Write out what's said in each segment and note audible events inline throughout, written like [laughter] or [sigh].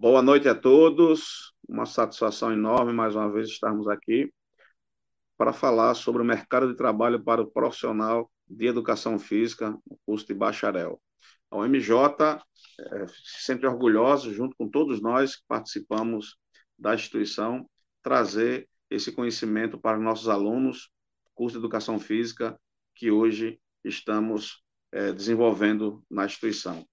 Boa noite a todos. Uma satisfação enorme mais uma vez estarmos aqui para falar sobre o mercado de trabalho para o profissional de educação física, o curso de bacharel. A UMJ é sempre orgulhosa, junto com todos nós que participamos da instituição, trazer esse conhecimento para nossos alunos, curso de educação física, que hoje estamos é, desenvolvendo na instituição.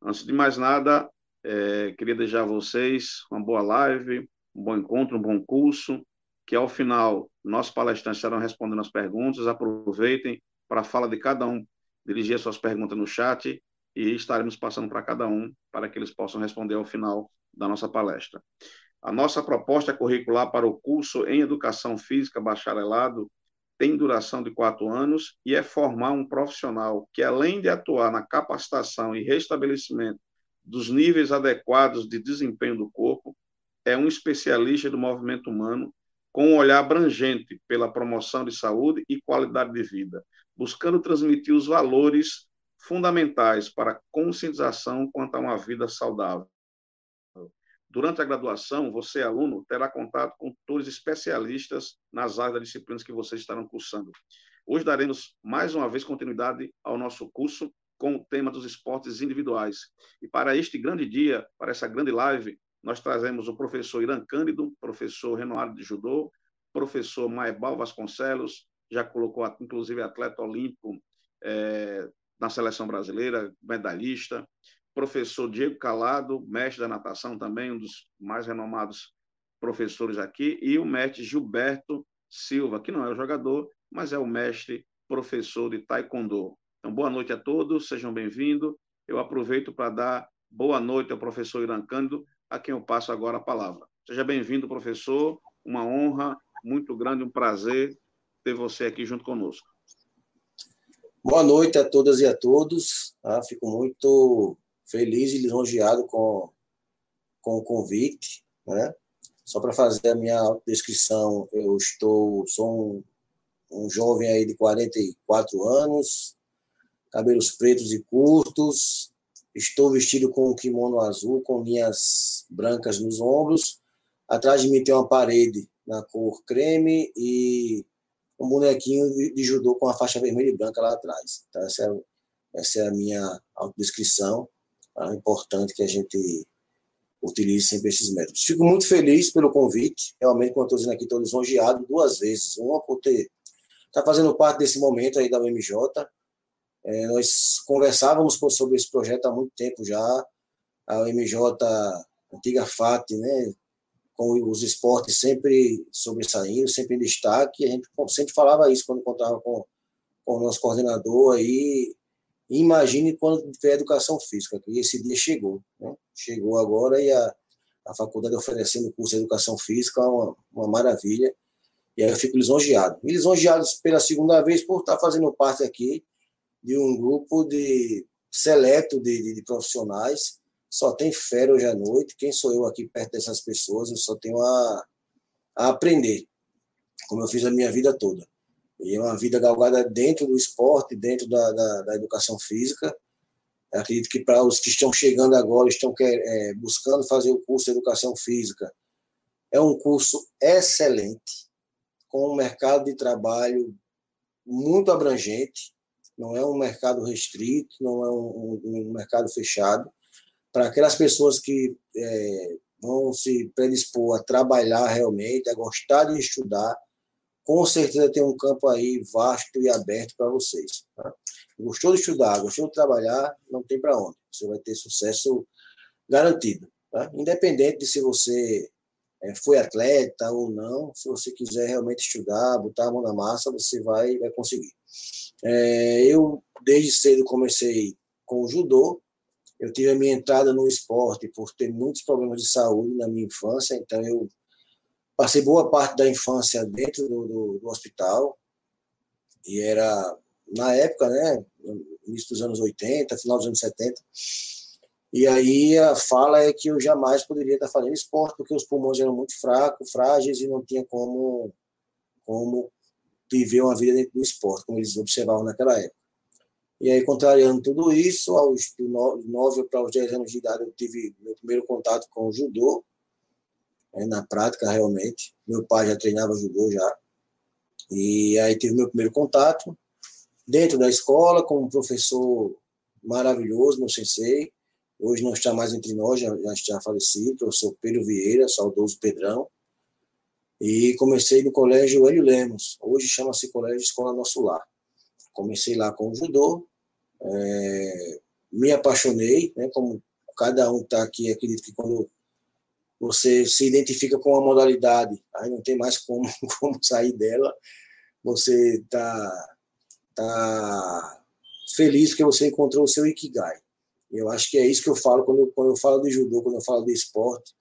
Antes de mais nada, é, queria desejar a vocês uma boa live, um bom encontro, um bom curso, que ao final nossos palestrantes estarão respondendo as perguntas. Aproveitem para a fala de cada um, dirigir suas perguntas no chat e estaremos passando para cada um para que eles possam responder ao final da nossa palestra. A nossa proposta curricular para o curso em Educação Física Bacharelado tem duração de quatro anos e é formar um profissional que, além de atuar na capacitação e restabelecimento dos níveis adequados de desempenho do corpo, é um especialista do movimento humano com um olhar abrangente pela promoção de saúde e qualidade de vida, buscando transmitir os valores fundamentais para a conscientização quanto a uma vida saudável. Durante a graduação, você, aluno, terá contato com tutores especialistas nas áreas das disciplinas que vocês estarão cursando. Hoje daremos mais uma vez continuidade ao nosso curso com o tema dos esportes individuais. E para este grande dia, para essa grande live, nós trazemos o professor Irã Cândido, professor renomado de judô, professor Maebal Vasconcelos, já colocou inclusive atleta olímpico é, na seleção brasileira, medalhista, professor Diego Calado, mestre da natação também, um dos mais renomados professores aqui, e o mestre Gilberto Silva, que não é o jogador, mas é o mestre professor de Taekwondo. Então, boa noite a todos, sejam bem-vindos. Eu aproveito para dar boa noite ao professor Irã Cândido, a quem eu passo agora a palavra. Seja bem-vindo, professor, uma honra muito grande, um prazer ter você aqui junto conosco. Boa noite a todas e a todos. Tá? Fico muito feliz e lisonjeado com, com o convite. Né? Só para fazer a minha descrição, eu estou sou um, um jovem aí de 44 anos, cabelos pretos e curtos, estou vestido com um kimono azul com linhas brancas nos ombros. Atrás de mim tem uma parede na cor creme e um bonequinho de judô com a faixa vermelha e branca lá atrás. Então, essa é, essa é a minha autodescrição é importante que a gente utilize sempre esses métodos. Fico muito feliz pelo convite. Realmente, como eu estou dizendo aqui, estou lisonjeado duas vezes. Uma por ter tá fazendo parte desse momento aí da UMJ. É, nós conversávamos sobre esse projeto há muito tempo já. A UMJ, antiga FAT, né, com os esportes sempre sobressaindo, sempre em destaque. A gente sempre falava isso quando contava com, com o nosso coordenador aí, imagine quando tiver educação física, que esse dia chegou. Né? Chegou agora e a, a faculdade oferecendo o curso de educação física uma, uma maravilha. E aí eu fico lisonjeado. Lisonjeado pela segunda vez por estar fazendo parte aqui de um grupo de seleto de, de, de profissionais. Só tem fera hoje à noite. Quem sou eu aqui perto dessas pessoas? Eu só tenho a, a aprender, como eu fiz a minha vida toda. E é uma vida galgada dentro do esporte, dentro da, da, da educação física. Eu acredito que para os que estão chegando agora, estão é, buscando fazer o curso de educação física, é um curso excelente, com um mercado de trabalho muito abrangente, não é um mercado restrito, não é um, um, um mercado fechado. Para aquelas pessoas que é, vão se predispor a trabalhar realmente, a gostar de estudar, com certeza tem um campo aí vasto e aberto para vocês. Tá? Gostou de estudar, gostou de trabalhar, não tem para onde. Você vai ter sucesso garantido. Tá? Independente de se você foi atleta ou não, se você quiser realmente estudar, botar a mão na massa, você vai, vai conseguir. É, eu, desde cedo, comecei com o judô. Eu tive a minha entrada no esporte por ter muitos problemas de saúde na minha infância, então eu Passei boa parte da infância dentro do, do, do hospital, e era, na época, né, início dos anos 80, final dos anos 70, e aí a fala é que eu jamais poderia estar fazendo esporte, porque os pulmões eram muito fracos, frágeis, e não tinha como, como viver uma vida dentro do esporte, como eles observavam naquela época. E aí, contrariando tudo isso, aos 9 para os 10 anos de idade, eu tive meu primeiro contato com o judô, né, na prática, realmente. Meu pai já treinava judô já. E aí tive meu primeiro contato dentro da escola com um professor maravilhoso, meu sensei. Hoje não está mais entre nós, já, já está falecido, professor Pedro Vieira, saudoso Pedrão. E comecei no colégio Hélio Lemos, hoje chama-se Colégio Escola Nosso Lar. Comecei lá com o judô, é, me apaixonei, né, como cada um está aqui, acredito que quando você se identifica com uma modalidade, aí não tem mais como, [laughs] como sair dela, você está tá feliz porque você encontrou o seu Ikigai. Eu acho que é isso que eu falo quando, eu, quando eu falo de judô, quando eu falo de esporte.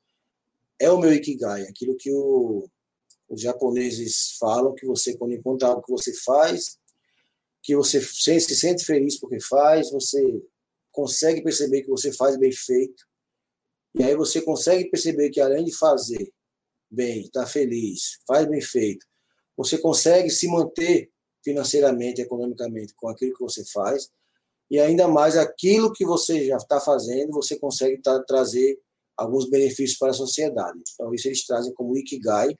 É o meu Ikigai, aquilo que o, os japoneses falam, que você, quando encontra algo que você faz, que você se sente feliz porque faz, você consegue perceber que você faz bem feito, e aí você consegue perceber que além de fazer bem, estar tá feliz, faz bem feito, você consegue se manter financeiramente, economicamente com aquilo que você faz, e ainda mais aquilo que você já está fazendo, você consegue tá, trazer alguns benefícios para a sociedade. Então, isso eles trazem como Ikigai,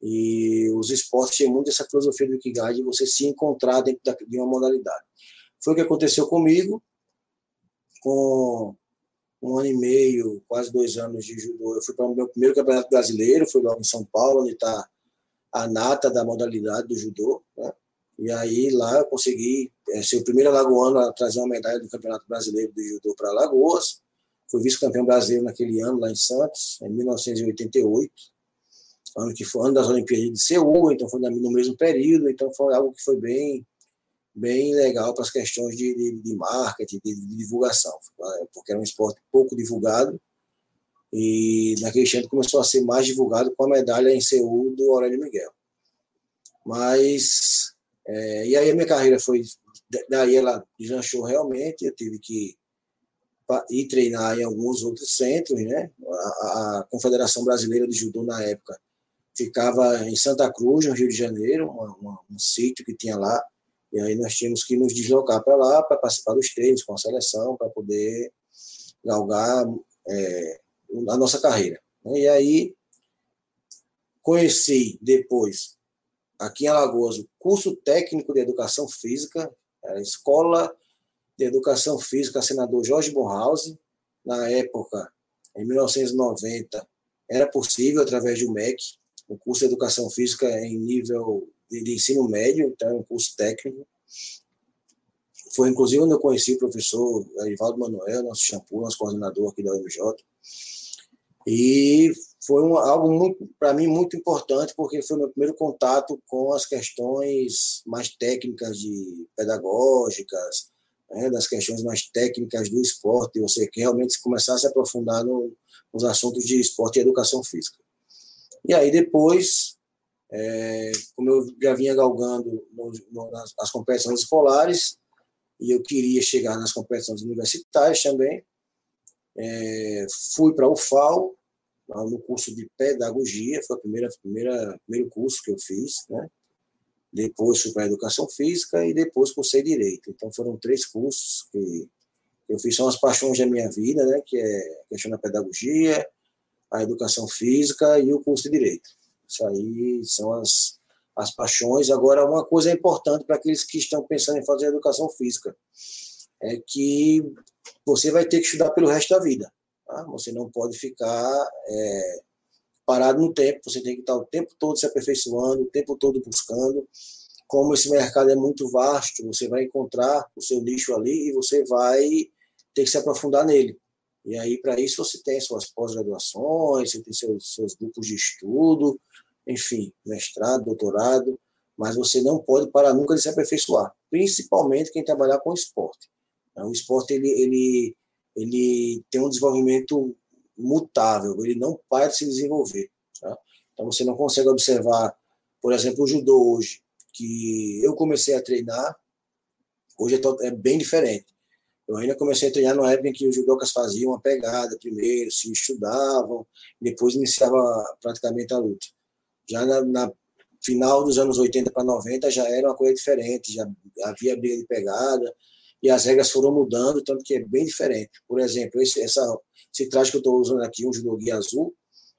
e os esportes têm muito essa filosofia do Ikigai de você se encontrar dentro de uma modalidade. Foi o que aconteceu comigo, com um ano e meio, quase dois anos de judô. Eu fui para o meu primeiro campeonato brasileiro, foi logo em São Paulo, onde está a nata da modalidade do judô. Né? E aí lá eu consegui é, ser o primeiro alagoano a trazer uma medalha do Campeonato Brasileiro de Judô para Alagoas. Fui vice-campeão brasileiro naquele ano, lá em Santos, em 1988 ano que foi ano das Olimpíadas de Seul, então foi no mesmo período, então foi algo que foi bem bem legal para as questões de, de, de marketing, de, de, divulgação, porque era um esporte pouco divulgado e naquele ano começou a ser mais divulgado com a medalha em Seul do Aurélio Miguel. Mas é, e aí a minha carreira foi daí ela deslanchou realmente, eu tive que ir treinar em alguns outros centros, né? A, a Confederação Brasileira de Judô na época ficava em Santa Cruz, no Rio de Janeiro, uma, uma, um sítio que tinha lá, e aí nós tínhamos que nos deslocar para lá para participar dos treinos com a seleção, para poder galgar é, a nossa carreira. E aí conheci depois, aqui em Alagoas, o curso técnico de educação física, a Escola de Educação Física Senador Jorge Borhausen, na época, em 1990, era possível através do MEC, o curso de Educação Física em nível de, ensino médio, então é um curso técnico. Foi inclusive onde eu conheci o professor Erivaldo Manuel, nosso shampoo, nosso coordenador aqui da UMJ. E foi um, algo para mim muito importante, porque foi meu primeiro contato com as questões mais técnicas de pedagógicas, né, das questões mais técnicas do esporte, você que realmente começasse a aprofundar no, nos assuntos de esporte e educação física. E aí depois, é, como eu já vinha galgando no, no, nas, nas, competições escolares, e eu queria chegar nas competições universitárias também, é, fui para o FAO, no curso de pedagogia, foi o primeiro, primeira, primeiro curso que eu fiz, né? Depois fui para educação física e depois cursei direito. Então foram três cursos que eu fiz, são as paixões da minha vida, né? Que é a questão da pedagogia, a educação física e o curso de direito. Isso aí são as, as paixões. Agora, uma coisa importante para aqueles que estão pensando em fazer educação física é que você vai ter que estudar pelo resto da vida. Tá? Você não pode ficar é, parado no tempo, você tem que estar o tempo todo se aperfeiçoando, o tempo todo buscando. Como esse mercado é muito vasto, você vai encontrar o seu nicho ali e você vai ter que se aprofundar nele. E aí, para isso, você tem suas pós-graduações, você tem seus, seus grupos de estudo, enfim, mestrado, doutorado, mas você não pode parar nunca de se aperfeiçoar, principalmente quem trabalhar com esporte. O esporte ele, ele, ele tem um desenvolvimento mutável, ele não para de se desenvolver. Tá? Então você não consegue observar, por exemplo, o judô hoje, que eu comecei a treinar, hoje é, é bem diferente. Eu ainda comecei a treinar na época em que os judocas faziam a pegada primeiro, se estudavam, depois iniciava praticamente a luta. Já na, na final dos anos 80 para 90 já era uma coisa diferente, já havia briga de pegada, e as regras foram mudando, tanto que é bem diferente. Por exemplo, esse, essa, esse traje que eu estou usando aqui, um judogi azul,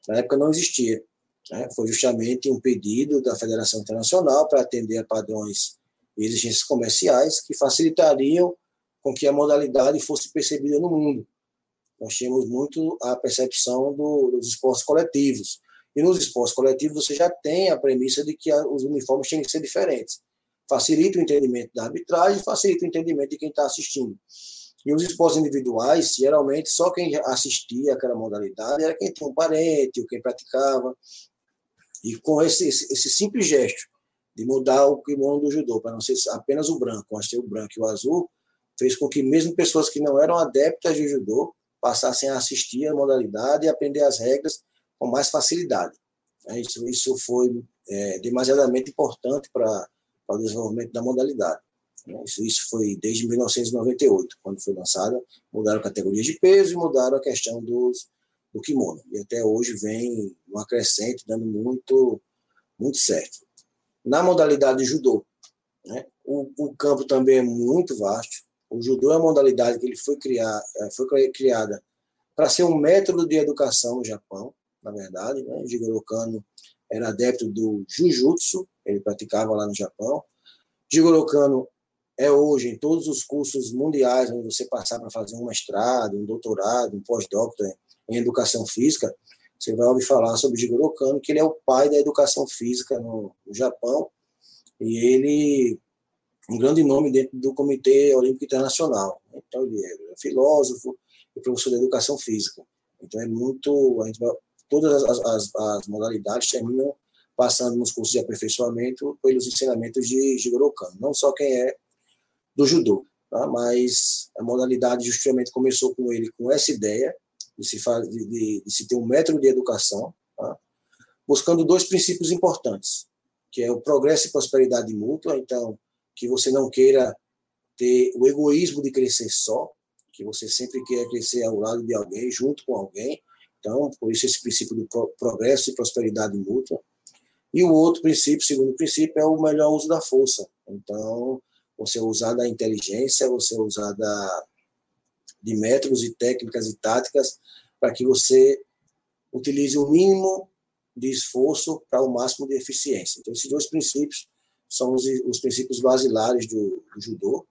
na época não existia. Né? Foi justamente um pedido da Federação Internacional para atender a padrões e exigências comerciais que facilitariam com que a modalidade fosse percebida no mundo. Nós tínhamos muito a percepção do, dos esportes coletivos. E nos esportes coletivos você já tem a premissa de que os uniformes têm que ser diferentes. Facilita o entendimento da arbitragem, facilita o entendimento de quem está assistindo. E os esportes individuais, geralmente, só quem assistia aquela modalidade era quem tinha um parente, ou quem praticava. E com esse, esse, esse simples gesto de mudar o kimono do judô para não ser apenas o branco, mas ter o branco e o azul, fez com que mesmo pessoas que não eram adeptas de judô passassem a assistir a modalidade e aprender as regras com mais facilidade. É, isso, isso foi é, demasiadamente importante para o desenvolvimento da modalidade. Né? Isso, isso foi desde 1998, quando foi lançada, mudaram categorias de peso e mudaram a questão dos, do kimono. E até hoje vem uma crescente, dando muito, muito certo. Na modalidade de judô, né? o, o campo também é muito vasto. O judô é uma modalidade que ele foi, criar, é, foi criada para ser um método de educação no Japão, na verdade. Né? Jigoro Kano era adepto do Jujutsu, ele praticava lá no Japão. Jigoro Kano é hoje em todos os cursos mundiais onde você passar para fazer um mestrado, um doutorado, um pós-doutor em educação física, você vai ouvir falar sobre Jigoro Kano, que ele é o pai da educação física no, no Japão, e ele um grande nome dentro do Comitê Olímpico Internacional. Então, ele é filósofo e professor de educação física. Então, é muito. A gente, todas as, as, as, modalidades terminam passando nos cursos de aperfeiçoamento pelos ensinamentos de Jigoro. Não só quem é do judô, tá? mas a modalidade justamente começou com ele com essa ideia de se, faz, de, de, de se ter um método de educação, tá? buscando dois princípios importantes, que é o progresso e prosperidade mútua. Então, que você não queira ter o egoísmo de crescer só, que você sempre quer crescer ao lado de alguém, junto com alguém. Então, por isso esse princípio do progresso e prosperidade mútua. E o outro princípio, segundo princípio, é o melhor uso da força. Então, você usar da inteligência, você usar da, de métodos e técnicas e táticas para que você utilize o mínimo de esforço para o máximo de eficiência. Então, esses dois princípios são os, os princípios basilares do, do, judô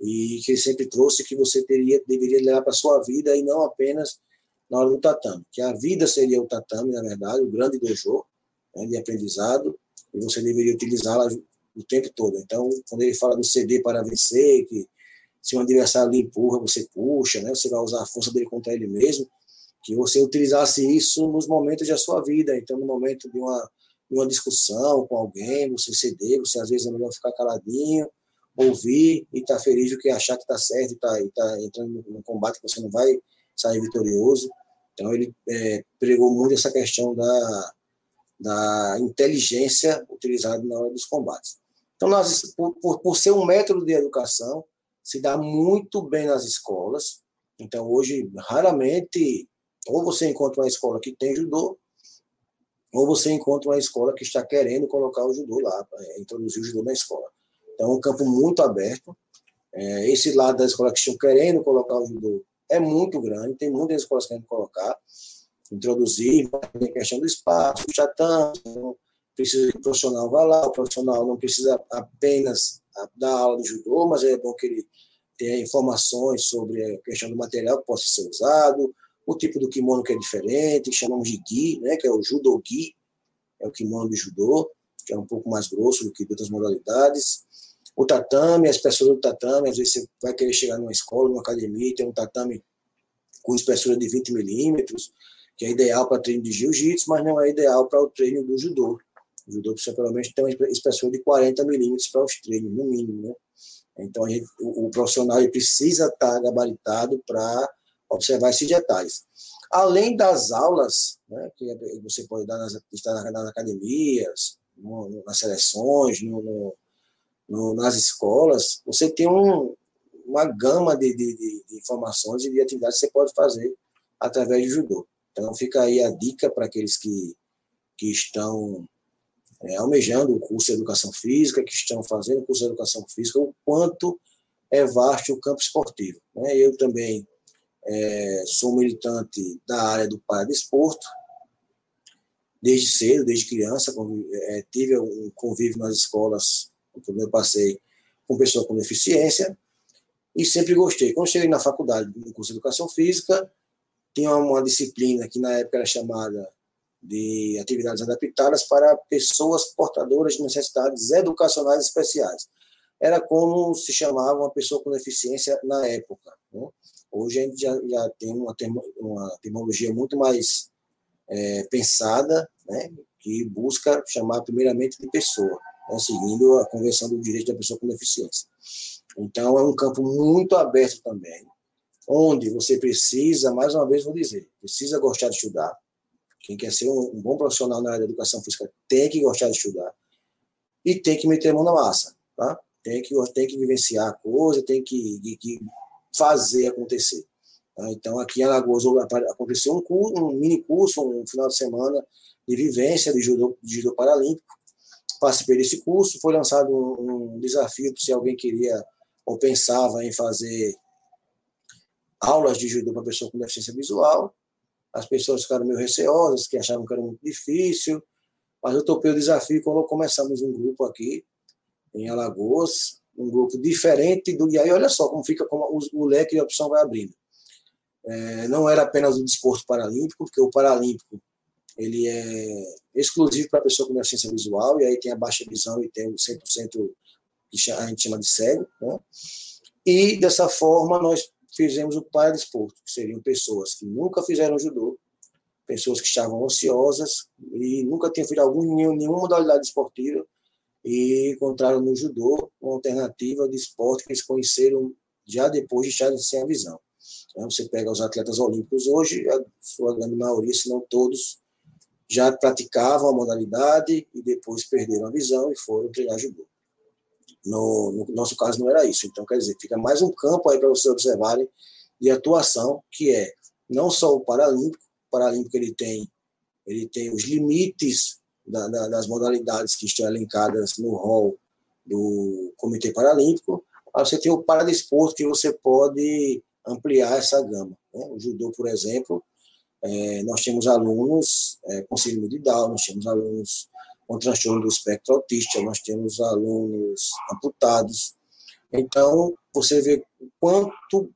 e que ele sempre trouxe que você teria deveria levar para sua vida e não apenas na hora do tatame, que a vida seria o tatame, na verdade, o grande dojo né, de aprendizado, e você deveria utilizá-la o tempo todo. Então, quando ele fala do CD para vencer, que se um adversário lhe empurra, você puxa, né? Você vai usar a força dele contra ele mesmo, que você utilizasse isso nos momentos da sua vida. Então, no momento de uma, uma discussão com alguém, você ceder, você às vezes é melhor ficar caladinho, ouvir e estar tá feliz do que achar que está certo e está tá entrando num combate que você não vai sair vitorioso. Então, ele é, pregou muito essa questão da, da inteligência utilizada na hora dos combates. Então, nós, por, por, ser um método de educação, se dá muito bem nas escolas. Então, hoje, raramente, ou você encontra uma escola que tem judô, ou você encontra uma escola que está querendo colocar o judô lá, é, introduzir o judô na escola. Então, é um campo muito aberto. É, esse lado da escola que estão querendo colocar o judô é muito grande, tem muitas escolas querendo colocar, introduzir, a questão do espaço, o chatão, precisa que o profissional vá lá, o profissional não precisa apenas dar aula de judô, mas é bom que ele tenha informações sobre a questão do material que possa ser usado, o tipo do kimono que é diferente, chamamos de gi, né, que é o judo gi, é o kimono de judô, que é um pouco mais grosso do que de outras modalidades. O tatame, a espessura do tatame, às vezes você vai querer chegar numa escola, numa academia, tem um tatame com espessura de 20 milímetros, que é ideal para treino de jiu-jitsu, mas não é ideal para o treino do judô. O judô precisa pelo menos ter uma espessura de 40 milímetros para os treinos, no mínimo. Né? Então, gente, o, o, profissional precisa estar gabalitado para observar esses detalhes. Além das aulas, né, que você pode dar nas, estar nas academias, no, nas seleções, no, no, nas escolas, você tem um, uma gama de, de, de, de, informações e de atividades que você pode fazer através do judô. Então, fica aí a dica para aqueles que, que estão é, almejando o curso de educação física, que estão fazendo o curso de educação física, o quanto é vasto o campo esportivo. Né? Eu também é, sou militante da área do paradesporto, desde cedo, desde criança, é, tive um convívio nas escolas, quando eu passei com pessoas com deficiência, e sempre gostei. Quando cheguei na faculdade, no curso de Educação Física, tinha uma disciplina que na época era chamada de atividades adaptadas para pessoas portadoras de necessidades educacionais especiais. Era como se chamava uma pessoa com deficiência na época. Né? Hoje a gente já, já tem uma, uma terminologia muito mais é, pensada, né? que busca chamar primeiramente de pessoa, seguindo a Convenção do Direito da Pessoa com Deficiência. Então, é um campo muito aberto também, onde você precisa, mais uma vez vou dizer, precisa gostar de estudar, quem quer ser um, um bom profissional na área da educação física tem que gostar de estudar e tem que meter a mão na massa, tá? Tem que, tem que vivenciar a coisa, tem que, que fazer acontecer. Tá? Então, aqui em Alagoas aconteceu um, curso, um mini curso, um final de semana de vivência de judô, de judô paralímpico. Participei desse curso, foi lançado um, desafio se alguém queria ou pensava em fazer aulas de judô para pessoa com deficiência visual. As pessoas ficaram meio receosas, que achavam que era muito difícil, mas eu topei o desafio quando começamos um grupo aqui em Alagoas, um grupo diferente do. E aí, olha só como fica como o, o leque de opção vai abrindo. É, não era apenas o desporto paralímpico, porque o paralímpico ele é exclusivo para a pessoa com deficiência visual, e aí tem a baixa visão e tem o 100% que a gente chama de cego. Né? E dessa forma, nós fizemos o paradesporto, que seriam pessoas que nunca fizeram judô, pessoas que estavam ociosas e nunca tinham feito algum, nenhuma modalidade esportiva e encontraram no judô uma alternativa de esporte que eles conheceram já depois de estarem sem a visão. Então, você pega os atletas olímpicos hoje, a sua grande maioria, se não todos, já praticavam a modalidade e depois perderam a visão e foram treinar judô. No, no, nosso caso não era isso. Então, quer dizer, fica mais um campo aí para vocês observarem de atuação, que é não só o Paralímpico, o Paralímpico ele tem, ele tem os limites da, da, das modalidades que estão elencadas no rol do Comitê Paralímpico, mas você tem o Paradesporto, que você pode ampliar essa gama. Né? O judô, por exemplo, é, nós temos alunos é, com síndrome de Down, nós temos alunos com transtorno do espectro autista, nós temos alunos amputados. Então, você vê quanto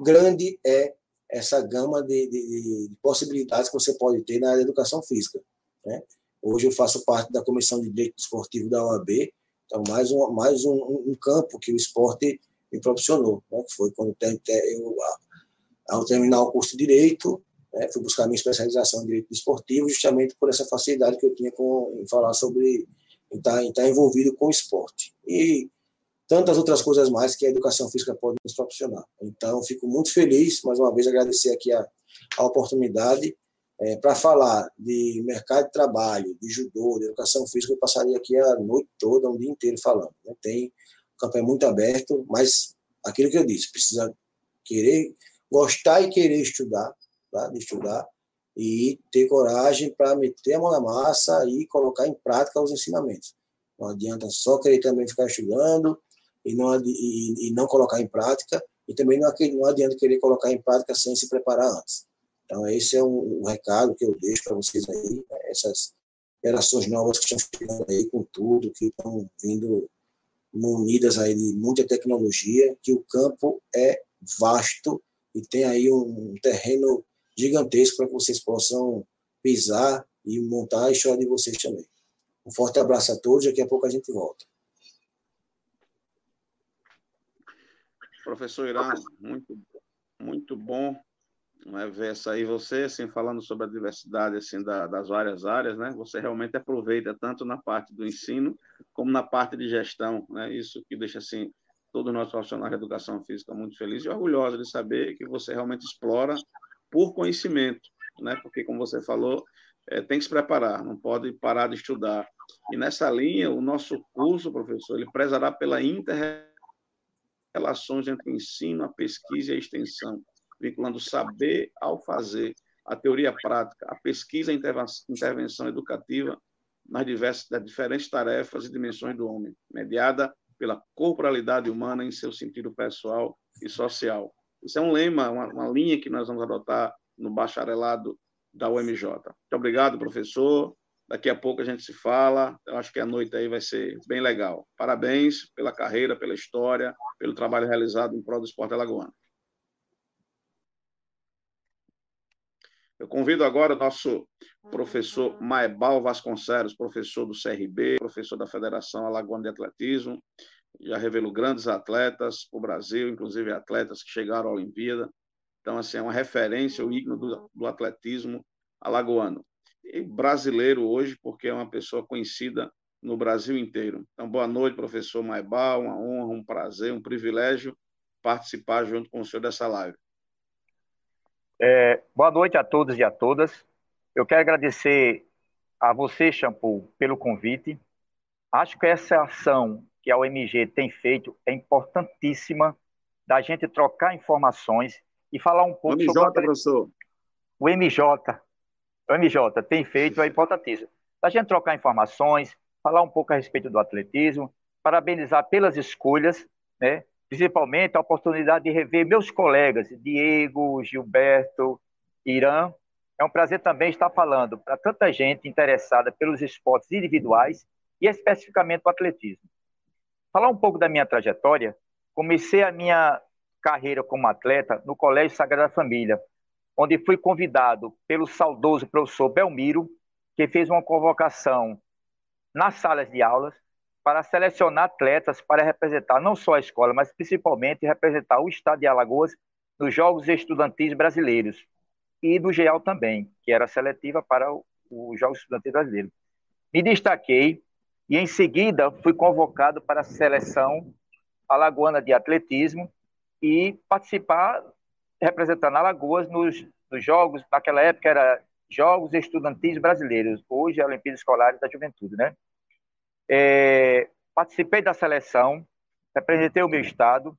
grande é essa gama de, de, de, possibilidades que você pode ter na área da educação física. Né? Hoje eu faço parte da Comissão de Direito Esportivo da OAB, então mais um, mais um, um campo que o esporte me proporcionou, né? foi quando eu, ao terminar o curso de Direito, né, fui buscar minha especialização em direito esportivo justamente por essa facilidade que eu tinha com, em falar sobre estar, estar envolvido com esporte. E tantas outras coisas mais que a educação física pode nos proporcionar. Então, fico muito feliz, mais uma vez, agradecer aqui a, a oportunidade é, para falar de mercado de trabalho, de judô, de educação física, eu passaria aqui a noite toda, um dia inteiro falando. Né? Tem, o campo é muito aberto, mas aquilo que eu disse, precisa querer, gostar e querer estudar, tá? de estudar, e ter coragem para meter a mão na massa e colocar em prática os ensinamentos. Não adianta só querer também ficar estudando e não, e, e não colocar em prática, e também não, não adianta querer colocar em prática sem se preparar antes. Então, esse é o, o recado que eu deixo para vocês aí, né? essas gerações novas que estão chegando aí com tudo, que estão vindo munidas aí de muita tecnologia, que o campo é vasto e tem aí um terreno gigantesco para que vocês possam pisar e montar a história de vocês também. Um forte abraço a todos, daqui a pouco a gente volta. Professor Irã, muito, muito bom né, ver essa aí você assim falando sobre a diversidade assim da, das várias áreas, né? Você realmente aproveita tanto na parte do ensino como na parte de gestão, né? Isso que deixa assim todo o nosso profissional de educação física muito feliz e orgulhoso de saber que você realmente explora por conhecimento, né? Porque, como você falou, é, tem que se preparar, não pode parar de estudar. E nessa linha, o nosso curso, professor, ele prezará pela inter-relações entre o ensino, a pesquisa e a extensão, vinculando o saber ao fazer, a teoria prática, a pesquisa e intervenção educativa nas diversas, das diferentes tarefas e dimensões do homem, mediada pela corporalidade humana em seu sentido pessoal e social. Isso é um lema, uma, uma linha que nós vamos adotar no bacharelado da UMJ. Muito obrigado, professor. Daqui a pouco a gente se fala. Eu acho que a noite aí vai ser bem legal. Parabéns pela carreira, pela história, pelo trabalho realizado em prol do esporte alagoano. Eu convido agora o nosso professor Maebal Vasconcelos, professor do CRB, professor da Federação Alagoana de Atletismo, já revelou grandes atletas para o Brasil, inclusive atletas que chegaram à Olimpíada. Então, assim, é uma referência, o ícone do, do atletismo alagoano. E brasileiro hoje, porque é uma pessoa conhecida no Brasil inteiro. Então, boa noite, professor Maibal, uma honra, um prazer, um privilégio participar junto com o senhor dessa live. É, boa noite a todos e a todas. Eu quero agradecer a você, Shampoo, pelo convite. Acho que essa ação que a OMG tem feito é importantíssima da gente trocar informações e falar um pouco MJ, sobre... professor. O MJ, o MJ tem feito é importantíssimo. Da gente trocar informações, falar um pouco a respeito do atletismo, parabenizar pelas escolhas, né? principalmente a oportunidade de rever meus colegas, Diego, Gilberto, Irã. É um prazer também estar falando para tanta gente interessada pelos esportes individuais e especificamente o atletismo. Falar um pouco da minha trajetória, comecei a minha carreira como atleta no Colégio Sagrada Família, onde fui convidado pelo saudoso professor Belmiro, que fez uma convocação nas salas de aulas para selecionar atletas para representar não só a escola, mas principalmente representar o estado de Alagoas nos Jogos Estudantis Brasileiros e do GEAL também, que era seletiva para os Jogos Estudantis Brasileiros. Me destaquei e em seguida fui convocado para a seleção alagoana de atletismo e participar representando Alagoas nos, nos Jogos, naquela época era Jogos Estudantis Brasileiros, hoje é a Olimpíada Escolar da Juventude, né? É, participei da seleção, representei o meu estado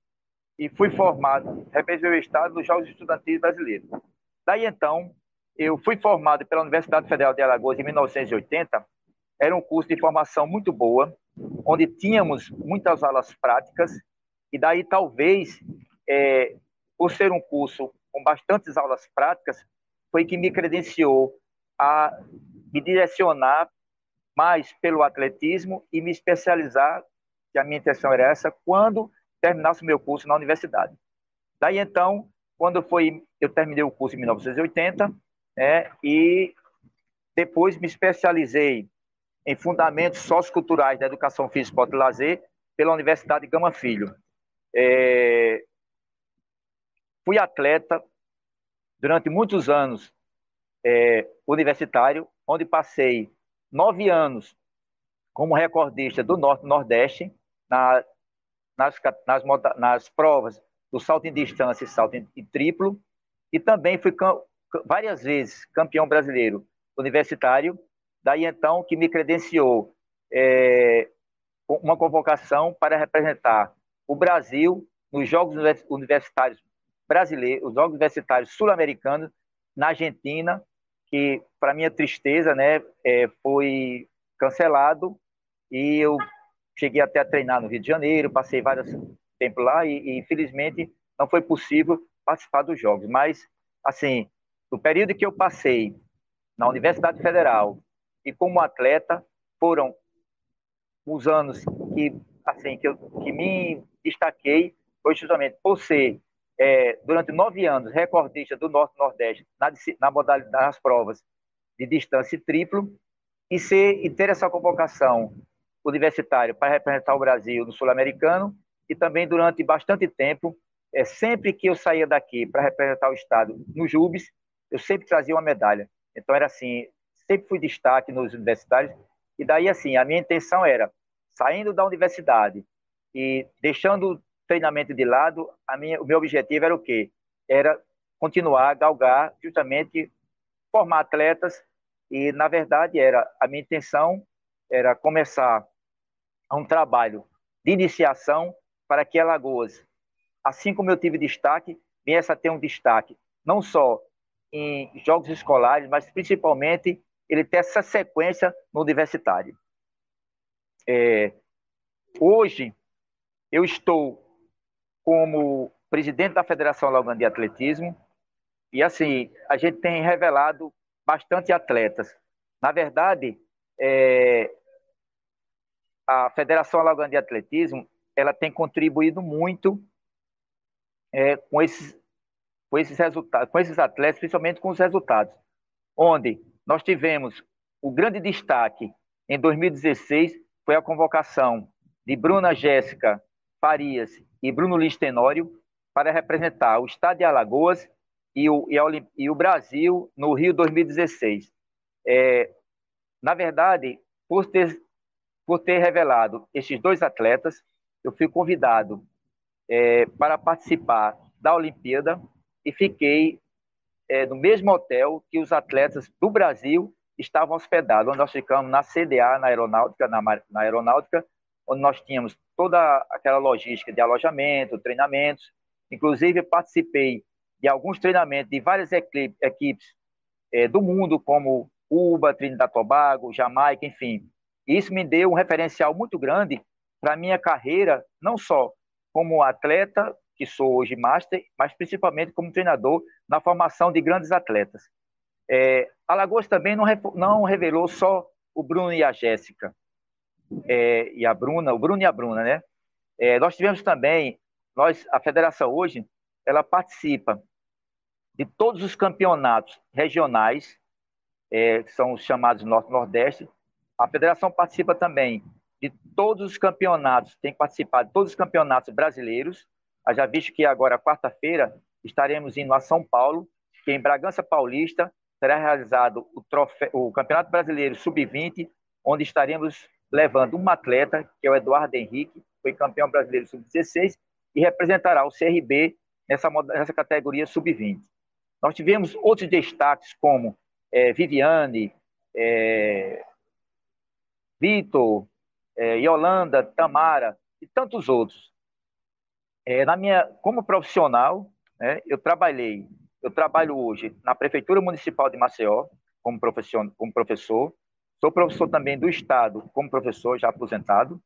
e fui formado, representei o estado nos Jogos Estudantis Brasileiros. Daí então, eu fui formado pela Universidade Federal de Alagoas em 1980. Era um curso de formação muito boa, onde tínhamos muitas aulas práticas e daí talvez, é, por ser um curso com bastantes aulas práticas, foi que me credenciou a me direcionar mais pelo atletismo e me especializar, que a minha intenção era essa, quando terminasse o meu curso na universidade. Daí então, quando foi, eu terminei o curso em 1980, né, e depois me especializei em fundamentos socioculturais da educação física, esporte e lazer pela Universidade Gama Filho. É, fui atleta durante muitos anos é, universitário, onde passei nove anos como recordista do Norte Nordeste na, nas, nas, nas provas do salto em distância e salto em, em triplo, e também fui várias vezes campeão brasileiro universitário, daí então que me credenciou é, uma convocação para representar o Brasil nos Jogos Universitários Brasileiros, os Jogos Universitários Sul-Americanos, na Argentina, que, para minha tristeza, né, é, foi cancelado e eu cheguei até a treinar no Rio de Janeiro, passei vários tempos lá e, e infelizmente não foi possível participar dos jogos. Mas, assim, no período que eu passei na Universidade Federal e como atleta, foram os anos que, assim, que, eu, que me destaquei, foi justamente por ser é, durante nove anos, recordista do Norte-Nordeste na, na modalidade das provas de distância triplo, e, ser, e ter essa convocação universitária para representar o Brasil no Sul-Americano, e também durante bastante tempo, é, sempre que eu saía daqui para representar o Estado no JUBES, eu sempre trazia uma medalha. Então era assim, sempre fui destaque nos universitários, e daí assim, a minha intenção era, saindo da universidade e deixando treinamento de lado, a minha, o meu objetivo era o quê? Era continuar galgar justamente formar atletas e na verdade era a minha intenção era começar um trabalho de iniciação para que Alagoas, assim como eu tive destaque, viesse a ter um destaque não só em jogos escolares, mas principalmente ele ter essa sequência no universitário. É, hoje eu estou como presidente da Federação Alagoana de Atletismo e assim a gente tem revelado bastante atletas. Na verdade, é, a Federação Alagoana de Atletismo ela tem contribuído muito é, com esses com esses resultados, com esses atletas, principalmente com os resultados, onde nós tivemos o grande destaque em 2016 foi a convocação de Bruna Jéssica Farias e Bruno Listenório para representar o Estado de Alagoas e o, e, a, e o Brasil no Rio 2016. É, na verdade, por ter, por ter revelado esses dois atletas, eu fui convidado é, para participar da Olimpíada e fiquei é, no mesmo hotel que os atletas do Brasil estavam hospedados, onde nós ficamos na CDA, na aeronáutica, na, na aeronáutica, onde nós tínhamos toda aquela logística de alojamento, treinamentos. Inclusive, participei de alguns treinamentos de várias equipes é, do mundo, como Cuba, Trinidad Tobago, Jamaica, enfim. Isso me deu um referencial muito grande para a minha carreira, não só como atleta, que sou hoje master, mas principalmente como treinador na formação de grandes atletas. É, Alagoas também não, não revelou só o Bruno e a Jéssica, é, e a Bruna, o Bruno e a Bruna, né? É, nós tivemos também, nós, a federação hoje, ela participa de todos os campeonatos regionais, é, que são os chamados Norte-Nordeste. A federação participa também de todos os campeonatos, tem participado de todos os campeonatos brasileiros, já visto que agora, quarta-feira, estaremos indo a São Paulo, que em Bragança Paulista será realizado o, troféu, o Campeonato Brasileiro Sub-20, onde estaremos levando um atleta, que é o Eduardo Henrique, foi campeão brasileiro Sub-16, e representará o CRB nessa, nessa categoria Sub-20. Nós tivemos outros destaques, como é, Viviane, é, Vitor, é, Yolanda, Tamara e tantos outros. É, na minha, como profissional, né, eu trabalhei, eu trabalho hoje na Prefeitura Municipal de Maceió como professor, como professor, sou professor também do Estado como professor, já aposentado,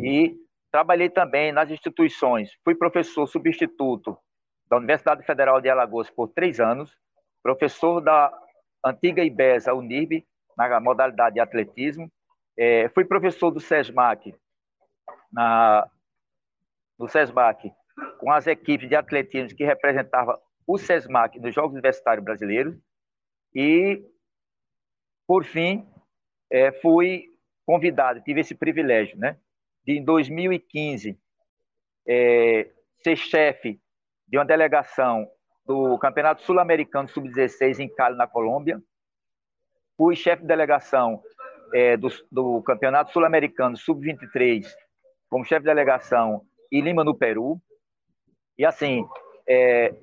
e trabalhei também nas instituições, fui professor substituto da Universidade Federal de Alagoas por três anos, professor da antiga IBESA, UNIRB, na modalidade de atletismo, é, fui professor do SESMAC na no SESMAC, com as equipes de atletismo que representavam o SESMAC nos Jogos Universitários Brasileiros. E, por fim, é, fui convidado, tive esse privilégio, né, de, em 2015, é, ser chefe de uma delegação do Campeonato Sul-Americano Sub-16 em Cali, na Colômbia. Fui chefe de delegação é, do, do Campeonato Sul-Americano Sub-23 como chefe de delegação e Lima, no Peru. E, assim, é,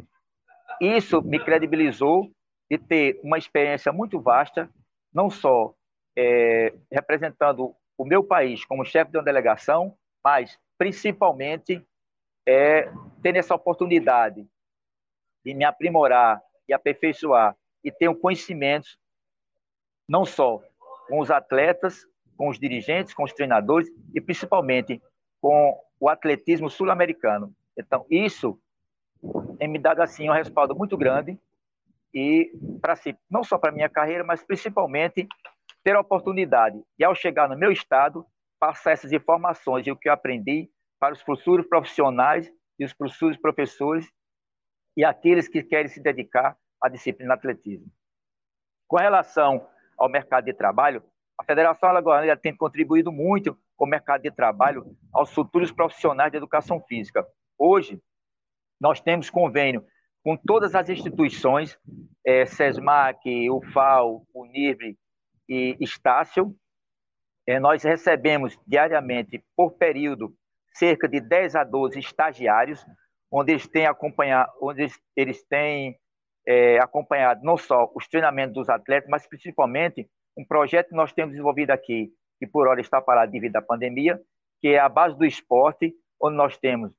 isso me credibilizou de ter uma experiência muito vasta, não só é, representando o meu país como chefe de uma delegação, mas principalmente é, tendo essa oportunidade de me aprimorar e aperfeiçoar e ter um conhecimento não só com os atletas, com os dirigentes, com os treinadores e principalmente com o atletismo sul-americano. Então, isso tem me dado assim um respaldo muito grande e para si, não só para minha carreira, mas principalmente ter a oportunidade de ao chegar no meu estado passar essas informações e o que eu aprendi para os futuros profissionais e os futuros professores e aqueles que querem se dedicar à disciplina atletismo. Com relação ao mercado de trabalho, a Federação Alagoana tem contribuído muito com o mercado de trabalho aos futuros profissionais de educação física. Hoje, nós temos convênio com todas as instituições, é, SESMAC, UFAL, UNIRB e Estácio. É, nós recebemos diariamente, por período, cerca de 10 a 12 estagiários, onde eles têm acompanhado, onde eles, eles têm é, acompanhado não só os treinamentos dos atletas, mas principalmente um projeto que nós temos desenvolvido aqui, que por hora está parado devido à pandemia, que é a base do esporte, onde nós temos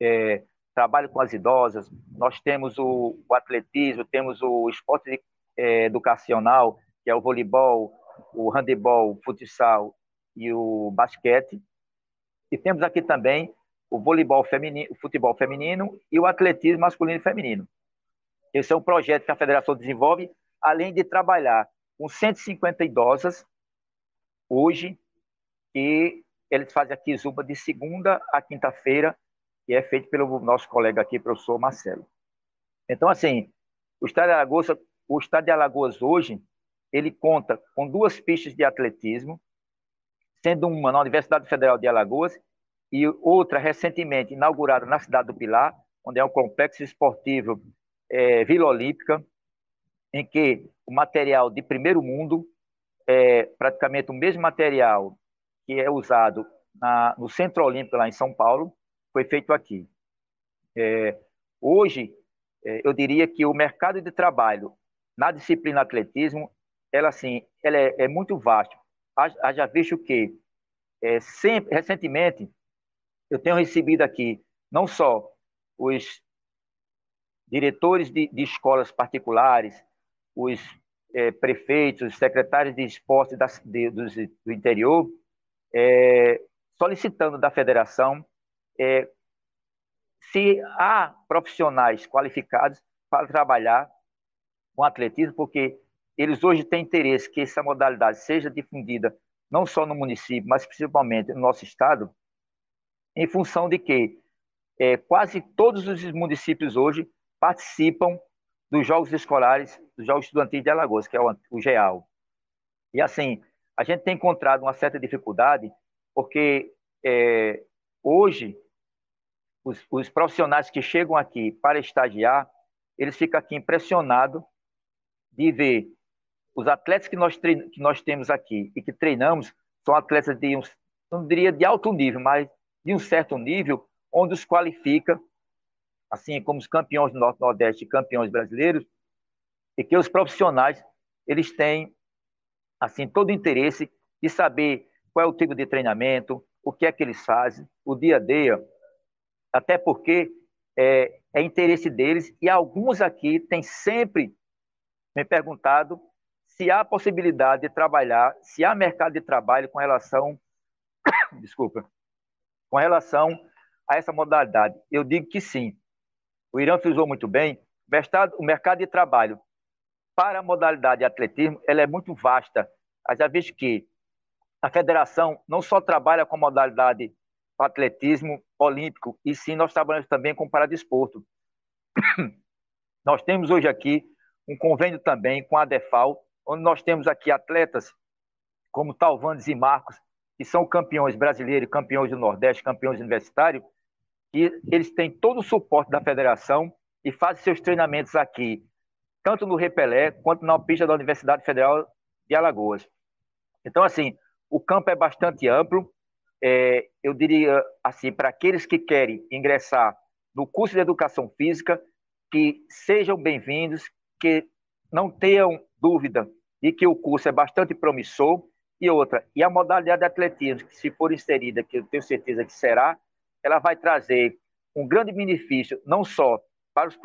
é, trabalho com as idosas, nós temos o, o atletismo, temos o esporte é, educacional, que é o voleibol, o handebol, o futsal e o basquete. E temos aqui também o voleibol feminino, o futebol feminino e o atletismo masculino e feminino. Esse é um projeto que a federação desenvolve, além de trabalhar com 150 idosas hoje, e eles fazem aqui Zuba de segunda a quinta-feira, e é feito pelo nosso colega aqui, professor Marcelo. Então, assim, o Estado de Alagoas, o Estado de Alagoas hoje, ele conta com duas pistas de atletismo, sendo uma na Universidade Federal de Alagoas e outra recentemente inaugurada na cidade do Pilar, onde é um complexo esportivo é, Vila Olímpica, em que o material de primeiro mundo é praticamente o mesmo material que é usado na, no Centro Olímpico lá em São Paulo, foi feito aqui. É, hoje, é, eu diria que o mercado de trabalho na disciplina atletismo, ela assim, ela é, é muito vasto. Haja visto que é, sempre, recentemente eu tenho recebido aqui não só os diretores de, de escolas particulares, os é, prefeitos, os secretários de esporte da, de, do, do, interior, é, solicitando da federação é, se há profissionais qualificados para trabalhar com atletismo, porque eles hoje têm interesse que essa modalidade seja difundida não só no município, mas principalmente no nosso estado, em função de que é, quase todos os municípios hoje participam dos Jogos Escolares, dos Jogos Estudantis de Alagoas, que é o, o GEAL. E assim, a gente tem encontrado uma certa dificuldade, porque é, hoje os, os, profissionais que chegam aqui para estagiar, eles ficam aqui impressionados de ver os atletas que nós, trein, que nós temos aqui e que treinamos são atletas de, um, não diria de alto nível, mas de um certo nível, onde os qualifica, assim como os campeões do Norte Nordeste e campeões brasileiros, e que os profissionais eles têm assim todo o interesse de saber qual é o tipo de treinamento, o que é que eles fazem, o dia a dia, até porque é, é interesse deles e alguns aqui têm sempre me perguntado se há possibilidade de trabalhar, se há mercado de trabalho com relação, [coughs] desculpa, com relação a essa modalidade. Eu digo que sim. O Irã frisou muito bem. O mercado de trabalho para a modalidade de atletismo ela é muito vasta. Já visto que a federação não só trabalha com a modalidade atletismo olímpico, e sim nós trabalhamos também com paradesporto. [coughs] nós temos hoje aqui um convênio também com a DEFAL, onde nós temos aqui atletas como Talvandes e Marcos, que são campeões brasileiros, campeões do Nordeste, campeões universitários, e eles têm todo o suporte da federação e fazem seus treinamentos aqui, tanto no Repelé quanto na pista da Universidade Federal de Alagoas. Então, assim, o campo é bastante amplo. É, eu diria, assim, para aqueles que querem ingressar no curso de Educação Física, que sejam bem-vindos, que não tenham dúvida de que o curso é bastante promissor e outra, e a modalidade de atletismo, que se for inserida, que eu tenho certeza que será, ela vai trazer um grande benefício, não só para os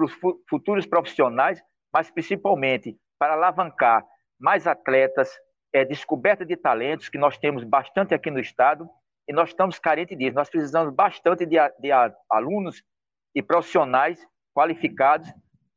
futuros profissionais, mas principalmente para alavancar mais atletas, é, descoberta de talentos, que nós temos bastante aqui no Estado, e nós estamos carentes disso. Nós precisamos bastante de, de alunos e profissionais qualificados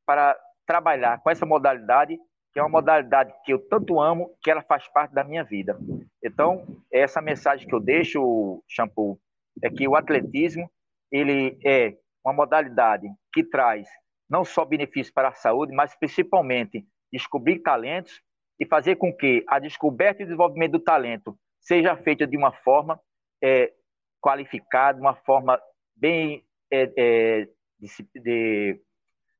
para trabalhar com essa modalidade que é uma modalidade que eu tanto amo, que ela faz parte da minha vida. Então, essa mensagem que eu deixo, Shampoo, é que o atletismo ele é uma modalidade que traz não só benefícios para a saúde, mas principalmente descobrir talentos e fazer com que a descoberta e desenvolvimento do talento seja feita de uma forma é, qualificada, uma forma bem é, é, de, de,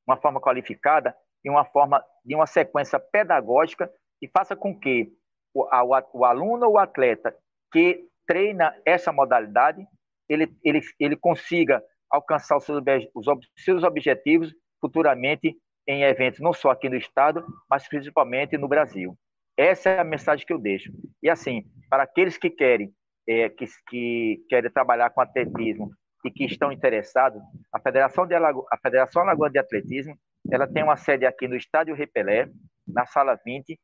uma forma qualificada e uma forma de uma sequência pedagógica que faça com que o, a, o aluno ou o atleta que treina essa modalidade, ele, ele, ele consiga alcançar os seus, os seus objetivos futuramente em eventos não só aqui no estado, mas principalmente no Brasil. Essa é a mensagem que eu deixo. E assim, para aqueles que querem é, que, que querem trabalhar com atletismo e que estão interessados, a Federação de Alago a Federação Alagoana de Atletismo ela tem uma sede aqui no Estádio Repelé, na sala 20.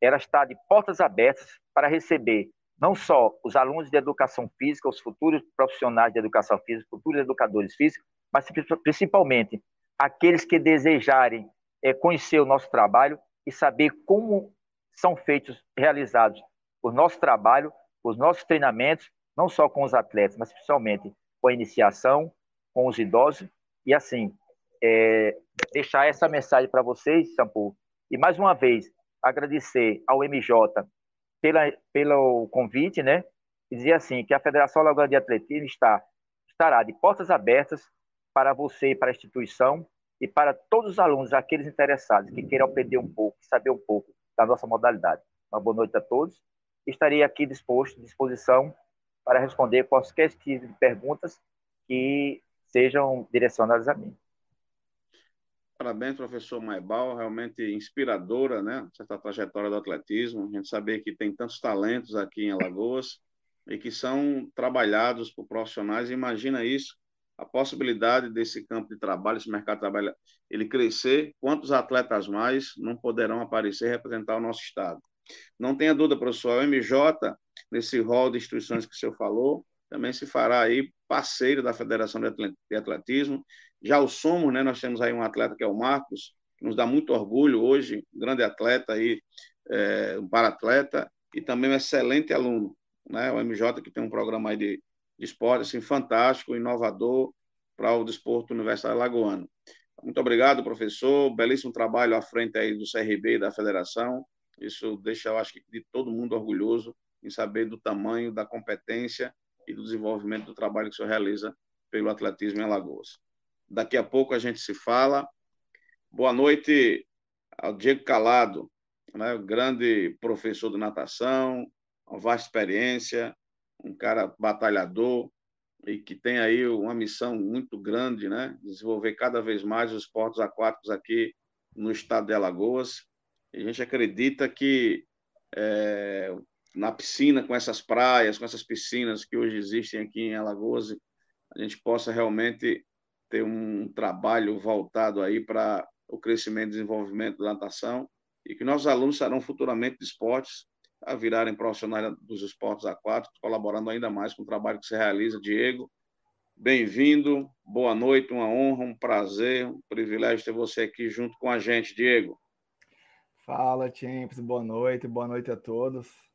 Ela está de portas abertas para receber não só os alunos de educação física, os futuros profissionais de educação física, futuros educadores físicos, mas principalmente aqueles que desejarem é, conhecer o nosso trabalho e saber como são feitos, realizados o nosso trabalho, os nossos treinamentos, não só com os atletas, mas principalmente com a iniciação, com os idosos, e assim, é, deixar essa mensagem para vocês, Sampu, e mais uma vez agradecer ao MJ pela, pelo convite, né? Dizer assim que a Federação Alagoana de Atletismo está estará de portas abertas para você, para a instituição e para todos os alunos, aqueles interessados que queiram aprender um pouco, saber um pouco da nossa modalidade. Uma boa noite a todos. Estarei aqui disposto, disposição para responder quaisquer tipo de perguntas que sejam direcionadas a mim. Parabéns, professor Maibal, realmente inspiradora, né? Essa trajetória do atletismo. A gente saber que tem tantos talentos aqui em Alagoas e que são trabalhados por profissionais. Imagina isso, a possibilidade desse campo de trabalho, esse mercado de trabalho, ele crescer. Quantos atletas mais não poderão aparecer e representar o nosso estado? Não tenha dúvida, professor, o MJ, nesse rol de instituições que o senhor falou, também se fará aí parceiro da Federação de Atletismo. Já o somos, né? Nós temos aí um atleta que é o Marcos, que nos dá muito orgulho hoje, grande atleta aí, é, um paratleta e também um excelente aluno, né? O MJ que tem um programa aí de, de esporte assim fantástico, inovador para o desporto universitário lagoano. Muito obrigado, professor. Belíssimo trabalho à frente aí do CRB e da federação. Isso deixa, eu acho que, de todo mundo orgulhoso em saber do tamanho, da competência e do desenvolvimento do trabalho que o senhor realiza pelo atletismo em Alagoas. Daqui a pouco a gente se fala. Boa noite ao Diego Calado, né, grande professor de natação, uma vasta experiência, um cara batalhador e que tem aí uma missão muito grande, né, desenvolver cada vez mais os esportes aquáticos aqui no estado de Alagoas. E a gente acredita que é, na piscina, com essas praias, com essas piscinas que hoje existem aqui em Alagoas, a gente possa realmente ter um trabalho voltado aí para o crescimento e desenvolvimento da natação e que nossos alunos serão futuramente de esportes a virarem profissionais dos esportes aquáticos, colaborando ainda mais com o trabalho que se realiza. Diego, bem-vindo, boa noite, uma honra, um prazer, um privilégio ter você aqui junto com a gente, Diego. Fala, Champs, boa noite, boa noite a todos.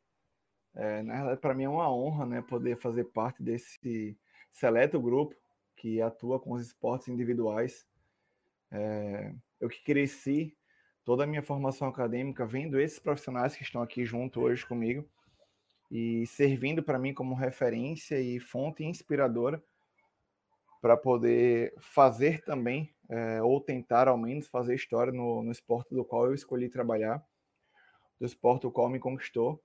É, na verdade, para mim é uma honra né, poder fazer parte desse seleto grupo que atua com os esportes individuais. É, eu que cresci toda a minha formação acadêmica vendo esses profissionais que estão aqui junto hoje comigo e servindo para mim como referência e fonte inspiradora para poder fazer também, é, ou tentar ao menos fazer história no, no esporte do qual eu escolhi trabalhar, do esporte do qual me conquistou.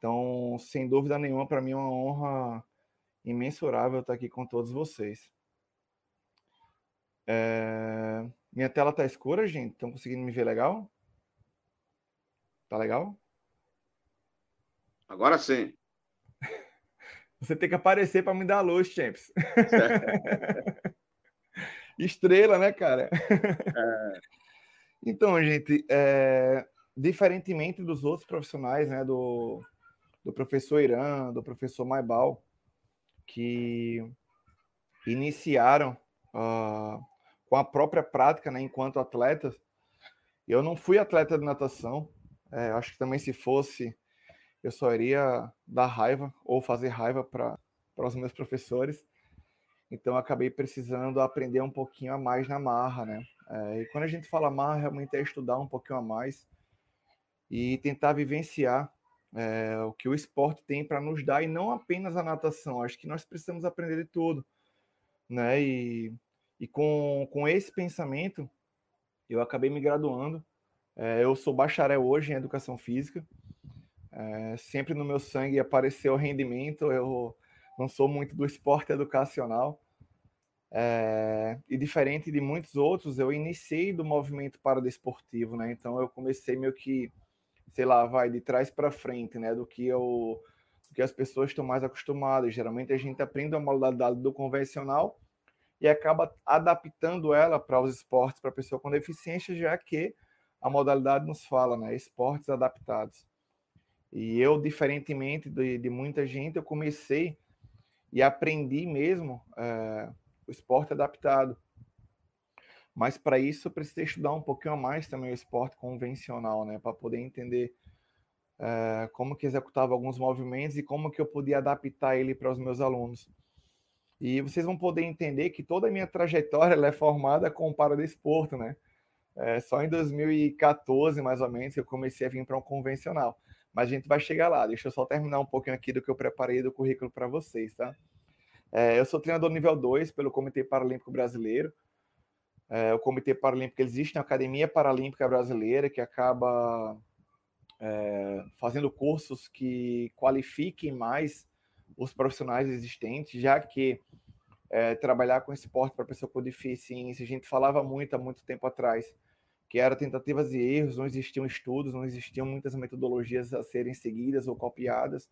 Então, sem dúvida nenhuma, para mim é uma honra imensurável estar aqui com todos vocês. É... Minha tela tá escura, gente? Estão conseguindo me ver legal? Tá legal? Agora sim. [laughs] Você tem que aparecer para me dar luz, Champs. [laughs] Estrela, né, cara? É. Então, gente, é... diferentemente dos outros profissionais, né, do, do professor Irã, do professor Maibal, que iniciaram uh, com a própria prática, né, enquanto atletas. Eu não fui atleta de natação, é, acho que também se fosse, eu só iria dar raiva ou fazer raiva para os meus professores. Então, acabei precisando aprender um pouquinho a mais na marra, né? É, e quando a gente fala marra, realmente é estudar um pouquinho a mais e tentar vivenciar é, o que o esporte tem para nos dar e não apenas a natação. Acho que nós precisamos aprender de tudo, né? E, e com, com esse pensamento, eu acabei me graduando. É, eu sou bacharel hoje em educação física. É, sempre no meu sangue apareceu rendimento. Eu não sou muito do esporte educacional. E diferente de muitos outros, eu iniciei do movimento paradesportivo, né? Então eu comecei meio que sei lá, vai de trás para frente, né, do que eu do que as pessoas estão mais acostumadas. Geralmente a gente aprende a modalidade do convencional e acaba adaptando ela para os esportes para pessoa com deficiência, já que a modalidade nos fala, né, esportes adaptados. E eu, diferentemente de, de muita gente, eu comecei e aprendi mesmo é, o esporte adaptado. Mas para isso eu precisei estudar um pouquinho mais também o esporte convencional, né, para poder entender é, como que executava alguns movimentos e como que eu podia adaptar ele para os meus alunos. E vocês vão poder entender que toda a minha trajetória é formada com o paradesporto, né? É, só em 2014, mais ou menos, eu comecei a vir para um convencional. Mas a gente vai chegar lá. Deixa eu só terminar um pouquinho aqui do que eu preparei do currículo para vocês, tá? É, eu sou treinador nível 2 pelo Comitê Paralímpico Brasileiro. É, o Comitê Paralímpico existe na Academia Paralímpica Brasileira, que acaba é, fazendo cursos que qualifiquem mais os profissionais existentes, já que é, trabalhar com esporte para pessoa com deficiência, a gente falava muito há muito tempo atrás, que era tentativas e erros, não existiam estudos, não existiam muitas metodologias a serem seguidas ou copiadas.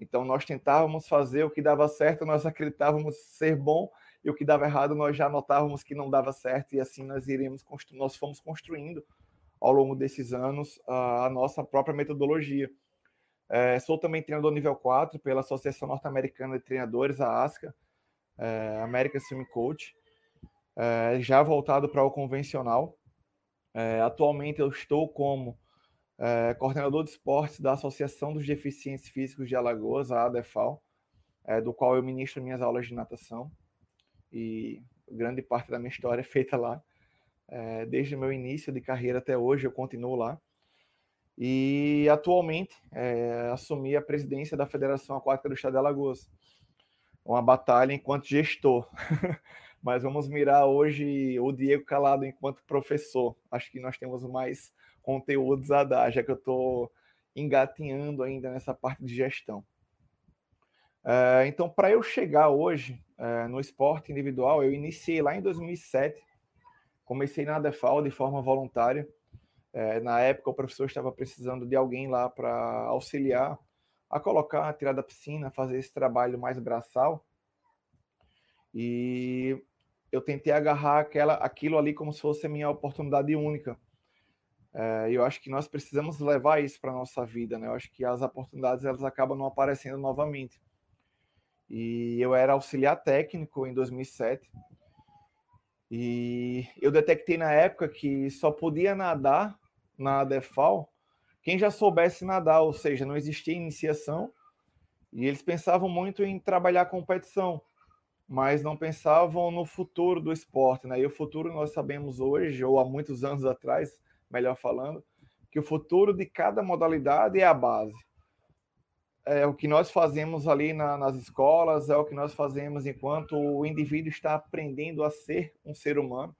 Então nós tentávamos fazer o que dava certo, nós acreditávamos ser bom, e o que dava errado nós já notávamos que não dava certo, e assim nós iremos nós fomos construindo ao longo desses anos a nossa própria metodologia. É, sou também treinador nível 4 pela Associação Norte-Americana de Treinadores, a ASCA, é, American Swim Coach, é, já voltado para o convencional. É, atualmente eu estou como é, coordenador de esportes da Associação dos Deficientes Físicos de Alagoas, a ADEFAL, é, do qual eu ministro minhas aulas de natação. E grande parte da minha história é feita lá. desde o meu início de carreira até hoje eu continuo lá. E atualmente é, assumi a presidência da Federação Aquática do Estado de Alagoas. Uma batalha enquanto gestor. [laughs] Mas vamos mirar hoje o Diego Calado enquanto professor. Acho que nós temos mais conteúdos a dar, já que eu estou engatinhando ainda nessa parte de gestão. É, então, para eu chegar hoje é, no esporte individual, eu iniciei lá em 2007. Comecei na DEFAL de forma voluntária é, na época, o professor estava precisando de alguém lá para auxiliar a colocar, a tirar da piscina, fazer esse trabalho mais braçal. E eu tentei agarrar aquela, aquilo ali como se fosse a minha oportunidade única. É, eu acho que nós precisamos levar isso para nossa vida, né? Eu acho que as oportunidades elas acabam não aparecendo novamente. E eu era auxiliar técnico em 2007. E eu detectei na época que só podia nadar na DEFAL quem já soubesse nadar, ou seja, não existia iniciação, e eles pensavam muito em trabalhar competição, mas não pensavam no futuro do esporte, né? E o futuro nós sabemos hoje, ou há muitos anos atrás, melhor falando, que o futuro de cada modalidade é a base. É o que nós fazemos ali na, nas escolas, é o que nós fazemos enquanto o indivíduo está aprendendo a ser um ser humano.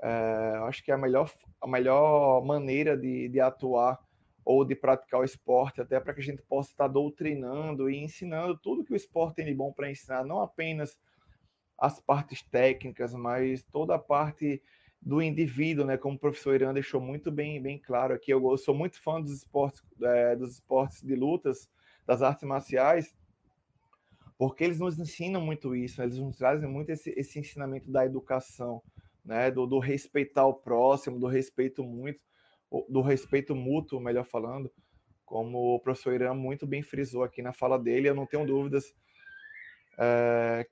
É, acho que é a melhor, a melhor maneira de, de atuar ou de praticar o esporte, até para que a gente possa estar doutrinando e ensinando tudo que o esporte tem de bom para ensinar, não apenas as partes técnicas, mas toda a parte do indivíduo, né? Como o professor Irã deixou muito bem, bem claro aqui, eu, eu sou muito fã dos esportes, é, dos esportes de lutas, das artes marciais, porque eles nos ensinam muito isso, eles nos trazem muito esse, esse ensinamento da educação né, do, do respeitar o próximo, do respeito muito, do respeito mútuo, melhor falando, como o professor Irã muito bem frisou aqui na fala dele, eu não tenho dúvidas é,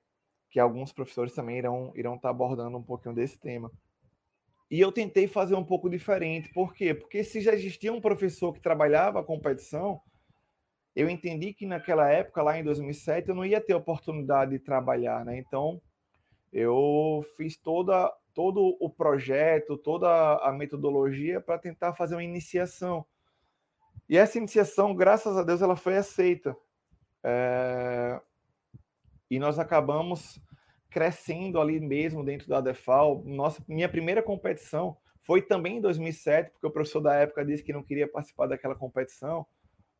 que alguns professores também irão, irão estar abordando um pouquinho desse tema. E eu tentei fazer um pouco diferente, por quê? Porque se já existia um professor que trabalhava a competição, eu entendi que naquela época, lá em 2007, eu não ia ter oportunidade de trabalhar, né? Então, eu fiz toda todo o projeto, toda a metodologia para tentar fazer uma iniciação. E essa iniciação, graças a Deus, ela foi aceita. É... E nós acabamos crescendo ali mesmo dentro da DEFAL. Nossa, minha primeira competição foi também em 2007, porque o professor da época disse que não queria participar daquela competição,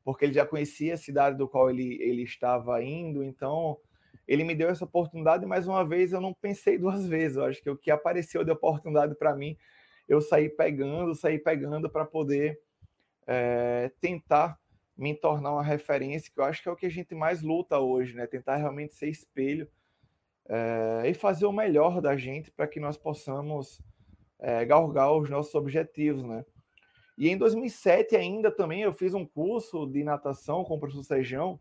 porque ele já conhecia a cidade do qual ele, ele estava indo, então ele me deu essa oportunidade, e mais uma vez eu não pensei duas [laughs] vezes. Eu acho que o que apareceu de oportunidade para mim, eu saí pegando, saí pegando para poder é, tentar me tornar uma referência, que eu acho que é o que a gente mais luta hoje, né? Tentar realmente ser espelho é, e fazer o melhor da gente para que nós possamos é, galgar os nossos objetivos, né? E em 2007 ainda também eu fiz um curso de natação com o professor Sejão,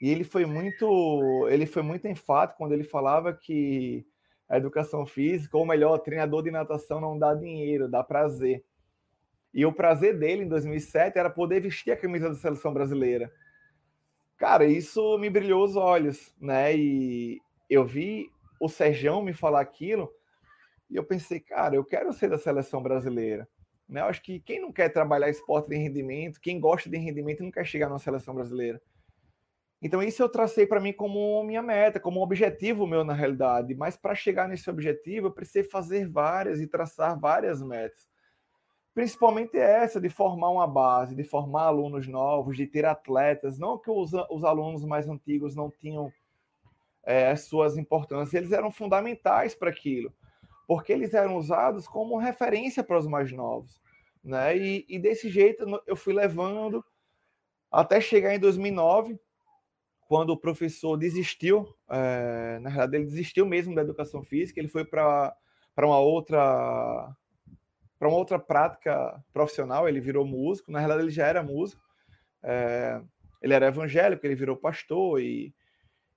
e ele foi muito, ele foi muito enfático quando ele falava que a educação física, ou melhor, treinador de natação não dá dinheiro, dá prazer. E o prazer dele em 2007 era poder vestir a camisa da seleção brasileira. Cara, isso me brilhou os olhos, né? E eu vi o Serjão me falar aquilo e eu pensei, cara, eu quero ser da seleção brasileira. Né? Eu acho que quem não quer trabalhar esporte de rendimento, quem gosta de rendimento, não quer chegar na seleção brasileira. Então, isso eu tracei para mim como minha meta, como um objetivo meu na realidade. Mas para chegar nesse objetivo, eu precisei fazer várias e traçar várias metas. Principalmente essa de formar uma base, de formar alunos novos, de ter atletas. Não que os, os alunos mais antigos não tinham é, as suas importâncias, eles eram fundamentais para aquilo, porque eles eram usados como referência para os mais novos. Né? E, e desse jeito eu fui levando até chegar em 2009 quando o professor desistiu, é, na verdade ele desistiu mesmo da educação física, ele foi para uma outra para uma outra prática profissional, ele virou músico, na realidade ele já era músico, é, ele era evangélico, ele virou pastor e,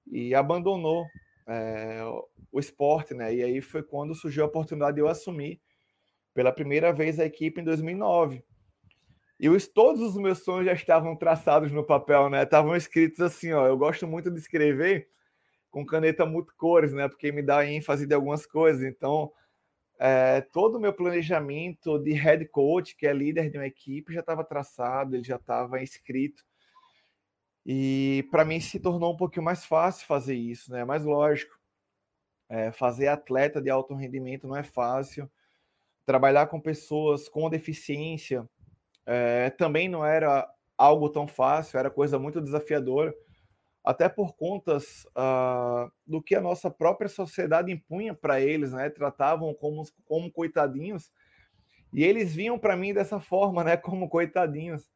e abandonou é, o esporte, né? E aí foi quando surgiu a oportunidade de eu assumir pela primeira vez a equipe em 2009. E os, todos os meus sonhos já estavam traçados no papel, né? Estavam escritos assim, ó. Eu gosto muito de escrever com caneta multicores, né? Porque me dá ênfase de algumas coisas. Então, é, todo o meu planejamento de head coach, que é líder de uma equipe, já estava traçado, ele já estava escrito. E para mim se tornou um pouquinho mais fácil fazer isso, né? Mais lógico. É, fazer atleta de alto rendimento não é fácil. Trabalhar com pessoas com deficiência é, também não era algo tão fácil, era coisa muito desafiadora, até por contas uh, do que a nossa própria sociedade impunha para eles, né? Tratavam como, como coitadinhos, e eles vinham para mim dessa forma, né? Como coitadinhos.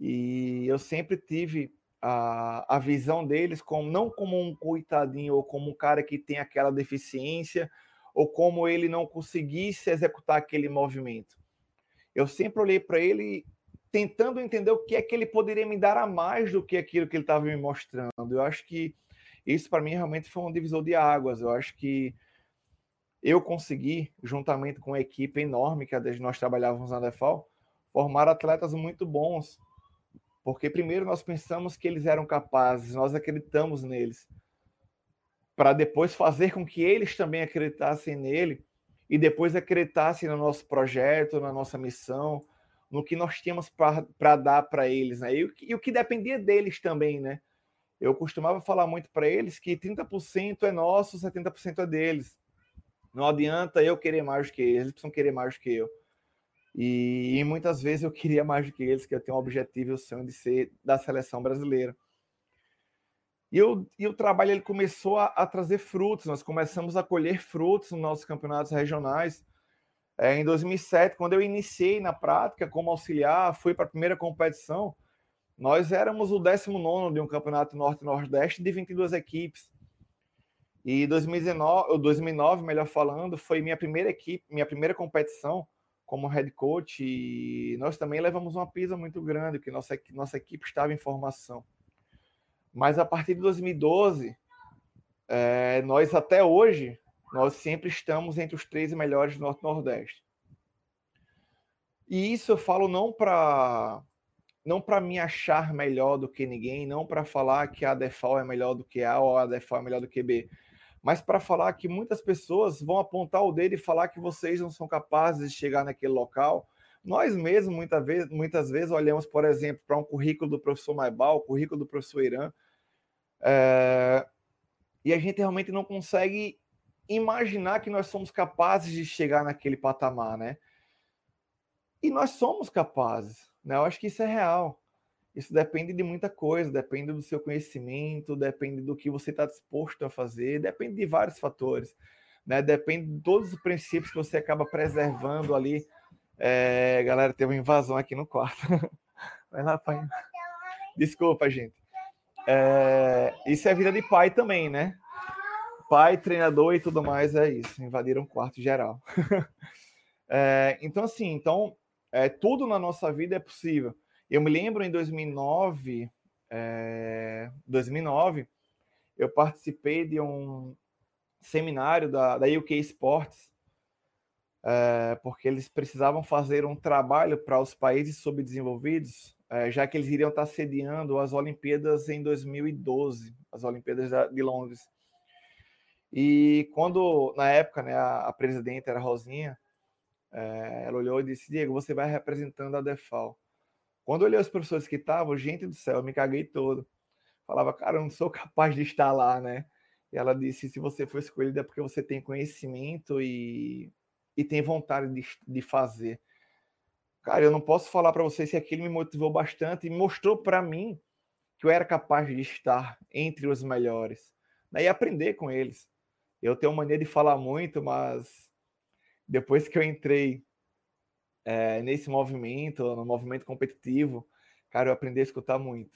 E eu sempre tive a, a visão deles como não como um coitadinho ou como um cara que tem aquela deficiência ou como ele não conseguisse executar aquele movimento eu sempre olhei para ele tentando entender o que é que ele poderia me dar a mais do que aquilo que ele estava me mostrando. Eu acho que isso para mim realmente foi um divisor de águas. Eu acho que eu consegui, juntamente com uma equipe enorme que nós trabalhávamos na DEFAL, formar atletas muito bons. Porque primeiro nós pensamos que eles eram capazes, nós acreditamos neles, para depois fazer com que eles também acreditassem nele e depois acreditassem no nosso projeto, na nossa missão, no que nós tínhamos para dar para eles, né? E, e, o que dependia deles também, né? Eu costumava falar muito para eles que 30% é nosso, 70% é deles. Não adianta eu querer mais do que eles, eles precisam querer mais do que eu. E, e muitas vezes eu queria mais do que eles, que eu tenho o objetivo e o sonho de ser da seleção brasileira. E o, e o trabalho ele começou a, a, trazer frutos, nós começamos a colher frutos nos nossos campeonatos regionais. É, em 2007, quando eu iniciei na prática como auxiliar, fui para a primeira competição, nós éramos o 19 de um campeonato norte-nordeste de 22 equipes. E 2019, 2009, melhor falando, foi minha primeira equipe, minha primeira competição como head coach e nós também levamos uma pisa muito grande, porque nossa, nossa equipe estava em formação. Mas a partir de 2012, é, nós até hoje, nós sempre estamos entre os 13 melhores do Norte-Nordeste. E isso eu falo não para não para me achar melhor do que ninguém, não para falar que a Defal é melhor do que A ou a Defal é melhor do que B, mas para falar que muitas pessoas vão apontar o dedo e falar que vocês não são capazes de chegar naquele local, nós mesmos, muitas vezes, muitas vezes olhamos, por exemplo, para um currículo do professor Maibal, o currículo do professor Irã, é, e a gente realmente não consegue imaginar que nós somos capazes de chegar naquele patamar, né? E nós somos capazes, né? Eu acho que isso é real. Isso depende de muita coisa, depende do seu conhecimento, depende do que você está disposto a fazer, depende de vários fatores, né? Depende de todos os princípios que você acaba preservando ali é, galera, teve uma invasão aqui no quarto. [laughs] Vai lá, pai. Desculpa, gente. É, isso é vida de pai também, né? Pai, treinador e tudo mais é isso. Invadiram o quarto geral. é, [laughs] então, assim, então é, tudo na nossa vida é possível. Eu me lembro em 2009, é, 2009, eu participei de um seminário da, da UK Sports, é, porque eles precisavam fazer um trabalho para os países subdesenvolvidos, é, já que eles iriam estar sediando as Olimpíadas em 2012, as Olimpíadas de Londres. E quando, na época, né, a, a presidente era Rosinha, é, ela olhou e disse: Diego, você vai representando a DEFAL. Quando eu olhei os professores que estavam, gente do céu, eu me caguei todo. Falava, cara, eu não sou [laughs] capaz de estar lá, né? E ela disse: se você foi escolhida é porque você tem conhecimento e, e tem vontade de, de fazer. Cara, eu não posso falar para vocês se aquilo me motivou bastante e mostrou para mim que eu era capaz de estar entre os melhores né? e aprender com eles. Eu tenho mania de falar muito, mas depois que eu entrei é, nesse movimento, no movimento competitivo, cara, eu aprendi a escutar muito.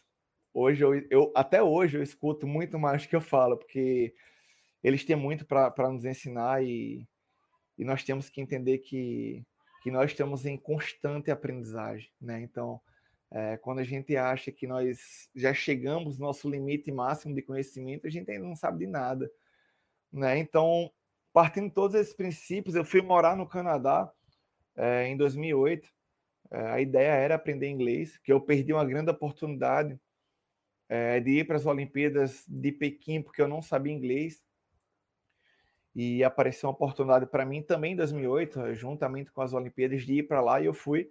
Hoje eu, eu até hoje eu escuto muito mais do que eu falo, porque eles têm muito para nos ensinar e, e nós temos que entender que, que nós estamos em constante aprendizagem, né? Então, é, quando a gente acha que nós já chegamos no nosso limite máximo de conhecimento, a gente ainda não sabe de nada, né? Então, partindo de todos esses princípios, eu fui morar no Canadá é, em 2008. É, a ideia era aprender inglês, que eu perdi uma grande oportunidade é, de ir para as Olimpíadas de Pequim, porque eu não sabia inglês. E apareceu uma oportunidade para mim também em 2008, juntamente com as Olimpíadas, de ir para lá e eu fui.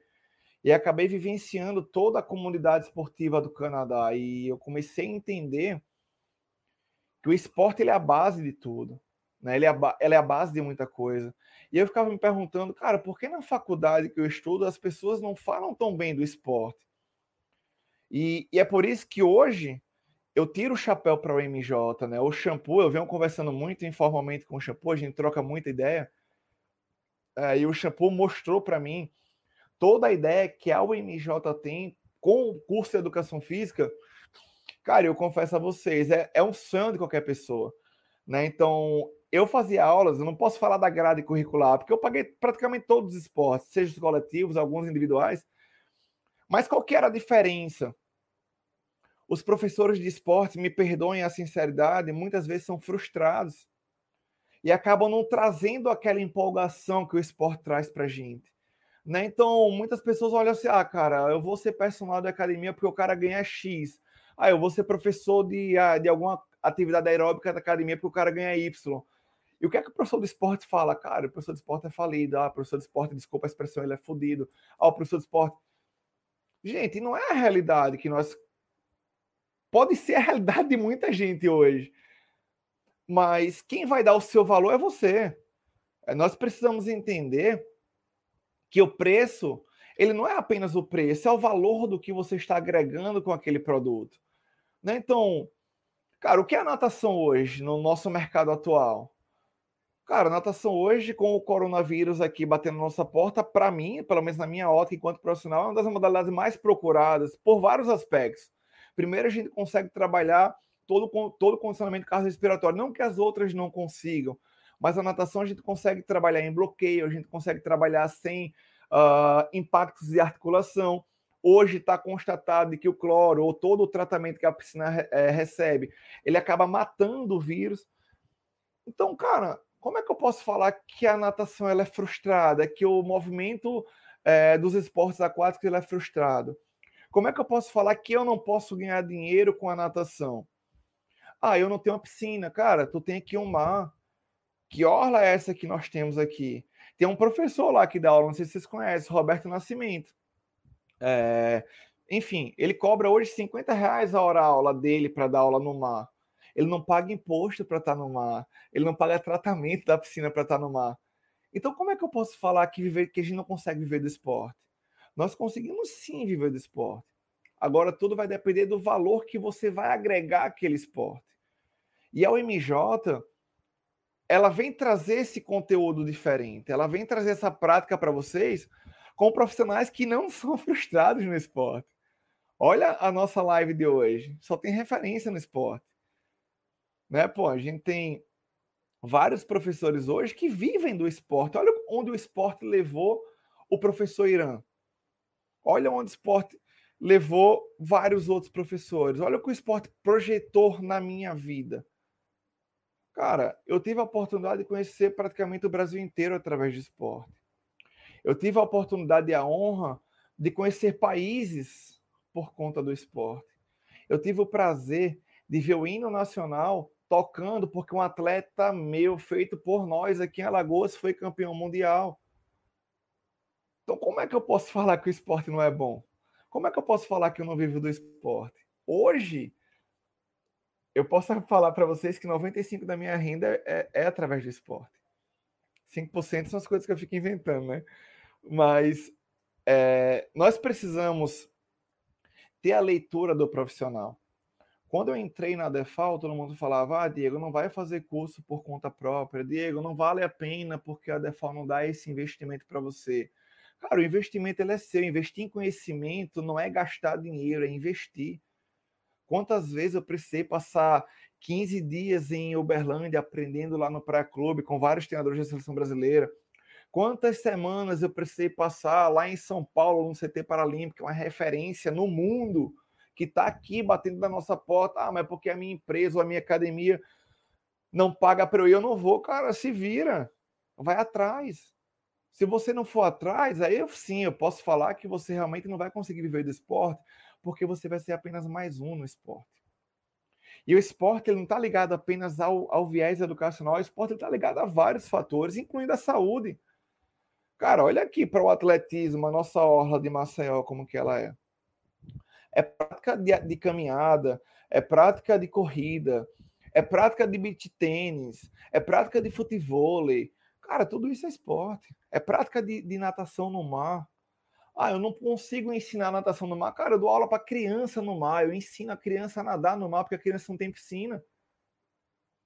E acabei vivenciando toda a comunidade esportiva do Canadá. E eu comecei a entender que o esporte ele é a base de tudo. Né? Ele é ela é a base de muita coisa. E eu ficava me perguntando, cara, por que na faculdade que eu estudo as pessoas não falam tão bem do esporte? E, e é por isso que hoje eu tiro o chapéu para o MJ, né? O shampoo, eu venho conversando muito informalmente com o shampoo, a gente troca muita ideia. É, e o shampoo mostrou para mim toda a ideia que a UMJ tem com o curso de educação física. Cara, eu confesso a vocês, é, é um sonho de qualquer pessoa. Né? Então, eu fazia aulas, eu não posso falar da grade curricular, porque eu paguei praticamente todos os esportes, seja os coletivos, alguns individuais. Mas qual que era a diferença? Os professores de esportes, me perdoem a sinceridade, muitas vezes são frustrados e acabam não trazendo aquela empolgação que o esporte traz para gente. Né? Então, muitas pessoas olham assim: ah, cara, eu vou ser personal da academia porque o cara ganha X. Ah, eu vou ser professor de, ah, de alguma atividade aeróbica da academia porque o cara ganha Y. E o que é que o professor de esporte fala? Cara, o professor de esporte é falido. Ah, o professor de esporte, desculpa a expressão, ele é fodido. Ah, o professor de esporte. Gente, não é a realidade que nós. Pode ser a realidade de muita gente hoje. Mas quem vai dar o seu valor é você. É, nós precisamos entender que o preço, ele não é apenas o preço, é o valor do que você está agregando com aquele produto. Né? Então, cara, o que é a natação hoje no nosso mercado atual? Cara, natação hoje, com o coronavírus aqui batendo na nossa porta, para mim, pelo menos na minha ótica enquanto profissional, é uma das modalidades mais procuradas por vários aspectos. Primeiro, a gente consegue trabalhar todo, todo o condicionamento cardiorrespiratório, não que as outras não consigam, mas a natação a gente consegue trabalhar em bloqueio, a gente consegue trabalhar sem uh, impactos de articulação. Hoje está constatado que o cloro ou todo o tratamento que a piscina é, recebe, ele acaba matando o vírus. Então, cara, como é que eu posso falar que a natação ela é frustrada, que o movimento é, dos esportes aquáticos ele é frustrado? Como é que eu posso falar que eu não posso ganhar dinheiro com a natação? Ah, eu não tenho uma piscina. Cara, tu tem aqui um mar. Que orla é essa que nós temos aqui? Tem um professor lá que dá aula, não sei se vocês conhecem, Roberto Nascimento. É, enfim, ele cobra hoje 50 reais a hora aula dele para dar aula no mar ele não paga imposto para estar tá no mar, ele não paga tratamento da piscina para estar tá no mar. Então, como é que eu posso falar que, viver, que a gente não consegue viver do esporte? Nós conseguimos sim viver do esporte. Agora, tudo vai depender do valor que você vai agregar àquele esporte. E a UMJ, ela vem trazer esse conteúdo diferente, ela vem trazer essa prática para vocês com profissionais que não [laughs] são frustrados no esporte. Olha a nossa live de hoje, só tem referência no esporte. Né? Pô, a gente tem vários professores hoje que vivem do esporte. Olha onde o esporte levou o professor Irã. Olha onde o esporte levou vários outros professores. Olha o que o esporte projetou na minha vida. Cara, eu tive a oportunidade de conhecer praticamente o Brasil inteiro através do esporte. Eu tive a oportunidade e a honra de conhecer países por conta do esporte. Eu tive o prazer de ver o hino nacional tocando porque um atleta meu, feito por nós aqui em Alagoas, foi campeão mundial. Então, como é que eu posso falar que o esporte não é bom? Como é que eu posso falar que eu não vivo do esporte? Hoje, eu posso falar para vocês que 95% da minha renda é, é através do esporte. 5% são as coisas que eu fico inventando, né? Mas é, nós precisamos ter a leitura do profissional. Quando eu entrei na Defal, todo mundo falava: Ah, Diego, não vai fazer curso por conta própria. Diego, não vale a pena porque a Defal não dá esse investimento para você. Cara, o investimento ele é seu. Investir em conhecimento não é gastar dinheiro, é investir. Quantas vezes eu precisei passar 15 dias em Uberlândia aprendendo lá no Praia Clube com vários treinadores da seleção brasileira? Quantas semanas eu precisei passar lá em São Paulo, no CT Paralímpico, uma referência no mundo, que está aqui batendo na nossa porta? Ah, mas porque a minha empresa ou a minha academia não paga para eu ir, eu não vou. Cara, se vira, vai atrás. Se você não for atrás, aí eu, sim, eu posso falar que você realmente não vai conseguir viver do esporte, porque você vai ser apenas mais um no esporte. E o esporte ele não está ligado apenas ao, ao viés educacional, o esporte está ligado a vários fatores, incluindo a saúde. Cara, olha aqui para o atletismo, a nossa orla de Maceió, como que ela é. É prática de, de caminhada, é prática de corrida, é prática de beach tênis, é prática de futebol. Cara, tudo isso é esporte. É prática de, de natação no mar. Ah, eu não consigo ensinar natação no mar. Cara, eu dou aula para criança no mar. Eu ensino a criança a nadar no mar porque a criança não tem piscina.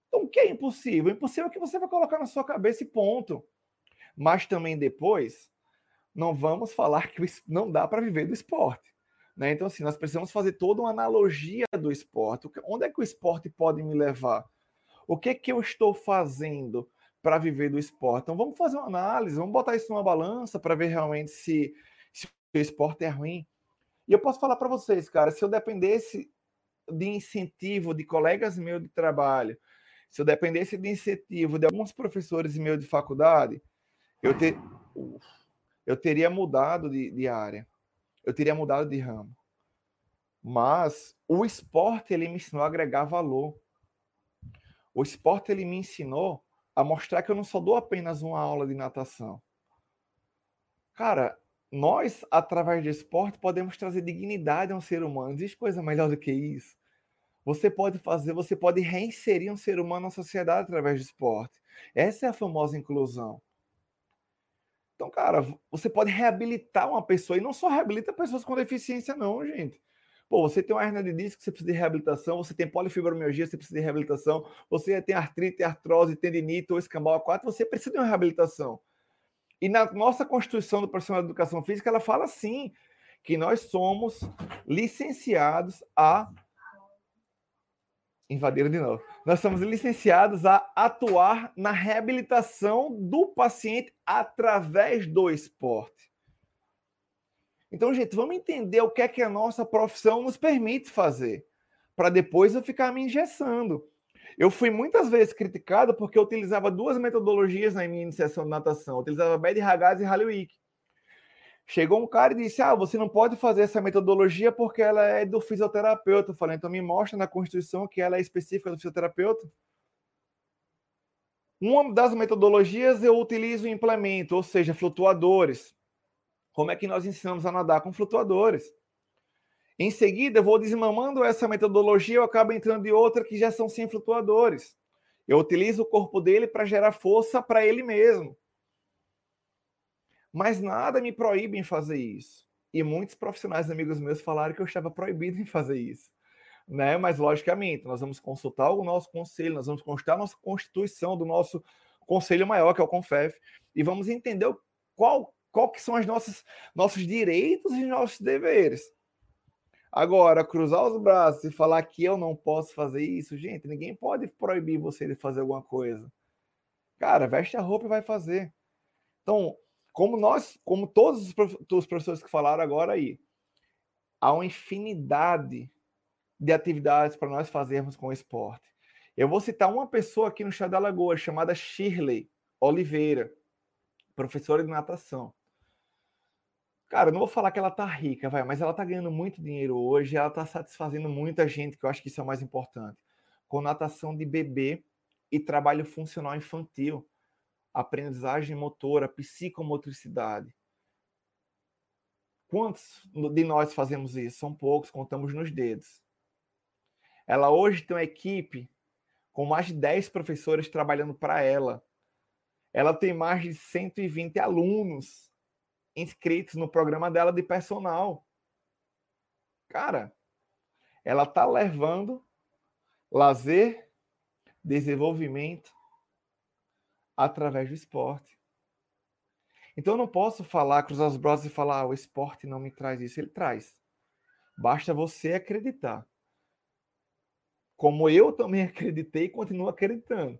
Então, o que é impossível? O impossível é que você vai colocar na sua cabeça e ponto. Mas também depois, não vamos falar que não dá para viver do esporte. Né? Então, assim, nós precisamos fazer toda uma analogia do esporte. Onde é que o esporte pode me levar? O que é que eu estou fazendo para viver do esporte? Então, vamos fazer uma análise, vamos botar isso numa balança para ver realmente se, se o esporte é ruim. E eu posso falar para vocês, cara, se eu dependesse de incentivo de colegas meus de trabalho, se eu dependesse de incentivo de alguns professores meus de faculdade, eu, eu teria mudado de, de área, eu teria mudado de ramo. Mas o esporte ele me ensinou a agregar valor. O esporte ele me ensinou a mostrar que eu não só dou apenas uma aula de natação. Cara, nós, através do esporte, podemos trazer dignidade a um ser humano. Existe coisa melhor do que isso? Você pode fazer, você pode reinserir um ser humano na sociedade através do esporte. Essa é a famosa inclusão. Então, cara, você pode reabilitar uma pessoa e não só reabilita pessoas com deficiência, não, gente. Pô, você tem uma hernia de disco, você precisa de reabilitação, você tem polifibromialgia, você precisa de reabilitação, você tem artrite, artrose, tendinite ou escambau A4, você precisa de uma reabilitação. E na nossa Constituição do Profissional de Educação Física, ela fala assim, que nós somos licenciados a invadiram de novo. Nós somos licenciados a atuar na reabilitação do paciente através do esporte. Então, gente, vamos entender o que é que a nossa profissão nos permite fazer, para depois eu ficar me engessando. Eu fui muitas vezes criticado porque eu utilizava duas metodologias na minha iniciação de natação. Eu utilizava Bad Ragaz e Halliwick. Chegou um cara e disse: Ah, você não pode fazer essa metodologia porque ela é do fisioterapeuta. Eu falei: Então me mostra na Constituição que ela é específica do fisioterapeuta. Uma das metodologias eu utilizo e implemento, ou seja, flutuadores. Como é que nós ensinamos a nadar com flutuadores? Em seguida, eu vou desmamando essa metodologia, eu acabo entrando em outra que já são sem flutuadores. Eu utilizo o corpo dele para gerar força para ele mesmo. Mas nada me proíbe em fazer isso. E muitos profissionais amigos meus falaram que eu estava proibido em fazer isso. Né? Mas, logicamente, nós vamos consultar o nosso conselho, nós vamos consultar a nossa constituição do nosso conselho maior, que é o CONFEF, e vamos entender qual, qual que são os nossos, nossos direitos e nossos deveres. Agora, cruzar os braços e falar que eu não posso fazer isso, gente, ninguém pode proibir você de fazer alguma coisa. Cara, veste a roupa e vai fazer. Então, como nós, como todos os professores que falaram agora aí, há uma infinidade de atividades para nós fazermos com o esporte. Eu vou citar uma pessoa aqui no Chá da Lagoa, chamada Shirley Oliveira, professora de natação. Cara, não vou falar que ela tá rica, vai, mas ela tá ganhando muito dinheiro hoje, ela tá satisfazendo muita gente, que eu acho que isso é o mais importante. Com natação de bebê e trabalho funcional infantil aprendizagem motora, psicomotricidade. Quantos de nós fazemos isso? São poucos, contamos nos dedos. Ela hoje tem uma equipe com mais de 10 professores trabalhando para ela. Ela tem mais de 120 alunos inscritos no programa dela de personal. Cara, ela está levando lazer, desenvolvimento, através do esporte. Então eu não posso falar, cruzar os braços e falar, ah, o esporte não me traz isso. Ele traz. Basta você acreditar. Como eu também [laughs] acreditei e continuo acreditando.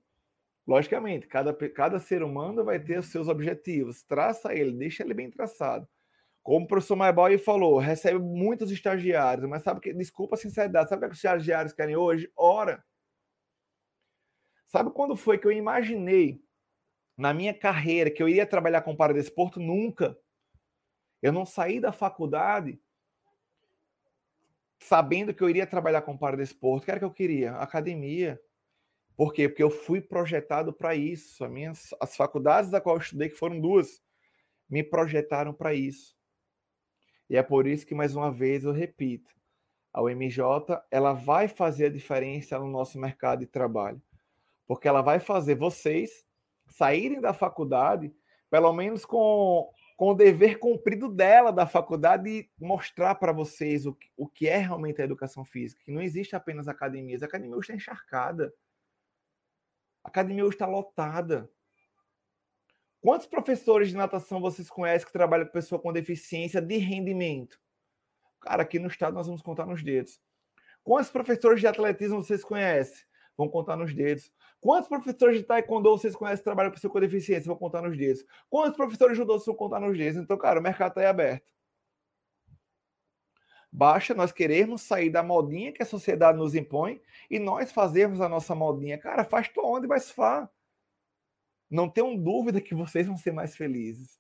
Logicamente, cada, cada ser humano vai ter os seus objetivos. Traça ele, deixa ele bem traçado. Como o professor Maibal falou, recebe muitos estagiários, mas sabe que, desculpa a sinceridade, sabe o que os estagiários querem hoje? Ora. Sabe quando foi que eu imaginei na minha carreira que eu iria trabalhar com paradesporto, nunca. Eu não saí da faculdade sabendo que eu iria trabalhar com paradesporto. O que era que eu queria? Academia. Por quê? Porque eu fui projetado para isso. As, minhas, as faculdades da qual eu estudei, que foram duas, me projetaram para isso. E é por isso que, mais uma vez, eu repito, a UMJ ela vai fazer a diferença no nosso mercado de trabalho. Porque ela vai fazer vocês saírem da faculdade, pelo menos com, com o dever cumprido dela da faculdade e mostrar para vocês o, o que é realmente a educação física, que não existe apenas academias. A academia hoje está encharcada. A academia hoje está lotada. Quantos professores de natação vocês conhecem que trabalham com pessoa com deficiência de rendimento? Cara, aqui no estado nós vamos contar nos dedos. Quantos professores de atletismo vocês conhecem? Vão contar nos dedos. Quantos professores de taekwondo vocês conhecem que trabalham com deficiência? Vão contar nos dedos. Quantos professores de judô vocês vão contar nos dedos? Então, cara, o mercado está aí aberto. Basta nós queremos sair da modinha que a sociedade nos impõe e nós fazermos a nossa modinha. Cara, faz tu onde vai se faz. Não tenham dúvida que vocês vão ser mais felizes.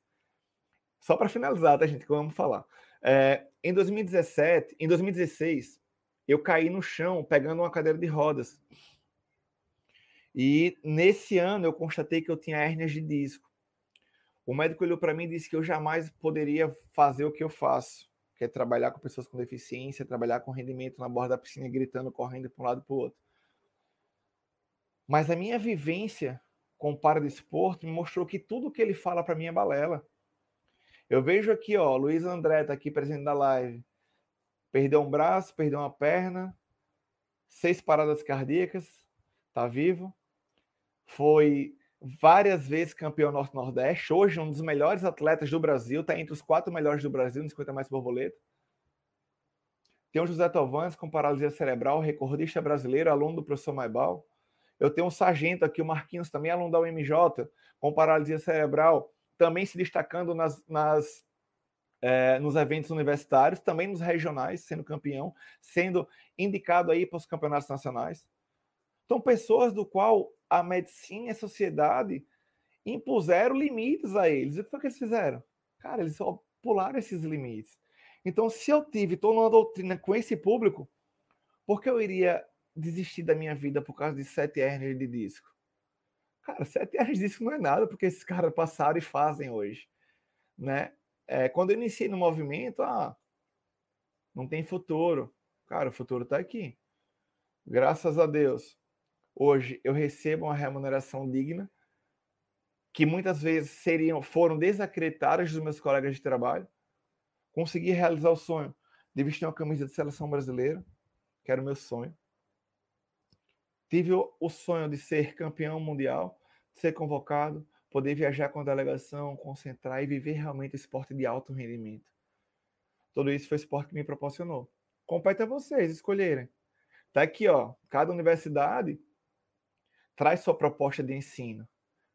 Só para finalizar, tá, gente? Que vamos falar. É, em 2017, em 2016, eu caí no chão pegando uma cadeira de rodas. E nesse ano eu constatei que eu tinha hérnias de disco. O médico olhou para mim e disse que eu jamais poderia fazer o que eu faço, que é trabalhar com pessoas com deficiência, trabalhar com rendimento na borda da piscina, gritando, correndo para um lado e para o outro. Mas a minha vivência com o para esporte me mostrou que tudo que ele fala para mim é balela. Eu vejo aqui, ó, Luiz André tá aqui presente na live. Perdeu um braço, perdeu uma perna, seis paradas cardíacas, tá vivo foi várias vezes campeão norte-nordeste, hoje um dos melhores atletas do Brasil, está entre os quatro melhores do Brasil no 50 mais borboleta. Tem o José Tovanes com paralisia cerebral, recordista brasileiro, aluno do professor Maibal. Eu tenho um sargento aqui, o Marquinhos, também aluno da UMJ, com paralisia cerebral, também se destacando nas, nas é, nos eventos universitários, também nos regionais, sendo campeão, sendo indicado aí para os campeonatos nacionais. Então, pessoas do qual a medicina e a sociedade impuseram limites a eles. E o que foi que eles fizeram? Cara, eles só pularam esses limites. Então, se eu tive, estou numa doutrina com esse público, por que eu iria desistir da minha vida por causa de sete hernias de disco? Cara, sete hernias de disco não é nada, porque esses caras passaram e fazem hoje. Né? É, quando eu iniciei no movimento, ah, não tem futuro. Cara, o futuro está aqui. Graças a Deus hoje eu recebo uma remuneração digna, que muitas vezes seriam, foram desacreditadas dos meus colegas de trabalho, consegui realizar o sonho de vestir uma camisa de seleção brasileira, que era o meu sonho. Tive o sonho de ser campeão mundial, ser convocado, poder viajar com a delegação, concentrar e viver realmente esporte de alto rendimento. Tudo isso foi esporte que me proporcionou. Compete a vocês escolherem. Tá aqui, ó. Cada universidade traz sua proposta de ensino.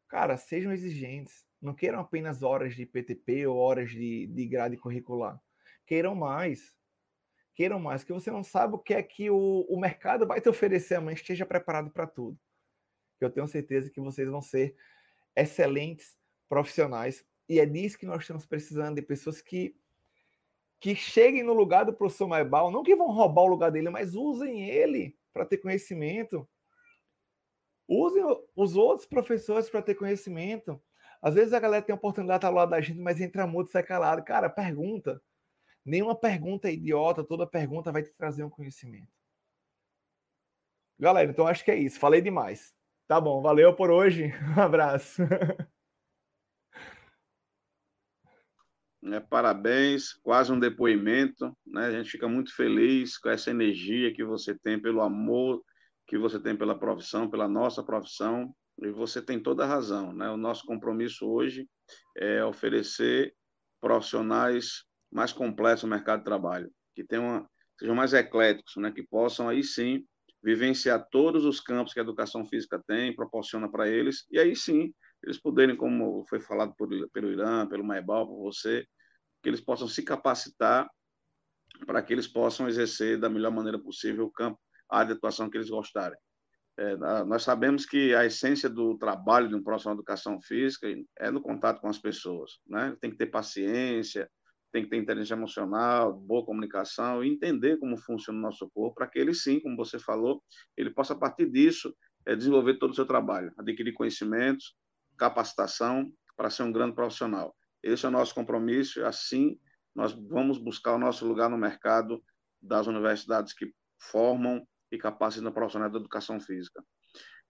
Cara, sejam exigentes. Não queiram apenas horas de PTP ou horas de, de grade curricular. Queiram mais. Queiram mais, que você não sabe o que é que o, o mercado vai te oferecer amanhã. Esteja preparado para tudo. Eu tenho certeza que vocês vão ser excelentes profissionais. E é disso que nós estamos precisando, de pessoas que que cheguem no lugar do professor Maibal, não que vão roubar o lugar dele, mas usem ele para ter conhecimento. Usem os outros professores para ter conhecimento. Às vezes a galera tem a oportunidade de estar ao lado da gente, mas entra e sai calado. Cara, pergunta. Nenhuma pergunta é idiota, toda pergunta vai te trazer um conhecimento. Galera, então acho que é isso. Falei demais. Tá bom, valeu por hoje. [laughs] Um abraço. É, parabéns, quase um depoimento. Né? A gente fica muito feliz com essa energia que você tem, pelo amor que você tem pela profissão, pela nossa profissão. E você tem toda a razão. Né? O nosso compromisso hoje é oferecer profissionais mais completos no mercado de trabalho, que tenham, sejam mais ecléticos, né? que possam aí sim vivenciar todos os campos que a educação física tem, proporciona para eles, e aí sim eles poderem, como foi falado por, pelo Irã, pelo Maibal, por você, que eles possam se capacitar para que eles possam exercer da melhor maneira possível o campo, área de atuação que eles gostarem. É, nós sabemos que a essência do trabalho de um profissional de educação física é no contato com as pessoas, né? Tem que ter paciência, tem que ter inteligência emocional, boa comunicação e entender como funciona o nosso corpo, para que ele sim, como você falou, ele possa a partir disso é, desenvolver todo o seu trabalho, adquirir conhecimentos, capacitação para ser um grande profissional. Esse é o nosso compromisso, e assim nós vamos buscar o nosso lugar no mercado das universidades que formam e capacitam profissionais da educação física.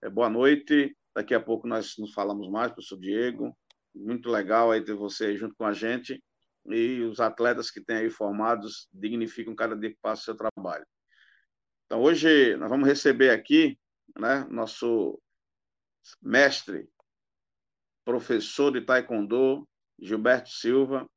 É, boa noite, daqui a pouco nós nos falamos mais, professor Diego, muito legal aí ter você aí junto com a gente, e os atletas que têm aí formados dignificam cada dia que passa o seu trabalho. Então, hoje nós vamos receber aqui né, nosso mestre, professor de Taekwondo, Gilberto Silva,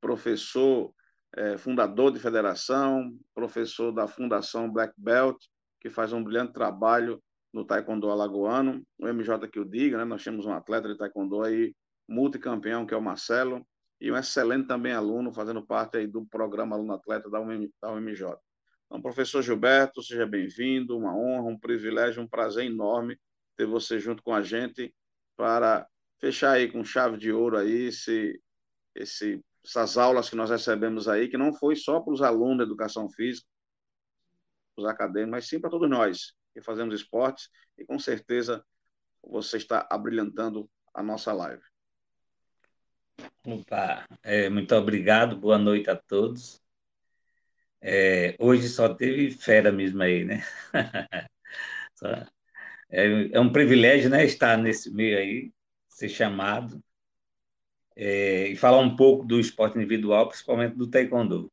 professor é, fundador de federação, professor da Fundação Black Belt, que faz um brilhante trabalho no Taekwondo alagoano, o MJ que o diga, né? nós temos um atleta de Taekwondo aí, multicampeão, que é o Marcelo, e um excelente também aluno, fazendo parte aí do programa Aluno Atleta da, UM, UMJ. Então, professor Gilberto, seja bem-vindo, uma honra, um privilégio, um prazer enorme ter você junto com a gente para fechar aí com chave de ouro aí esse, esse, essas aulas que nós recebemos aí, que não foi só para os alunos da educação física, os acadêmicos, mas sim para todos nós que fazemos esportes e com certeza você está abrilhantando a nossa live. Opa, é, muito obrigado, boa noite a todos. É, hoje só teve fera mesmo aí, né? [laughs] é, é um privilégio, né, estar nesse meio aí, ser chamado é, e falar um pouco do esporte individual, principalmente do taekwondo.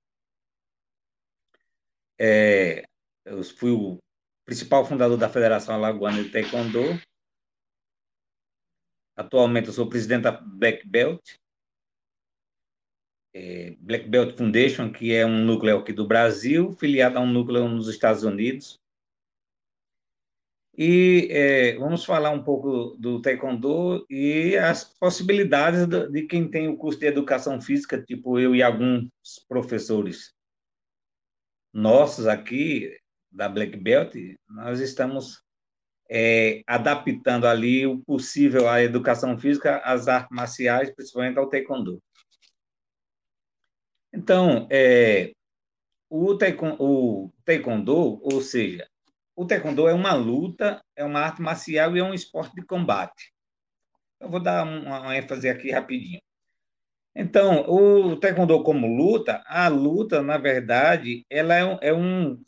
Eu fui o principal fundador da Federação Alagoana de Taekwondo. Atualmente eu sou presidente da Black Belt, é, Black Belt Foundation, que é um núcleo aqui do Brasil, filiado a um núcleo nos Estados Unidos. E é, vamos falar um pouco do taekwondo e as possibilidades de quem tem o curso de educação física, tipo eu e alguns professores nossos aqui da Black Belt, nós estamos é, adaptando ali o possível à educação física, às artes marciais, principalmente ao taekwondo. Então, é, o, taekwondo, o taekwondo, ou seja, o taekwondo é uma luta, é uma arte marcial e é um esporte de combate. Eu vou dar uma, ênfase aqui rapidinho. Então, o taekwondo como luta, a luta, na verdade, ela é um, é um,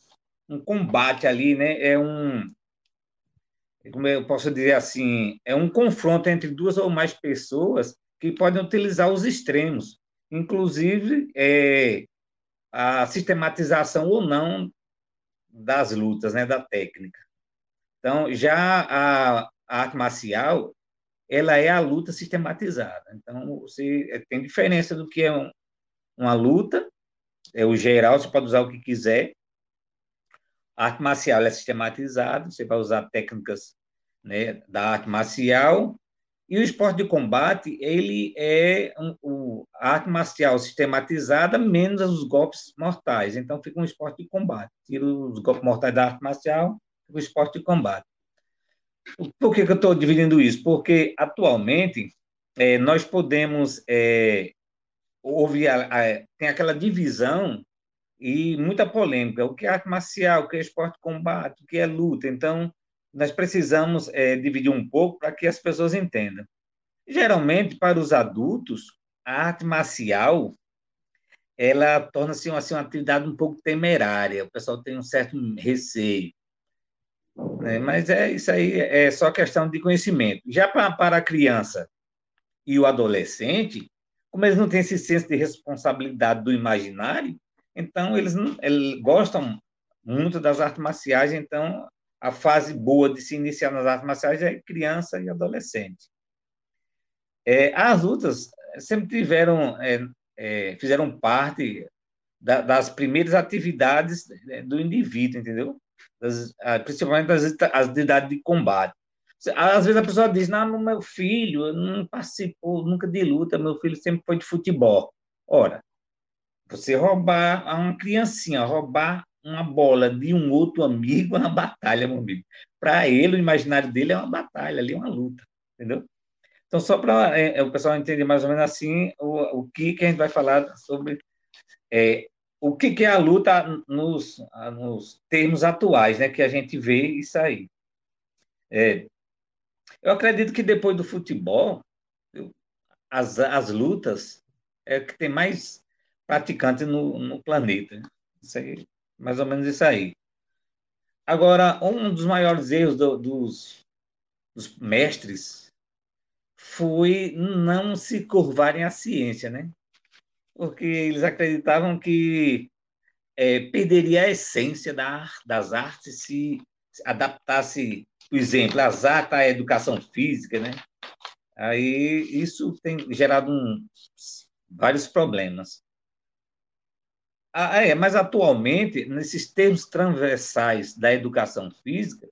um combate ali, né? É um, como eu posso dizer assim, é um confronto entre duas ou mais pessoas que podem utilizar os extremos, inclusive é, a sistematização ou não das lutas, né, da técnica. Então, já a, a arte marcial, ela é a luta sistematizada. Então, você é, tem diferença do que é um, uma luta, é o geral, você pode usar o que quiser. A arte marcial é sistematizada, você vai usar técnicas né, da arte marcial E o esporte de combate, ele é a arte marcial sistematizada menos os golpes mortais. Então, fica um esporte de combate. Tira os golpes mortais da arte marcial, fica o esporte de combate. Por que, que eu estou dividindo isso? Porque, atualmente, é, nós podemos... É, houve a, a, tem aquela divisão e muita polêmica. O que é arte marcial, o que é esporte de combate, o que é luta. Então, nós precisamos é, dividir um pouco para que as pessoas entendam. Geralmente, para os adultos, a arte marcial ela torna-se assim, uma atividade um pouco temerária, o pessoal tem um certo receio. Né? Mas é isso aí, é só questão de conhecimento. Já para, para a criança e o adolescente, como eles não têm esse senso de responsabilidade do imaginário, então eles, eles gostam muito das artes marciais, então a fase boa de se iniciar nas artes marciais é criança e adolescente. É, as lutas sempre tiveram, é, é, fizeram parte da, das primeiras atividades né, do indivíduo, entendeu? Das, principalmente das atividades de combate. Às vezes a pessoa diz, não, meu filho não participou nunca de luta, meu filho sempre foi de futebol. Ora, você roubar a uma criancinha, roubar uma bola de um outro amigo é uma batalha, meu amigo. Para ele, o imaginário dele é uma batalha, ali é uma luta, entendeu? Então, só para é, é, o pessoal entender mais ou menos assim o, o que, que a gente vai falar sobre é, o que, que é a luta nos, nos termos atuais, né, que a gente vê isso aí. É, eu acredito que depois do futebol, as, as lutas é que tem mais praticantes no, no planeta. Aí mais ou menos isso aí. Agora, um dos maiores erros do, dos, dos mestres foi não se curvarem à ciência, né? Porque eles acreditavam que é, perderia a essência da, das artes se, se adaptasse, por exemplo, as artes à educação física, né? Aí isso tem gerado um, vários problemas. Ah, é, mas atualmente, nesses termos transversais da educação física,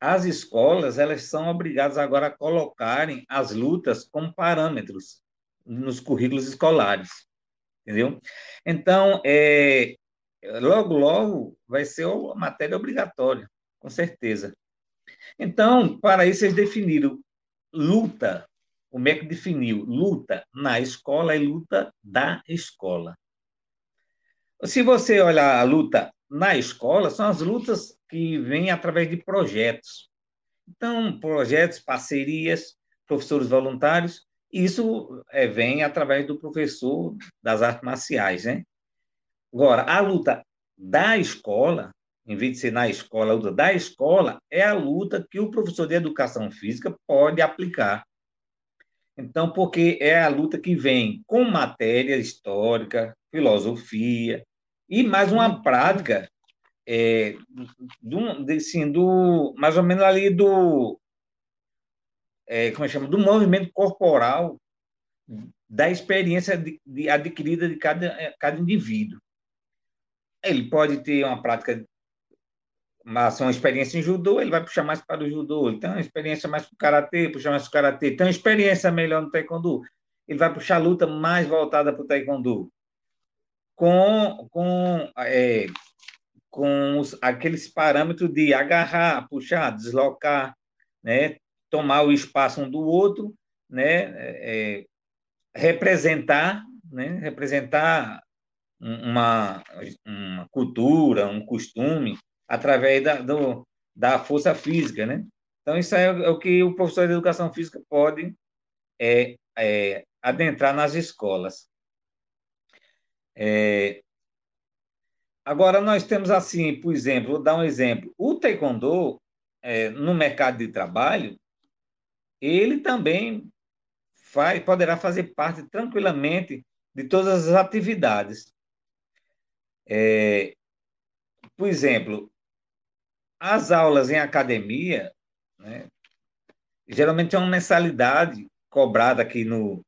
as escolas elas são obrigadas agora a colocarem as lutas como parâmetros nos currículos escolares, entendeu? Então, é, logo, logo vai ser a matéria obrigatória, com certeza. Então, para isso, eles definiram luta, o MEC definiu luta na escola e luta da escola. Se você olhar a luta na escola, são as lutas que vêm através de projetos. Então, projetos, parcerias, professores voluntários, isso é, vem através do professor das artes marciais, né? Agora, a luta da escola, em vez de ser na escola, a luta da escola, é a luta que o professor de educação física pode aplicar. Então, porque é a luta que vem com matéria histórica, filosofia, e mais uma uhum. prática é, do, assim, do, mais ou menos ali do, é, como é chama, do movimento corporal da experiência de, de, adquirida de cada, é, cada indivíduo. Ele pode ter uma prática, uma, uma experiência em judô, ele vai puxar mais para o judô. Ele tem uma experiência mais para o karatê, puxar mais para o karatê. Tem uma experiência melhor no taekwondo, ele vai puxar a luta mais voltada para o taekwondo com, com, é, com os, aqueles parâmetros de agarrar, puxar, deslocar, né, tomar o espaço um do outro, né, é, representar, né, representar uma, uma cultura, um costume, através da, do, da força física, né? Então, isso é o que o professor de educação física pode é, é, adentrar nas escolas. É... Agora, nós temos assim, por exemplo, vou dar um exemplo. O taekwondo, é, no mercado de trabalho, ele também faz, poderá fazer parte tranquilamente de todas as atividades. É, por exemplo, as aulas em academia, né, geralmente é uma mensalidade cobrada aqui no,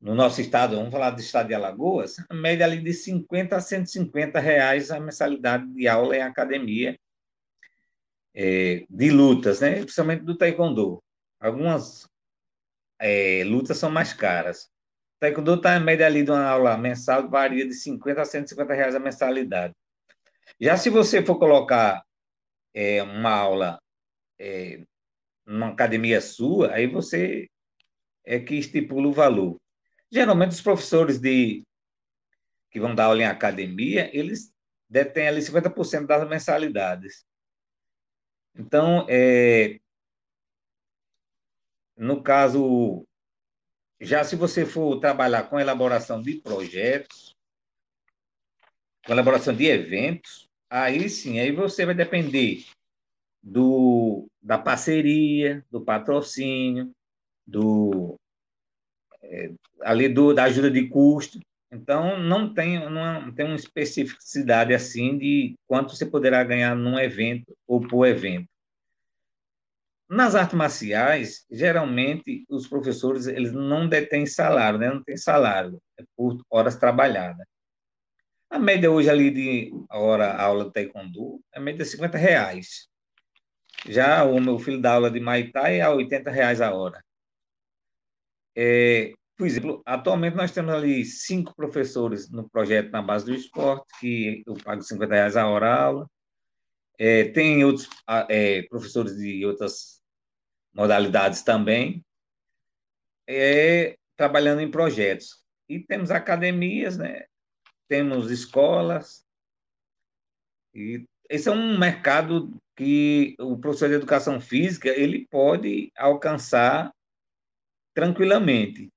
no nosso estado, vamos falar do estado de Alagoas, a média ali de 50 a 150 reais a mensalidade de aula em academia é, de lutas, né? principalmente do taekwondo. Algumas é, lutas são mais caras. O taekwondo está em média ali de uma aula mensal, varia de 50 a 150 reais a mensalidade. Já se você for colocar é, uma aula é, numa academia sua, aí você é que estipula o valor. Geralmente os professores de que vão dar aula em academia, eles detêm ali 50% das mensalidades. Então, é, no caso, já se você for trabalhar com elaboração de projetos, com elaboração de eventos, aí sim, aí você vai depender do, da parceria, do patrocínio, do ali do, da ajuda de custo. Então, não tem, não tem uma especificidade assim de quanto você poderá ganhar num evento ou por evento. Nas artes marciais, geralmente, os professores eles não detêm salário, né? não tem salário, é por horas trabalhadas. A média hoje ali de hora aula de taekwondo é média de 50 reais. Já o meu filho dá aula de Muay Thai é a 80 reais a hora. É, por exemplo, atualmente nós temos ali cinco professores no projeto na base do esporte, que eu pago 50 reais a hora a aula. É, tem outros é, professores de outras modalidades também, é, trabalhando em projetos. E temos academias, né? temos escolas, e esse é um mercado que o professor de educação física ele pode alcançar tranquilamente.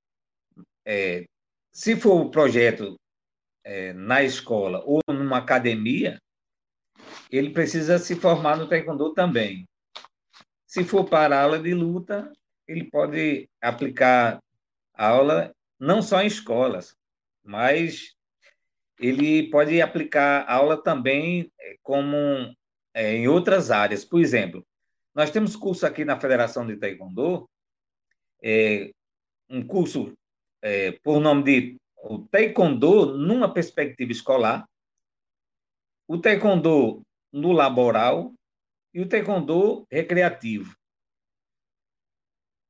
É, se for o projeto é, na escola ou numa academia, ele precisa se formar no taekwondo também. Se for para aula de luta, ele pode aplicar aula não só em escolas, mas ele pode aplicar aula também é, como é, em outras áreas. Por exemplo, nós temos curso aqui na Federação de Taekwondo, é, um curso é, por nome de o Taekwondo numa perspectiva escolar, o Taekwondo no laboral e o Taekwondo recreativo.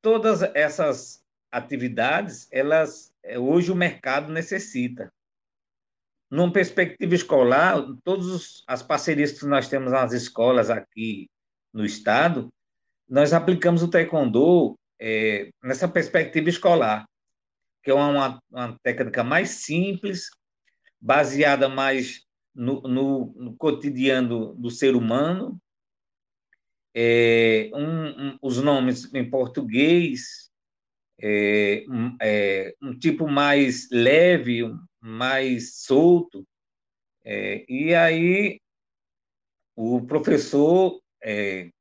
Todas essas atividades, elas é, hoje o mercado necessita. Numa perspectiva escolar, todas as parcerias que nós temos nas escolas aqui no estado, nós aplicamos o taekwondo é, nessa perspectiva escolar, que é uma, uma, técnica mais simples, baseada mais no, no, no cotidiano do, ser humano. É, um, um, os nomes em português, é, um, é, um tipo mais leve, mais solto. É, e aí o professor é,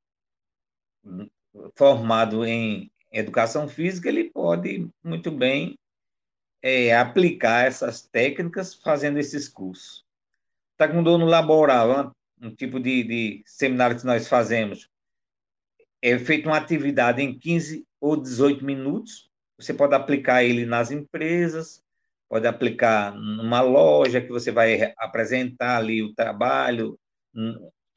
formado em educação física, ele pode muito bem é, aplicar essas técnicas fazendo esses cursos. Taekwondo no laboral, um tipo de, de seminário que nós fazemos, é feita uma atividade em 15 ou 18 minutos, você pode aplicar ele nas empresas, pode aplicar numa loja que você vai apresentar ali o trabalho.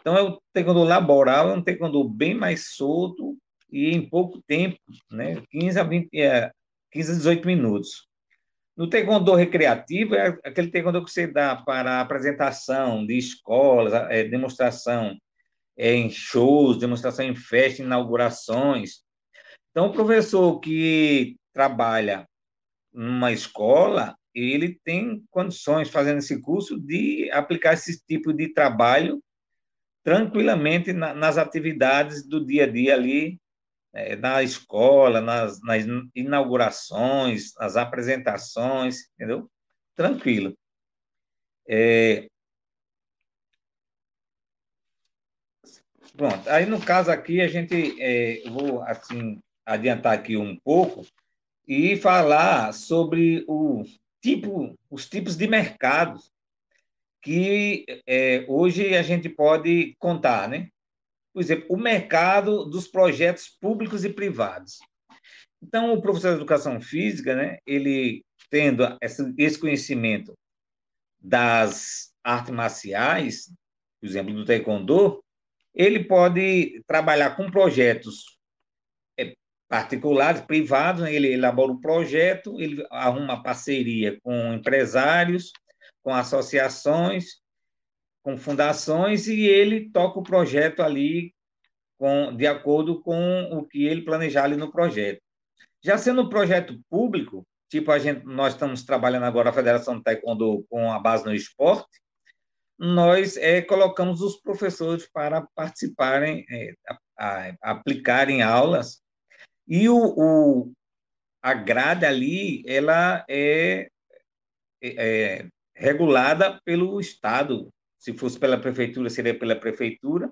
Então, é o taekwondo laboral, é um taekwondo bem mais solto e em pouco tempo, né? 15 a 20, é, 15 a 18 minutos. No taekwondo recreativo, é aquele taekwondo que você dá para apresentação de escolas, é, demonstração é, em shows, demonstração em festas, inaugurações. Então, o professor que trabalha numa escola, ele tem condições, fazendo esse curso, de aplicar esse tipo de trabalho tranquilamente na, nas atividades do dia a dia ali, é, na escola, nas, nas inaugurações, nas apresentações, entendeu? Tranquilo. É... Pronto, aí no caso aqui a gente, é, vou assim, adiantar aqui um pouco e falar sobre o tipo, os tipos de mercados que é, hoje a gente pode contar, né? Por exemplo, o mercado dos projetos públicos e privados. Então, o professor de educação física, né, ele tendo esse conhecimento das artes marciais, por exemplo, do taekwondo, ele pode trabalhar com projetos é, particulares, privados, né? ele elabora um projeto, ele arruma parceria com empresários, com associações, com fundações, e ele toca o projeto ali com, de acordo com o que ele planejar ali no projeto. Já sendo um projeto público, tipo a gente, nós estamos trabalhando agora a Federação de Taekwondo com a base no esporte, nós é, colocamos os professores para participarem, é, a, a, aplicarem aulas e o, o, a grade ali, ela é, é, é regulada pelo Estado. Se fosse pela prefeitura, seria pela prefeitura.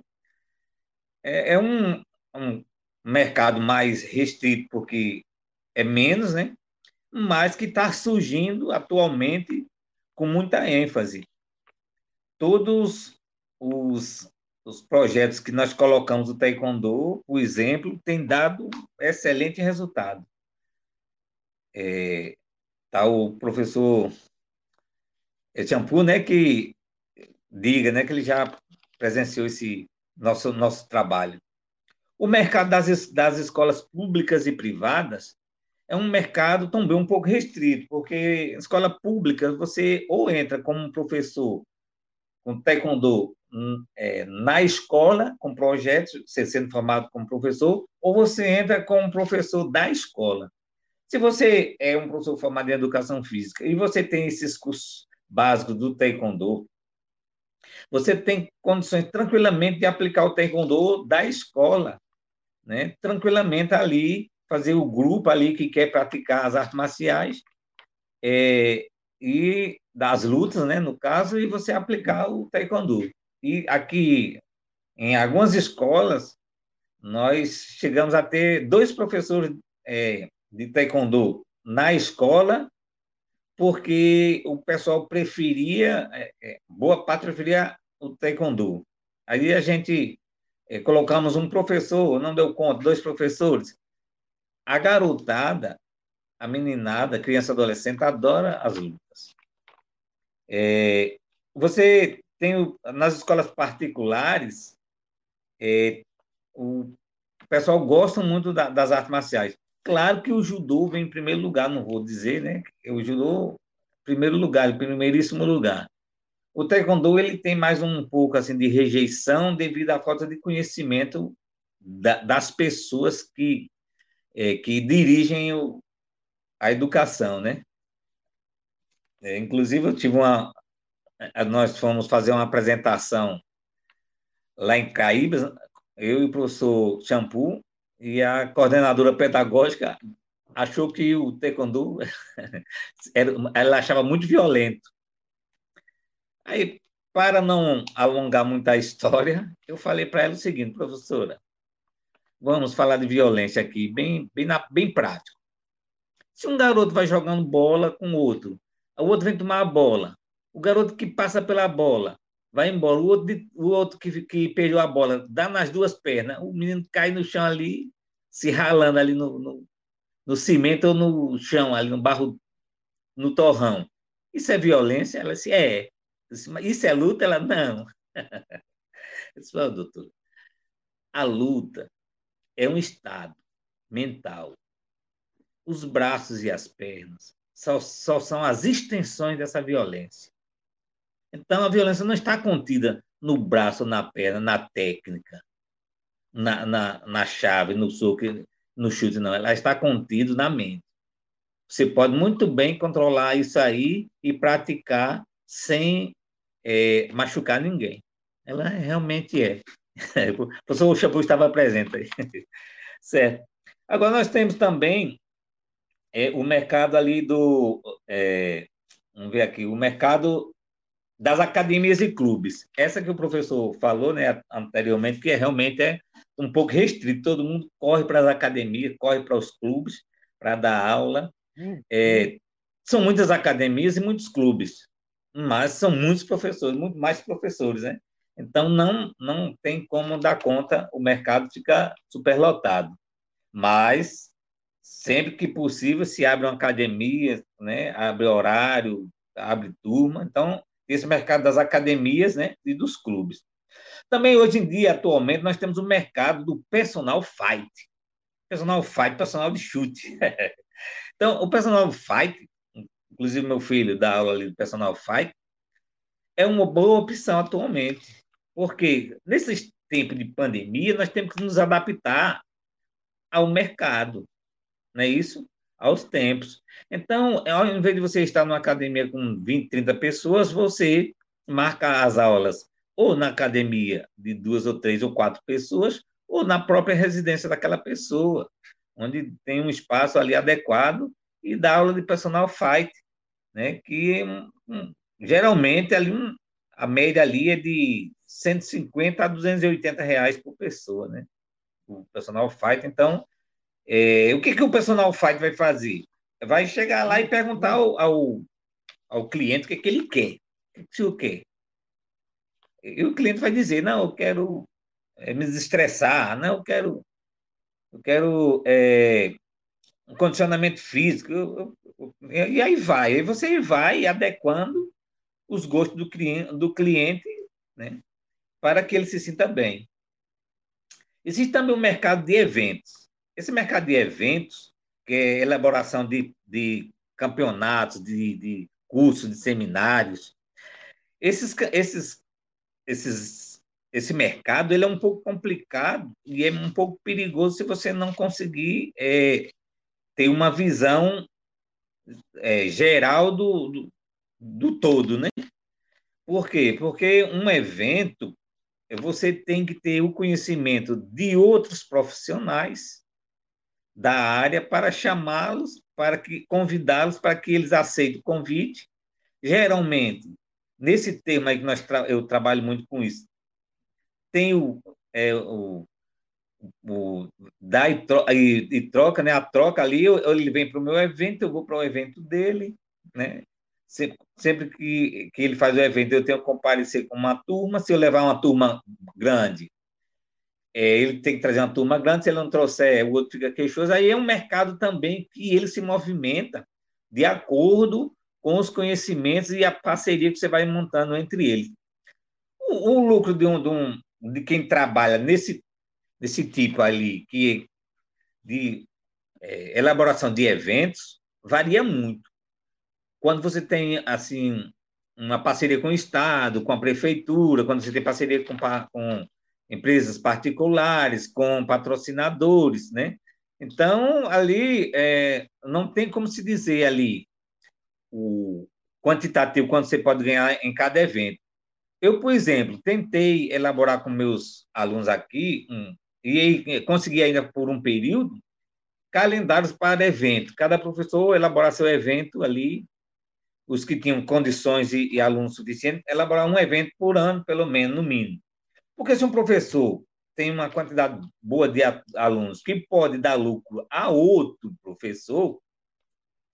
É, é um, um mercado mais restrito, porque é menos, né? mas que está surgindo atualmente com muita ênfase. Todos os os projetos que nós colocamos no Taekwondo, por exemplo, tem dado excelente resultado. É, tá o professor Champu, né, que diga, né, que ele já presenciou esse nosso nosso trabalho. O mercado das, das escolas públicas e privadas é um mercado também um pouco restrito, porque escola pública você ou entra como professor com taekwondo é, na escola, com projetos, você sendo formado como professor, ou você entra como professor da escola. Se você é um professor formado em educação física e você tem esses cursos básicos do taekwondo, você tem condições tranquilamente de aplicar o taekwondo da escola, né? Tranquilamente ali fazer o grupo ali que quer praticar as artes marciais é, e das lutas, né, no caso, e você aplicar o taekwondo. E aqui, em algumas escolas, nós chegamos a ter dois professores é, de taekwondo na escola, porque o pessoal preferia, é, é, boa parte preferia o taekwondo. Aí a gente é, colocamos um professor, não deu conta, dois professores. A garotada, a meninada, criança adolescente, adora as lutas. É, você tem nas escolas particulares, é, o pessoal gosta muito da, das artes marciais. Claro que o judô vem em primeiro lugar, não vou dizer, né? O judô, primeiro lugar, primeiríssimo lugar. O taekwondo ele tem mais um pouco assim de rejeição devido à falta de conhecimento da, das pessoas que é, que dirigem o, a educação, né? É, inclusive eu tive uma, nós fomos fazer uma apresentação lá em Caíbas, eu e o professor Shampoo, e a coordenadora pedagógica achou que o taekwondo [laughs] ela achava muito violento. Aí, para não alongar muito a história, eu falei para ela o seguinte, professora, vamos falar de violência aqui, bem, bem, na, bem prático. Se um garoto vai jogando bola com outro, o outro vem tomar a bola, o garoto que passa pela bola vai embora, o outro, o outro que, que perdeu a bola dá nas duas pernas, o menino cai no chão ali, se ralando ali no, no, no cimento ou no chão, ali no barro, no torrão. Isso é violência? Ela disse, é. Disse, Isso é luta? Ela, não. [laughs] Eu disse, doutor, a luta é um estado mental. Os braços e as pernas só, só são as extensões dessa violência. Então, a violência não está contida no braço, na perna, na técnica, na, na, na chave, no soco, no chute, não. Ela está contida na mente. Você pode muito bem controlar isso aí e praticar sem é, machucar ninguém. Ela realmente é. [laughs] o professor Chapu estava presente aí. [laughs] certo. Agora, nós temos também é, o mercado ali do. É, vamos ver aqui, o mercado das academias e clubes. Essa que o professor falou né, anteriormente, que é, realmente é um pouco restrito, todo mundo corre para as academias, corre para os clubes para dar aula. É, são muitas academias e muitos clubes, mas são muitos professores, muito mais professores, né? Então não não tem como dar conta, o mercado fica superlotado. Mas sempre que possível se abre uma academia, né? Abre horário, abre turma. Então esse mercado das academias né, e dos clubes. Também hoje em dia, atualmente, nós temos o mercado do personal fight. personal fight, personal de chute. [laughs] então, o personal fight, inclusive meu filho dá aula ali de personal fight, é uma boa opção atualmente, porque nesses tempos de pandemia nós temos que nos adaptar ao mercado, não é isso? Aos tempos. Então, ao invés de você estar numa academia com 20, 30 pessoas, você marca as aulas ou na academia de duas ou três ou quatro pessoas, ou na própria residência daquela pessoa, onde tem um espaço ali adequado e dá aula de personal fight, né? Que um, geralmente ali a média ali é de 150 a 280 reais por pessoa, né? O personal fight. Então, é, o que, que o personal fight vai fazer? Vai chegar lá e perguntar ao, ao, ao cliente o que, que ele quer. O que o quer? E o cliente vai dizer, não, eu quero é, me desestressar, não, eu quero, eu quero é, um condicionamento físico, eu, eu, e aí vai, aí você vai adequando os gostos do cliente, do cliente né, para que ele se sinta bem. Existe também o mercado de eventos. Esse mercado de eventos, que é elaboração de, de campeonatos, de, de cursos, de seminários, esses, esses esses, esse mercado ele é um pouco complicado e é um pouco perigoso se você não conseguir é, ter uma visão é, geral do, do, do todo, né? Por quê? Porque um evento você tem que ter o conhecimento de outros profissionais da área para chamá-los, para que convidá-los para que eles aceitem o convite. Geralmente, Nesse tema aí que nós tra eu trabalho muito com isso, tem o, é, o, o dá e, tro e, e, troca, né? A troca ali, eu, ele vem para o meu evento, eu vou para o evento dele, né? Sempre, sempre que, que ele faz o evento, eu tenho que comparecer com uma turma. Se eu levar uma turma grande, é, ele tem que trazer uma turma grande. Se ele não trouxer, o outro fica queixoso. Aí é um mercado também que ele se movimenta de acordo com os conhecimentos e a parceria que você vai montando entre eles. O, o lucro de, um, de, um, de quem trabalha nesse, nesse tipo ali, que de é, elaboração de eventos, varia muito. Quando você tem, assim, uma parceria com o Estado, com a Prefeitura, quando você tem parceria com, com empresas particulares, com patrocinadores, né? Então, ali, é, não tem como se dizer ali, o quantitativo, quanto você pode ganhar em cada evento. Eu, por exemplo, tentei elaborar com meus alunos aqui, um, e consegui ainda por um período, calendários para evento. Cada professor elaborar seu evento ali, os que tinham condições e, e alunos suficientes, elaborar um evento por ano, pelo menos, no mínimo. Porque se um professor tem uma quantidade boa de alunos que pode dar lucro a outro professor,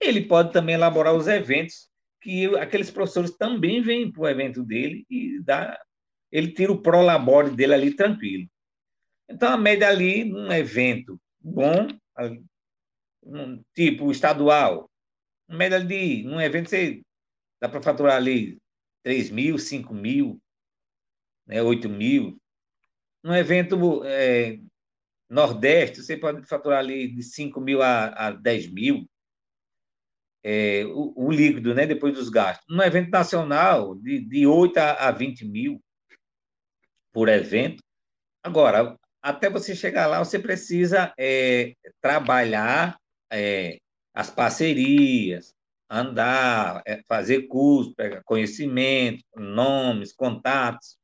ele pode também elaborar os eventos que aqueles professores também vêm para o evento dele e dá, ele tira o prolabore dele ali tranquilo. Então, a média ali, num evento bom, tipo estadual, média de, num evento, você dá para faturar ali 3 mil, 5 mil, né, 8 mil. Num evento é, nordeste, você pode faturar ali de 5 mil a, a 10 mil é, o, o, líquido, né, depois dos gastos. Num evento nacional, de, de 8 a, a 20 mil por evento. Agora, até você chegar lá, você precisa é, trabalhar é, as parcerias, andar, é, fazer curso, pegar conhecimento, nomes, contatos.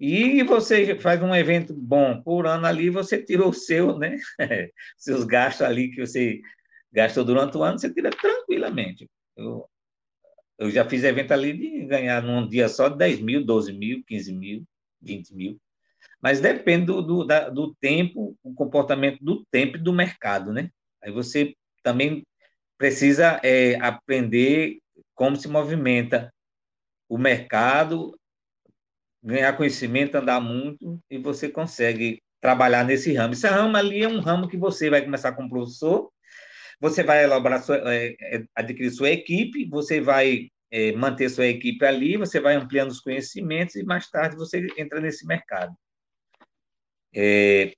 E você faz um evento bom por ano ali, você tirou o seu, né? [laughs] Seus gastos ali que você gastou durante o ano, você tira tranquilamente. Eu, eu já fiz evento ali de ganhar num dia só 10 mil, 12 mil, 15 mil, 20 mil. Mas depende do, do, da, do tempo, o comportamento do tempo e do mercado, né? Aí você também precisa é, aprender como se movimenta o mercado, ganhar conhecimento, andar muito, e você consegue trabalhar nesse ramo. Esse ramo ali é um ramo que você vai começar como professor, você vai elaborar, sua, é, é, adquirir sua equipe, você vai é, manter sua equipe ali, você vai ampliando os conhecimentos e mais tarde você entra nesse mercado. É,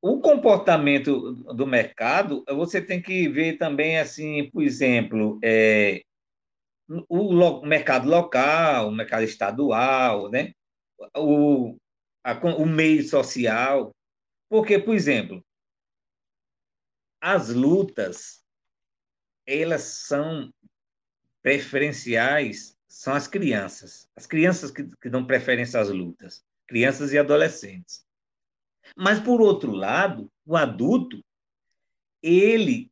o comportamento do mercado, você tem que ver também, assim, por exemplo, é, o, lo, mercado local, o mercado estadual, né? o, a, o meio social. Porque, por exemplo, as lutas, elas são preferenciais, são as crianças. As crianças que, que dão preferência às lutas, crianças e adolescentes. Mas, por outro lado, o adulto, ele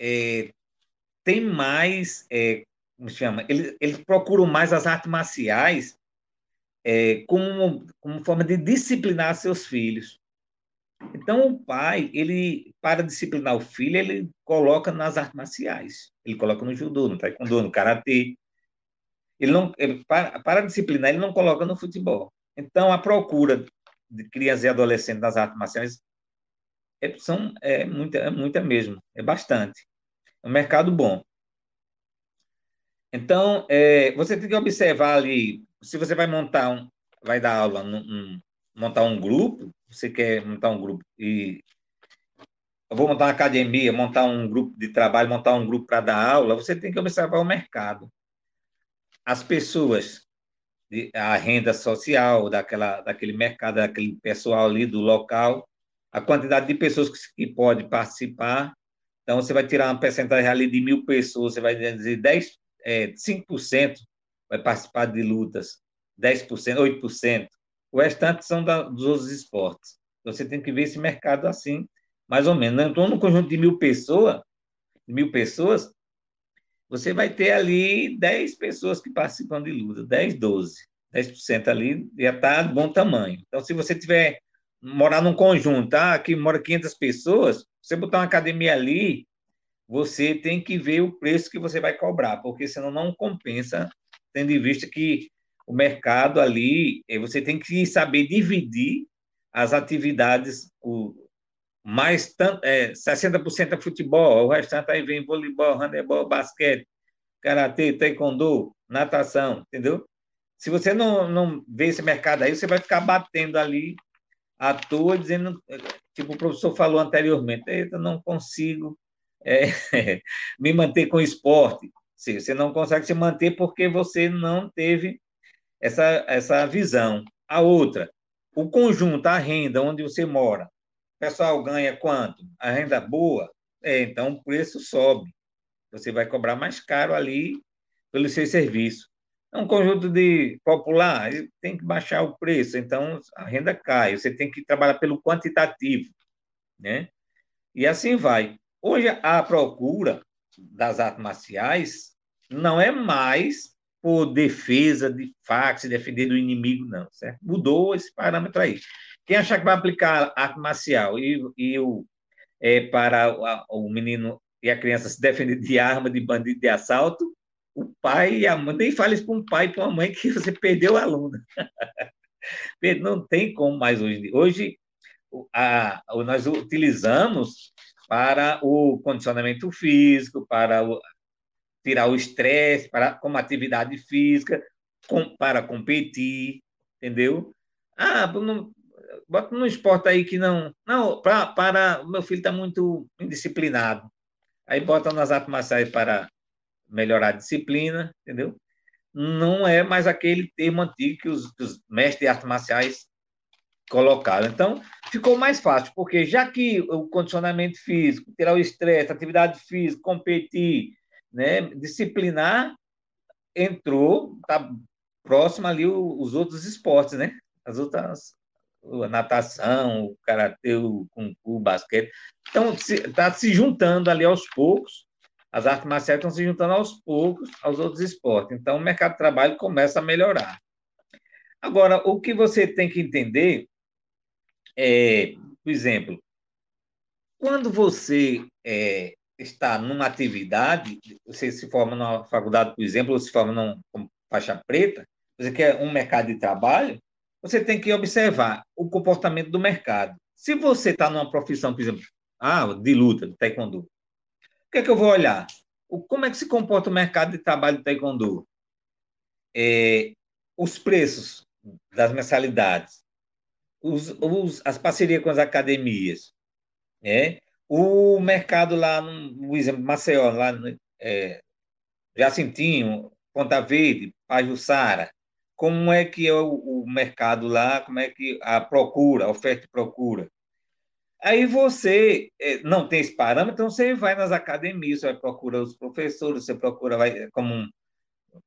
é, tem mais, é, como chama? Ele, eles procuram mais as artes marciais é, como, como forma de disciplinar seus filhos. Então, o pai, ele, para disciplinar o filho, ele coloca nas artes marciais. Ele coloca no judô, no taekwondo, no karatê. Ele não, ele, para, para disciplinar, ele não coloca no futebol. Então, a procura de crianças e adolescentes nas artes marciais é, são, é, muita, é muita mesmo, é bastante. É um mercado bom. Então, é, você tem que observar ali, se você vai montar um, vai dar aula, um, montar um grupo, você quer montar um grupo e eu vou montar uma academia, montar um grupo de trabalho, montar um grupo para dar aula, você tem que observar o mercado. As pessoas a renda social daquela, daquele mercado, daquele pessoal ali do local, a quantidade de pessoas que, que pode participar. Então, você vai tirar uma percentagem ali de mil pessoas, você vai dizer 10, é, 5% vai participar de lutas, 10%, 8%. O restante são da, dos outros esportes. Então, você tem que ver esse mercado assim, mais ou menos. Né? Então, no conjunto de mil pessoas, mil pessoas, você vai ter ali 10 pessoas que participam de luta, 10, 12. 10% ali já está de bom tamanho. Então, se você tiver morar num conjunto, tá? Aqui mora 500 pessoas, você botar uma academia ali, você tem que ver o preço que você vai cobrar, porque senão não compensa, tendo em vista que o mercado ali, eh, você tem que saber dividir as atividades, o mais é, 60% é futebol, o restante aí vem voleibol, handebol, basquete, karatê, taekwondo, natação, entendeu? Se você não, não vê esse mercado aí, você vai ficar batendo ali à toa, dizendo, tipo o professor falou anteriormente, eu não consigo é, [laughs] me manter com o esporte. Você não consegue se manter porque você não teve essa, essa visão. A outra, o conjunto, a renda onde você mora, pessoal ganha quanto? A renda boa? É, então o preço sobe. Você vai cobrar mais caro ali pelo seu serviço. É um conjunto de popular, tem que baixar o preço, então a renda cai. Você tem que trabalhar pelo quantitativo, né? E assim vai. Hoje a procura das artes marciais não é mais por defesa de fax, defender do inimigo, não, certo? Mudou esse parâmetro aí. Quem achar que vai aplicar arte marcial e, e o, é, para o, o menino e a criança se defender de arma, de bandido, de assalto, o pai e a mãe, nem fale isso para um pai e para uma mãe que você perdeu o aluno. [laughs] Não tem como mais hoje. Hoje, a, nós utilizamos para o condicionamento físico, para o, tirar o estresse, para como atividade física, com, para competir, entendeu? Ah, não, bota no esporte aí que não. Não, pra, para. Meu filho está muito indisciplinado. Aí bota nas artes marciais para melhorar a disciplina, entendeu? Não é mais aquele termo antigo que os, os mestres de artes marciais colocaram. Então, ficou mais fácil, porque já que o condicionamento físico, tirar o estresse, atividade física, competir, né, disciplinar, entrou, está próximo ali os outros esportes, né? As outras a natação, o karatê, o kung fu, o basquete. Então, está se, se juntando ali aos poucos, as artes marciais estão se juntando aos poucos aos outros esportes. Então, o mercado de trabalho começa a melhorar. Agora, o que você tem que entender é, por exemplo, quando você é, está numa atividade, você se forma numa faculdade, por exemplo, ou se forma numa faixa preta, você quer um mercado de trabalho, você tem que observar o comportamento do mercado. Se você está numa profissão, por exemplo, ah, de luta, de taekwondo, o que é que eu vou olhar? O, como é que se comporta o mercado de trabalho de taekwondo? É, os preços das mensalidades, os, os, as parcerias com as academias, É, o mercado lá, no exemplo, Maceió, lá é, Jacintinho, Ponta Verde, Pajussara, como é que é o, o, mercado lá, como é que a procura, a oferta e procura. Aí você é, não tem esse parâmetro, então você vai nas academias, você vai procurar os professores, você procura vai, como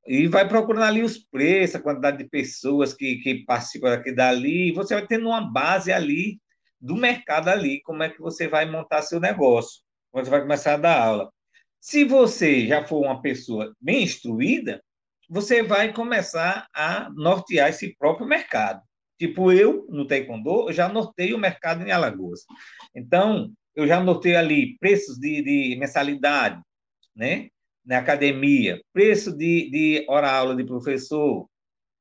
e vai procurando ali os preços, a quantidade de pessoas que, que participam daqui dali, e você vai tendo uma base ali do mercado ali, como é que você vai montar seu negócio, quando você vai começar a dar aula. Se você já for uma pessoa bem instruída, você vai começar a nortear esse próprio mercado. Tipo, eu, no Taekwondo, eu já nortei o mercado em Alagoas. Então, eu já nortei ali preços de, de mensalidade, né? Na academia, preço de, de hora-aula de professor,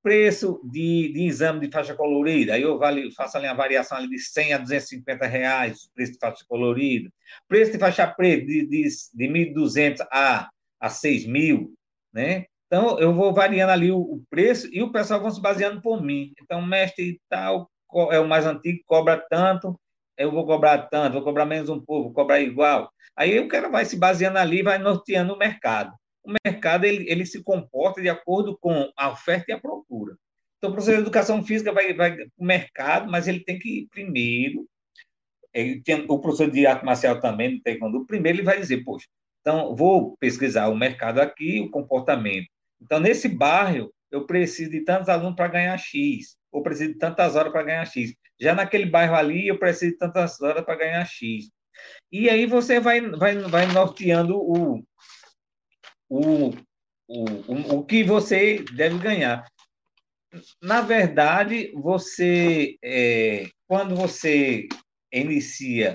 preço de, de exame de faixa colorida, aí eu vale, faço ali uma variação ali de 100 a 250 reais, preço de faixa colorida, preço de faixa preta de, de, de 1.200 a, a 6.000, né? Então, eu vou variando ali o, o, preço e o pessoal vão se baseando por mim. Então, mestre tal é o mais antigo, cobra tanto, eu vou cobrar tanto, vou cobrar menos um pouco, vou cobrar igual. Aí o cara vai se baseando ali, vai norteando o mercado. O mercado ele, ele se comporta de acordo com a oferta e a procura. Então, o professor de educação física vai, vai para o mercado, mas ele tem que, primeiro, ele tem, o professor de arte marcial também, no taekwondo, primeiro ele vai dizer, poxa, então, vou pesquisar o mercado aqui, o comportamento. Então, nesse bairro, eu preciso de tantos alunos para ganhar X, ou preciso de tantas horas para ganhar X. Já naquele bairro ali, eu preciso de tantas horas para ganhar X. E aí você vai, vai, vai norteando o, o, o, o que você deve ganhar. Na verdade, você, é, quando você inicia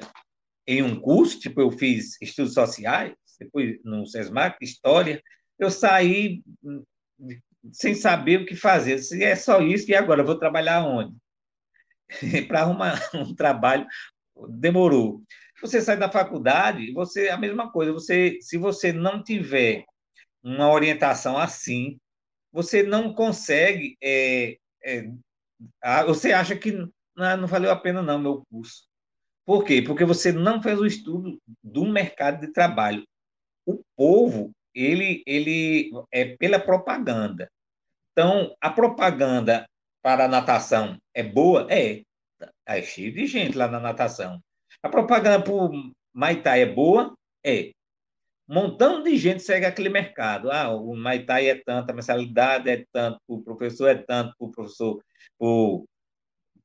em um curso, tipo eu fiz estudos sociais, depois no SESMAC, História, eu saí sem saber o que fazer. Se é só isso, e agora? Eu vou trabalhar onde? [laughs] Para arrumar [laughs] um trabalho, demorou. Você sai da faculdade, você a mesma coisa. Você, se você não tiver uma orientação assim, você não consegue. É, é, você acha que não, não valeu a pena não meu curso. Por quê? Porque você não fez o estudo do mercado de trabalho. O povo ele, ele é pela propaganda. Então, a propaganda para a natação é boa? É. É cheio de gente lá na natação. A propaganda para o Maitai é boa? É. Um montão de gente segue aquele mercado. Ah, o Maitai é tanto, a mensalidade é tanto, o professor é tanto, o professor, o,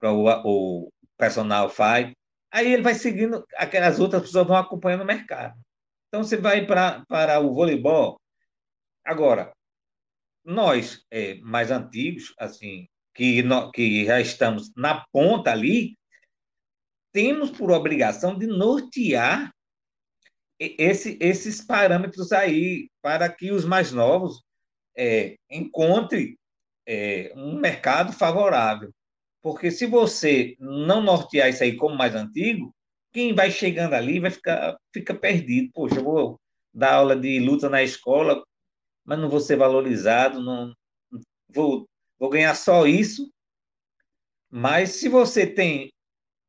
o, o personal faz. Aí ele vai seguindo, aquelas outras pessoas vão acompanhando o mercado. Então, você vai para o voleibol. Agora, nós, é, mais antigos, assim, que, no, que já estamos na ponta ali, temos por obrigação de nortear esse, esses parâmetros aí para que os mais novos é, encontrem é, um mercado favorável. Porque se você não nortear isso aí como mais antigo, quem vai chegando ali vai ficar fica perdido. Poxa, eu vou dar aula de luta na escola, mas não vou ser valorizado, não vou, vou ganhar só isso. Mas se você tem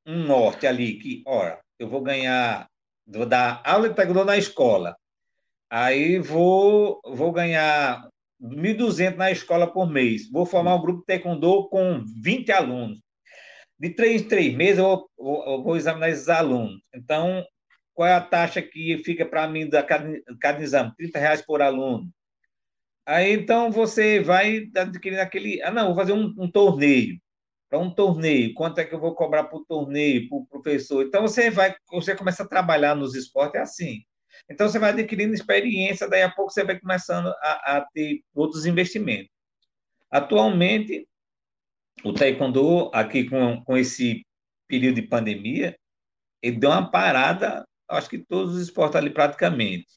um norte ali que, ora, eu vou ganhar, vou dar aula de taekwondo na escola, aí vou, vou ganhar 1.200 na escola por mês, vou formar um grupo de taekwondo com 20 alunos. De três em três meses eu vou, vou, vou examinar esses alunos. Então, qual é a taxa que fica para mim da cada, cada exame? 30 reais por aluno. Aí, então, você vai adquirindo aquele... Ah, não, vou fazer um, um torneio para um torneio, quanto é que eu vou cobrar para o torneio, para o professor. Então você vai, você começa a trabalhar nos esportes é assim. Então você vai adquirindo experiência, daí a pouco você vai começando a, a ter outros investimentos. Atualmente, o taekwondo, aqui com, com esse período de pandemia, ele deu uma parada, acho que todos os esportes ali praticamente.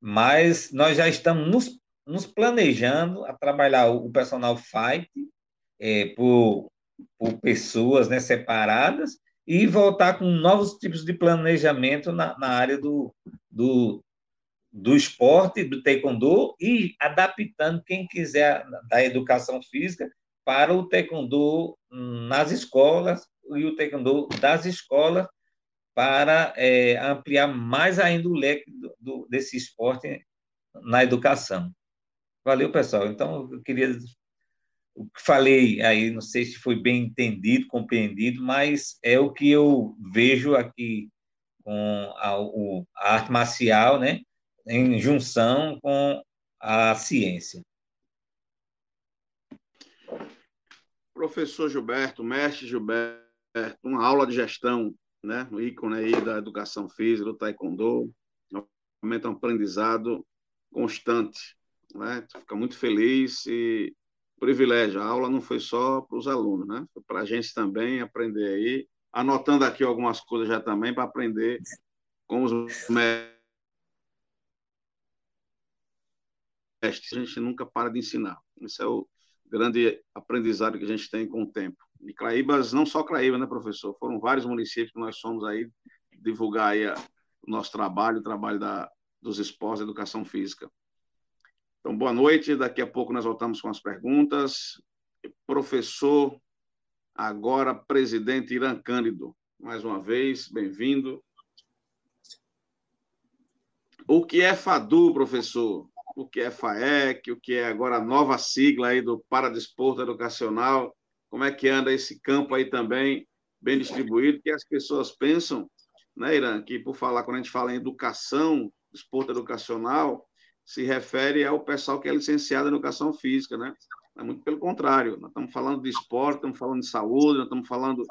Mas nós já estamos nos, nos planejando a trabalhar o, personal fight é, por por pessoas né, separadas e voltar com novos tipos de planejamento na, na área do, do, do esporte, do taekwondo, e adaptando quem quiser da educação física para o taekwondo nas escolas e o taekwondo das escolas para é, ampliar mais ainda o leque do, do, desse esporte na educação. Valeu, pessoal. Então, eu queria. O que falei aí, não sei se foi bem entendido, compreendido, mas é o que eu vejo aqui com a, o, a arte marcial, né, em junção com a ciência. Professor Gilberto, mestre Gilberto, uma aula de gestão, né, no ícone aí da educação física, do taekwondo, realmente é um aprendizado constante, né, fica muito feliz e privilégio, a aula não foi só para os alunos, né, foi para a gente também aprender aí, anotando aqui algumas coisas já também para aprender com os mestres, a gente nunca para de ensinar, esse é o grande aprendizado que a gente tem com o tempo. E Craíbas, não só Craíba, né, professor? Foram vários municípios que nós somos aí divulgar aí a, o nosso trabalho, o trabalho da, dos esportes, educação física. Então, boa noite. Daqui a pouco nós voltamos com as perguntas. Professor, agora presidente Irã Cândido, mais uma vez, bem-vindo. O que é FADU, professor? o que é FAEC, o que é agora a nova sigla aí do Paradesporto Educacional, como é que anda esse campo aí também, bem distribuído, que as pessoas pensam, né, Irã, que por falar, quando a gente fala em educação, esporte educacional, se refere ao pessoal que é licenciado em educação física, né? É muito pelo contrário, nós estamos falando de esporte, estamos falando de saúde, nós estamos falando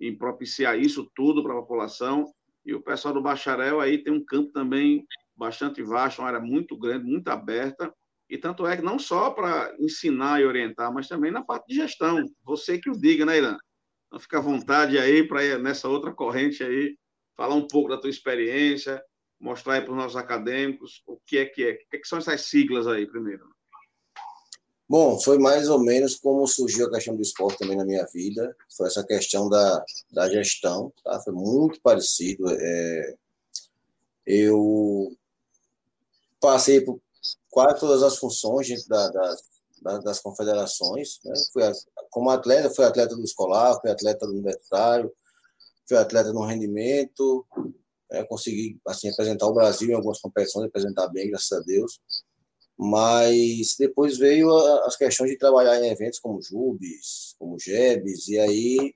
em propiciar isso tudo para a população, e o pessoal do bacharel aí tem um campo também bastante vasta, uma área muito grande, muito aberta, e tanto é que não só para ensinar e orientar, mas também na parte de gestão. Você que o diga, né, Irã? Então fica à vontade aí para nessa outra corrente aí, falar um pouco da tua experiência, mostrar para os nossos acadêmicos o que é que é. O que, é que são essas siglas aí, primeiro? Bom, foi mais ou menos como surgiu a questão do esporte também na minha vida. Foi essa questão da, da gestão, tá? Foi muito parecido. É, eu passei por quase todas as funções dentro da, da, das confederações. Né? Fui, como atleta, fui atleta do escolar, fui atleta do universitário, fui atleta no rendimento, né? consegui assim, representar o Brasil em algumas competições, representar bem, graças a Deus. Mas depois veio as questões de trabalhar em eventos como Jubes, como Jebes, e aí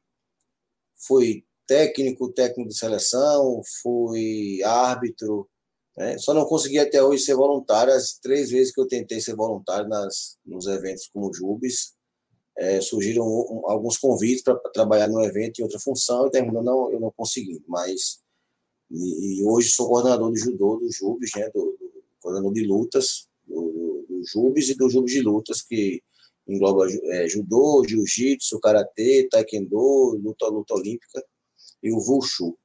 fui técnico, técnico de seleção, fui árbitro, né? Só não consegui até hoje ser voluntário. As três vezes que eu tentei ser voluntário nas, nos eventos como Jubes, é, surgiram alguns convites para trabalhar no evento em outra função e terminou não, eu não consegui. Mas e, e, hoje sou coordenador de judô do Jubes, né? Do, do coordenador de lutas do, do, Jubes e do Jubes de lutas que engloba é, judô, jiu-jitsu, karatê, taekwondo, luta luta olímpica e o wushu.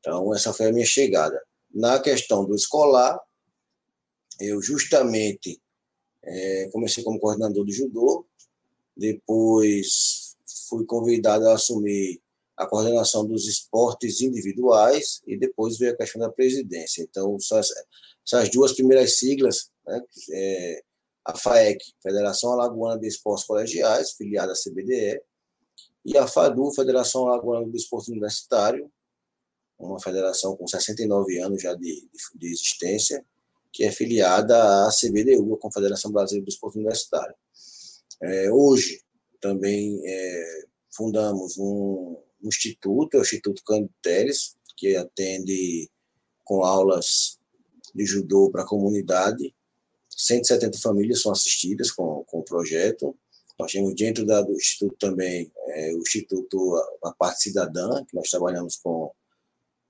Então essa foi a minha chegada na questão do escolar, eu justamente é, comecei como coordenador de judô, depois fui convidado a assumir a coordenação dos esportes individuais e depois veio a questão da presidência. Então, são essas duas primeiras siglas, né, é, a FAEC, Federação Alagoana de Esportes Colegiais, filiada à CBDE, e a FADU, Federação Alagoana do Esporte Universitário, uma federação com 69 anos já de, de existência, que é filiada à CBDU, a Confederação Brasileira do Esporte Universitário. É, hoje, também é, fundamos um, um, instituto, é o Instituto Cândido Teles, que atende com aulas de judô para a comunidade. 170 famílias são assistidas com, com o projeto. Nós temos dentro da, do Instituto também é, o Instituto, a, a parte cidadã, que nós trabalhamos com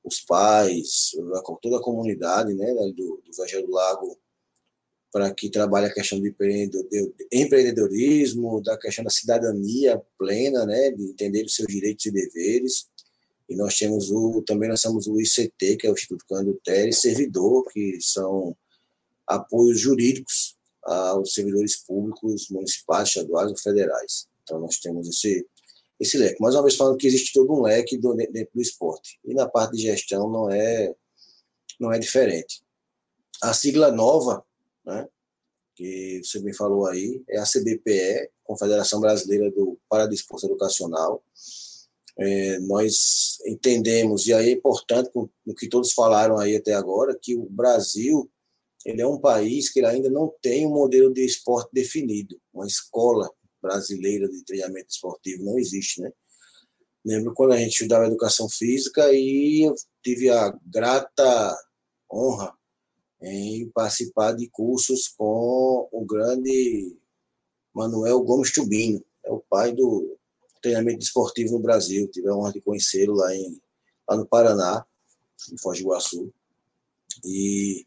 os pais, toda a comunidade né, do, do Evangelho do Lago, para que trabalhe a questão do empreendedorismo, da questão da cidadania plena, né, de entender os seus direitos e deveres. E nós temos o, também temos o ICT, que é o Instituto Cândido Teres, servidor, que são apoios jurídicos aos servidores públicos municipais, estaduais ou federais. Então, nós temos esse, esse leque. Mais uma vez falando que existe todo um leque do, dentro do esporte. E na parte de gestão não é, não é diferente. A sigla nova, né, que você me falou aí, é a CBPE, Confederação Brasileira do Paradesporto Educacional. é, nós entendemos, e aí é importante, o que todos falaram aí até agora, que o Brasil ele é um país que ainda não tem um modelo de esporte definido, uma escola brasileira de treinamento esportivo não existe, né? Lembro quando a gente estudava educação física e eu tive a grata honra em participar de cursos com o grande Manuel Gomes Tubino, é o pai do treinamento esportivo no Brasil. Tive a honra de conhecê-lo lá, em, lá no Paraná, em Foz do Iguaçu. E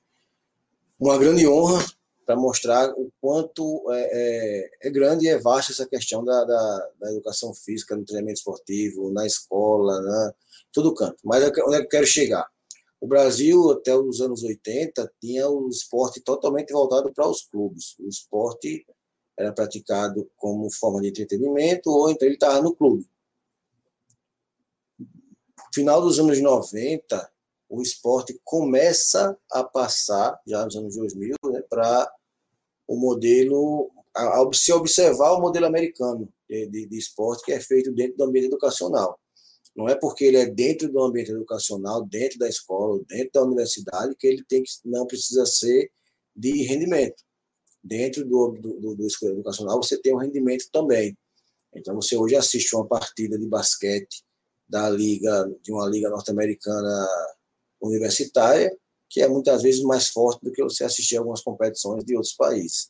uma grande honra para mostrar o quanto é, é, é, grande e é vasta essa questão da, da, da, educação física no treinamento esportivo, na escola, na todo canto. Mas onde é que eu quero chegar? O Brasil, até os anos 80, tinha o esporte totalmente voltado para os clubes. O esporte era praticado como forma de entretenimento ou então ele estava no clube. Final dos anos 90, o esporte começa a passar, já nos anos 2000, né, para o modelo, a, a, se observar o modelo americano de, de, de, esporte que é feito dentro do ambiente educacional. Não é porque ele é dentro do ambiente educacional, dentro da escola, dentro da universidade, que ele tem que, não precisa ser de rendimento. Dentro do, do, do, educacional, você tem um rendimento também. Então, você hoje assiste uma partida de basquete da liga, de uma liga norte-americana universitária, que é muitas vezes mais forte do que você assistir algumas competições de outros países.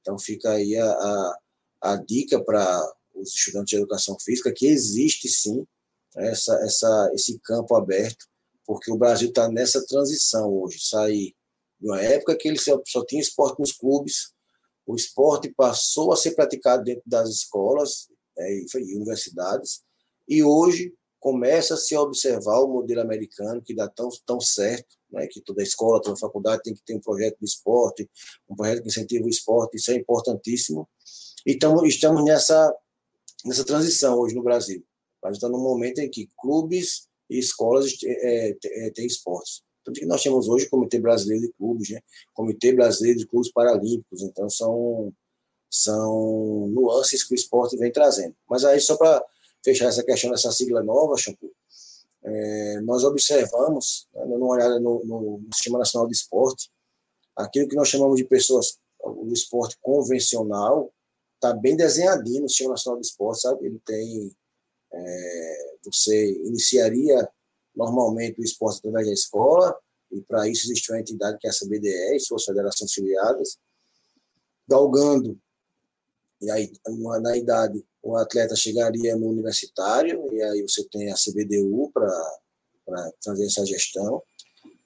Então fica aí a, a, a dica para os estudantes de educação física que existe sim essa, essa, esse campo aberto, porque o Brasil está nessa transição hoje, sair de uma época que ele só, só tinha esporte nos clubes, o esporte passou a ser praticado dentro das escolas é, e universidades, e hoje começa a se observar o modelo americano que dá tão, tão certo, né, que toda escola, toda faculdade tem que ter um projeto de esporte, um projeto que incentiva o esporte, isso é importantíssimo. E tamo, estamos nessa, nessa transição hoje no Brasil. A gente está num momento em que clubes e escolas é, é, têm esportes. Tanto que nós temos hoje o Comitê Brasileiro de Clubes, né? Comitê Brasileiro de Clubes Paralímpicos, então são, são nuances que o esporte vem trazendo. Mas aí, só para fechar essa questão dessa sigla nova, Shampoo, é, nós observamos, né, uma olhada no, no, no, Sistema Nacional de Esporte, aquilo que nós chamamos de pessoas, o esporte convencional, está bem desenhadinho no Sistema Nacional de Esporte, sabe? Ele tem. É, você iniciaria normalmente o esporte através da escola, e para isso existe uma entidade que é a CBDE suas federações filiadas, galgando, e aí na idade o atleta chegaria no universitário, e aí você tem a CBDU para fazer essa gestão.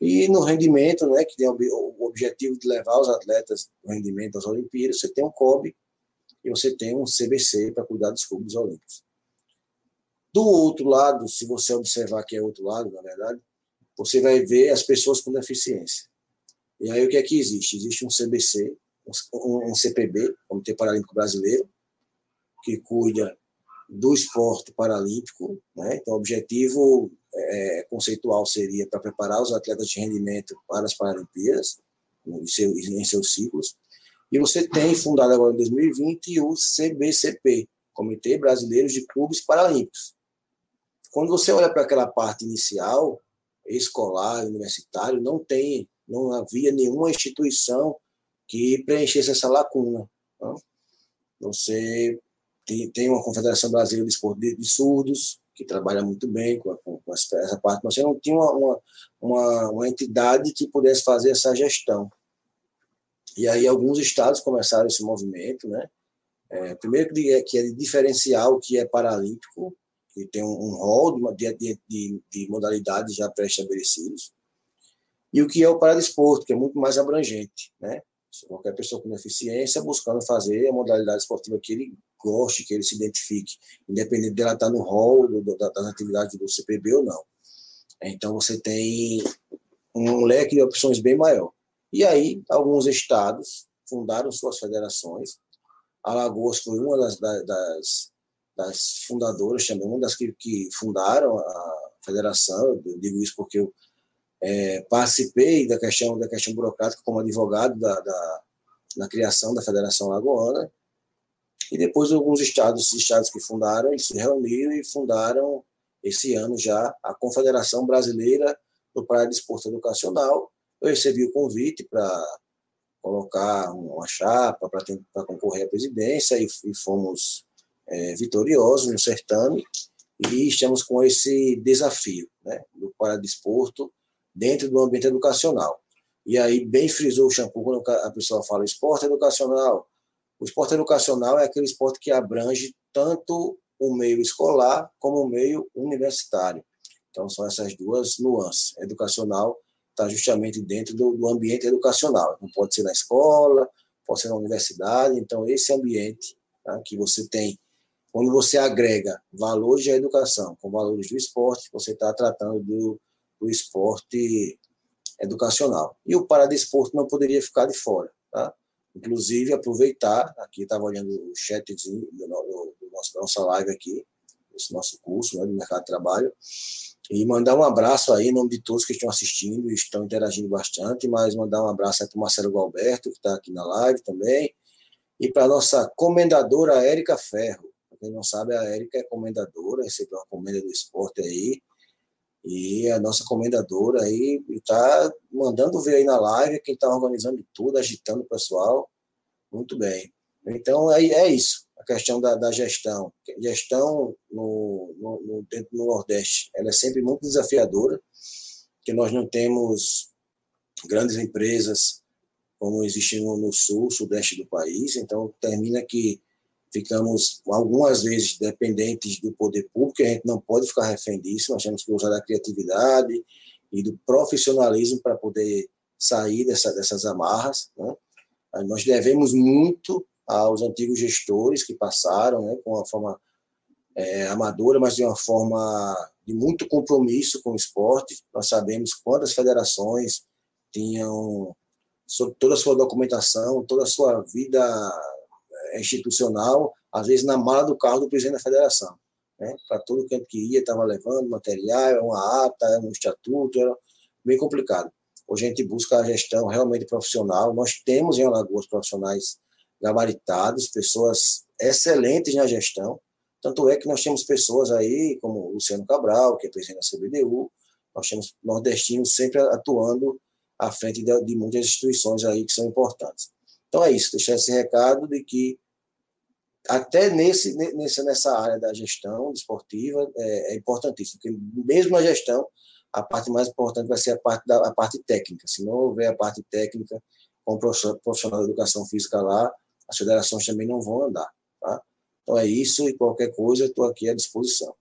E no rendimento, né, que tem o objetivo de levar os atletas no rendimento às Olimpíadas, você tem um COB e você tem um CBC para cuidar dos clubes olímpicos. Do outro lado, se você observar que é outro lado, na verdade, você vai ver as pessoas com deficiência. E aí o que é que existe? Existe um CBC, um, CPB, Comitê Paralímpico Brasileiro, que cuida do esporte paralímpico. Né? Então, o objetivo é, conceitual seria para preparar os atletas de rendimento para as Paralimpíadas, em, seu, em seus ciclos. E você tem fundado agora em 2020 o CBCP, Comitê Brasileiro de Clubes Paralímpicos. Quando você olha para aquela parte inicial, escolar, universitário, não tem, não havia nenhuma instituição que preenchesse essa lacuna. Tá? Você tem, tem uma Confederação Brasileira de de, Surdos, que trabalha muito bem com, com, essa parte, mas você não tinha uma, uma, uma, uma entidade que pudesse fazer essa gestão. E aí alguns estados começaram esse movimento, né? É, primeiro que é, que é de diferenciar o que é paralímpico, que tem um, rol de, de, de, de modalidades já pré-estabelecidos, e o que é o paradesporto, que é muito mais abrangente, né? Qualquer pessoa com deficiência buscando fazer a modalidade esportiva que ele goste, que ele se identifique, independente dela estar no rol das atividades do CPB ou não. Então, você tem um leque de opções bem maior. E aí, alguns estados fundaram suas federações. Alagoas foi uma das, das, das fundadoras, também, uma das que, que fundaram a federação. Eu digo isso porque eu é, participei da questão, da questão burocrática como advogado da, da, da criação da Federação Lagoana. E depois alguns estados, estados que fundaram, eles se reuniram e fundaram esse ano já a Confederação Brasileira do Praia de Esporte Educacional. Eu recebi o convite para colocar uma chapa para concorrer à presidência e, e fomos é, vitoriosos no certame e estamos com esse desafio né, do paradesporto dentro do ambiente educacional. E aí, bem frisou o shampoo quando a pessoa fala esporte educacional. O esporte educacional é aquele esporte que abrange tanto o meio escolar como o meio universitário. Então, são essas duas nuances. Educacional está justamente dentro do, do, ambiente educacional. Não pode ser na escola, pode ser na universidade. Então, esse ambiente tá, que você tem, quando você agrega valores da educação com valores do esporte, você está tratando do, do esporte educacional. E o paradesporto não poderia ficar de fora. Tá? Inclusive, aproveitar, aqui estava olhando o chatzinho do, do, do nosso, da nossa live aqui, esse nosso curso né, do mercado de trabalho, e mandar um abraço aí em nome de todos que estão assistindo e estão interagindo bastante, mas mandar um abraço aí para o Marcelo Galberto, que está aqui na live também, e para a nossa comendadora Érica Ferro. Quem não sabe, a Érica é comendadora, recebeu uma comenda do esporte aí, e a nossa comendadora aí está mandando ver aí na live, quem está organizando tudo, agitando o pessoal. Muito bem. Então, é, é isso a questão da, da gestão. Gestão no, no, no, dentro do Nordeste, ela é sempre muito desafiadora, porque nós não temos grandes empresas como existem no, no Sul, Sudeste do país, então termina que ficamos algumas vezes dependentes do poder público, a gente não pode ficar refém disso, nós temos que usar da criatividade e do profissionalismo para poder sair dessa, dessas amarras. Né? Nós devemos muito aos antigos gestores que passaram, né, com uma forma é, amadora, mas de uma forma de muito compromisso com o esporte. Nós sabemos quantas federações tinham toda a sua documentação, toda a sua vida institucional, às vezes na mala do carro do presidente da federação. Né? Para todo canto que ia, estava levando material, uma ata, um estatuto, era bem complicado. Hoje a gente busca a gestão realmente profissional. Nós temos em Alagoas profissionais gabaritados, pessoas excelentes na gestão. Tanto é que nós temos pessoas aí, como o Luciano Cabral, que é presidente da CBDU, nós temos nordestinos sempre atuando à frente de, de muitas instituições aí que são importantes. Então é isso, deixar esse recado de que até nesse, nesse, nessa área da gestão esportiva é, é importantíssimo, porque mesmo na gestão, a parte mais importante vai ser a parte, da, a parte técnica. Se não houver a parte técnica, com o profissional de educação física lá, as federações também não vão andar. Tá? Então é isso e qualquer coisa estou aqui à disposição.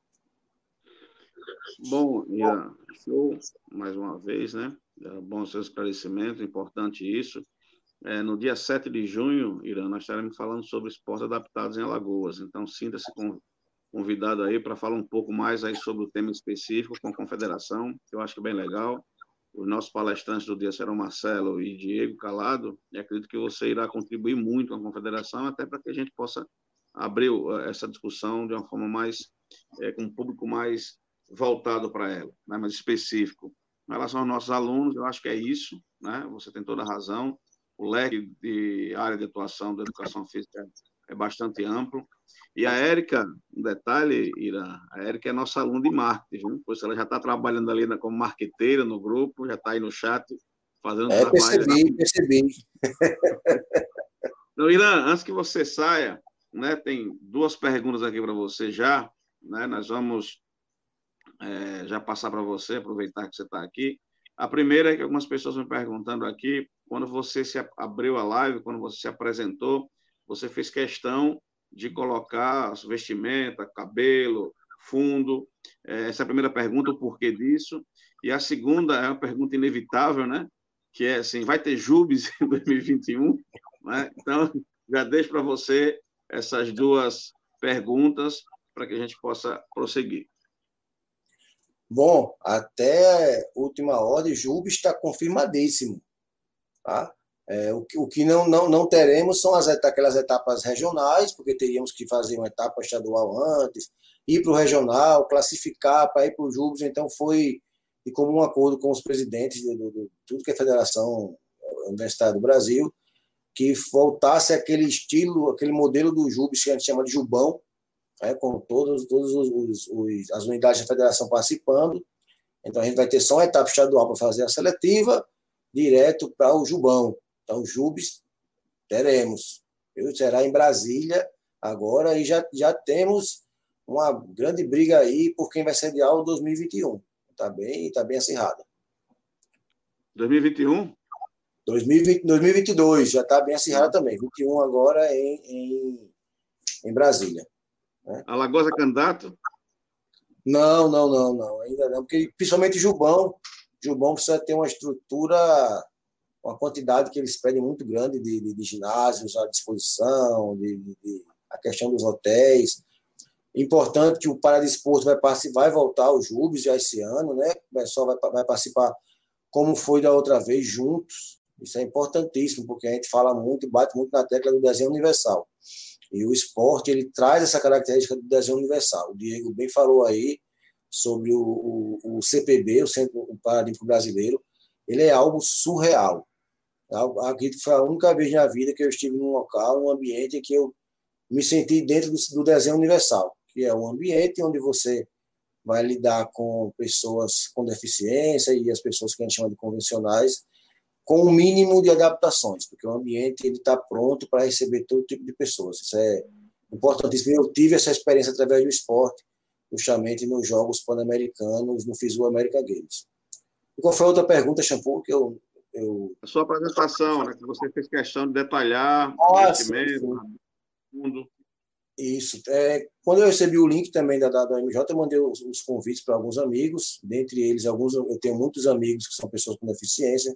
Bom, Ian, mais uma vez, né? É bom seu esclarecimento, importante isso. É, no dia 7 de junho, Irã, nós estaremos falando sobre esportes adaptados em Alagoas. Então, sinta-se convidado aí para falar um pouco mais aí sobre o tema específico com a confederação, que eu acho que é bem legal. Os nossos palestrantes do dia serão Marcelo e Diego Calado, e acredito que você irá contribuir muito com a confederação, até para que a gente possa abrir essa discussão de uma forma mais, é, com um público mais voltado para ela, né, mais específico. Em relação aos nossos alunos, eu acho que é isso, né? você tem toda a razão. O leque de área de atuação da educação física é bastante amplo. E a Érica, um detalhe, Ira, a Érica é nossa aluna de marketing, pois ela já está trabalhando ali como marqueteira no grupo, já está aí no chat, fazendo é, trabalho. Percebi, percebi. [laughs] Então, Irã, antes que você saia, né, tem duas perguntas aqui para você já, né, nós vamos é, já passar para você, aproveitar que você está aqui. A primeira é que algumas pessoas me perguntando aqui, quando você se abriu a live, quando você se apresentou, você fez questão de colocar vestimenta, cabelo, fundo. É, essa é a primeira pergunta, o porquê disso. E a segunda é uma pergunta inevitável, né? Que é assim, vai ter Jubes [laughs] em 2021? Né? Então, já deixo para você essas duas perguntas para que a gente possa prosseguir. Bom, até última hora, Jubes está confirmadíssimo. Tá? É, o, que, o que não, não, não teremos são as, aquelas etapas regionais, porque teríamos que fazer uma etapa estadual antes, ir para o regional, classificar para ir para os Júbilos. Então, foi de comum acordo com os presidentes de, de, de tudo que é Federação Universitária do Brasil, que voltasse aquele estilo, aquele modelo do Júbilos que a gente chama de Jubão, né, com todas todos os, os, as unidades da federação participando. Então, a gente vai ter só uma etapa estadual para fazer a seletiva, direto para o Jubão. Então, Jubes teremos. Será em Brasília agora e já, já temos uma grande briga aí por quem vai sediar o 2021. Está bem, tá bem acirrada. 2021? 2020, 2022 já está bem acirrada também. 21 agora em, em, em Brasília. Né? Alagoas é candidato? Não, não, não, não, ainda não, porque principalmente Jubão, Jubão precisa ter uma estrutura, uma quantidade que eles pedem muito grande de, de, de ginásios à disposição, de, de, a questão dos hotéis. Importante que o Paradesporto vai, vai voltar ao Jubes já esse ano, né? O pessoal vai, vai participar como foi da outra vez, juntos. Isso é importantíssimo, porque a gente fala muito e bate muito na tecla do desenho universal. E o esporte ele traz essa característica do desenho universal. O Diego bem falou aí sobre o, o, o CPB, o Centro Paralímpico Brasileiro. Ele é algo surreal. Foi a única vez na vida que eu estive num local, num ambiente em que eu me senti dentro do, do desenho universal, que é um ambiente onde você vai lidar com pessoas com deficiência e as pessoas que a gente chama de convencionais, com o um mínimo de adaptações, porque o ambiente ele está pronto para receber todo tipo de pessoas. Isso é importantíssimo. Eu tive essa experiência através do esporte, justamente nos Jogos Pan-Americanos, no FISU America Games. E qual foi a outra pergunta, Shampoo, que eu... eu... A sua apresentação, né, que você fez questão de detalhar ah, o mundo. Isso. É, quando eu recebi o link também da, da, da MJ, eu mandei os, os convites para alguns amigos, dentre eles, alguns eu tenho muitos amigos que são pessoas com deficiência,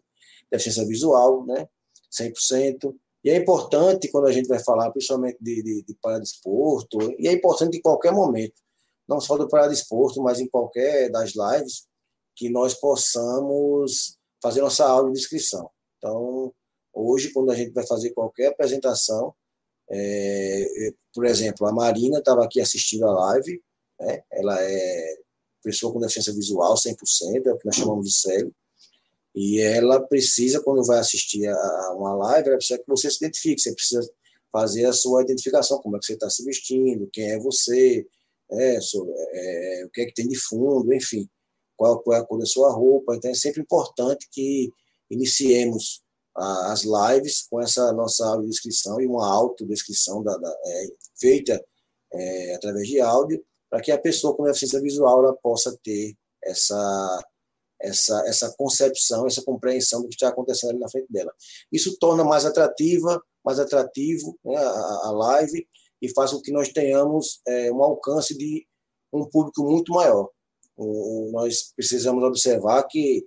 deficiência visual, né? 100%. E é importante, quando a gente vai falar, principalmente de, de, de paradesporto, e é importante em qualquer momento, não só do paradesporto, mas em qualquer das lives, que nós possamos fazer nossa audiodescrição. Então, hoje, quando a gente vai fazer qualquer apresentação, é, por exemplo, a Marina estava aqui assistindo a live, né? ela é pessoa com deficiência visual 100%, é o que nós chamamos de cego, e ela precisa, quando vai assistir a uma live, ela precisa que você se identifique, você precisa fazer a sua identificação, como é que você está se vestindo, quem é você, é, é, o que é que tem de fundo, enfim, qual, qual é a cor da sua roupa. Então é sempre importante que iniciemos a, as lives com essa nossa audiodescrição e uma autodescrição da, da é, feita é, através de áudio, para que a pessoa com deficiência visual ela possa ter essa essa, essa concepção, essa compreensão do que está acontecendo ali na frente dela. Isso torna mais atrativa, mais atrativo né, a, a, live e faz com que nós tenhamos é, um alcance de um público muito maior. O, nós precisamos observar que,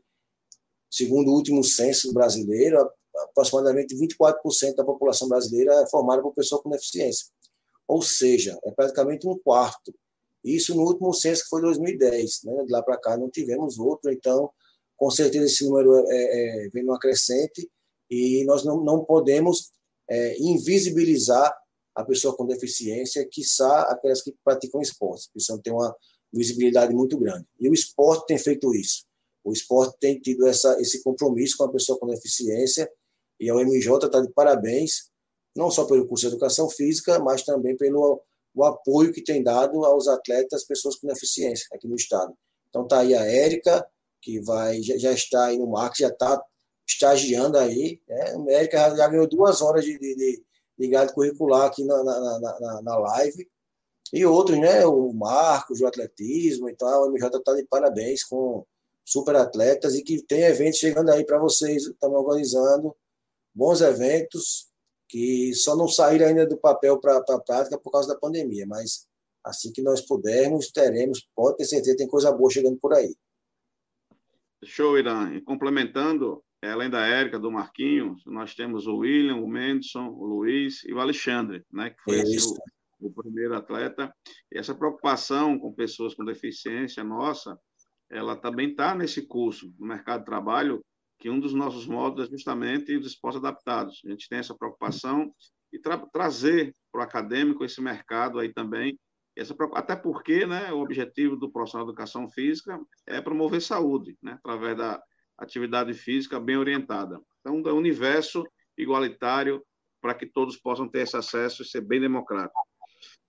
segundo o último censo brasileiro, aproximadamente 24% da população brasileira é formada por pessoas com deficiência. Ou seja, é praticamente um quarto isso no último censo, que foi 2010. Né? De lá para cá não tivemos outro, então, com certeza, esse número é, é, vem numa crescente e nós não, não podemos é, invisibilizar a pessoa com deficiência, quiçá aquelas que praticam esporte, precisam ter uma visibilidade muito grande. E o esporte tem feito isso. O esporte tem tido essa, esse compromisso com a pessoa com deficiência e a UMJ está de parabéns, não só pelo curso de Educação Física, mas também pelo o apoio que tem dado aos atletas, pessoas com deficiência aqui no estado. Então está aí a Érica, que vai, já, já, está aí no marketing, já está estagiando aí. Né? A Érica já, ganhou duas horas de, de, grade curricular aqui na, na, na, na, live. E outros, né? O Marcos, o atletismo e tal. O MJ está de parabéns com super atletas e que tem eventos chegando aí para vocês. Estamos organizando bons eventos que só não saíram ainda do papel para a prática por causa da pandemia, mas assim que nós pudermos, teremos, pode ter certeza, tem coisa boa chegando por aí. Show, Irã. E complementando, além da Érica, do Marquinhos, nós temos o William, o Mendson, o Luiz e o Alexandre, né, que foi assim, o, o, primeiro atleta. E essa preocupação com pessoas com deficiência nossa, ela também está nesse curso no mercado de trabalho, que um dos nossos modos é justamente os esportes adaptados. A gente tem essa preocupação e tra trazer para o acadêmico esse mercado aí também. Essa, até porque né, o objetivo do profissional de educação física é promover saúde, né, através da atividade física bem orientada. Então, é um universo igualitário para que todos possam ter esse acesso e ser bem democrático.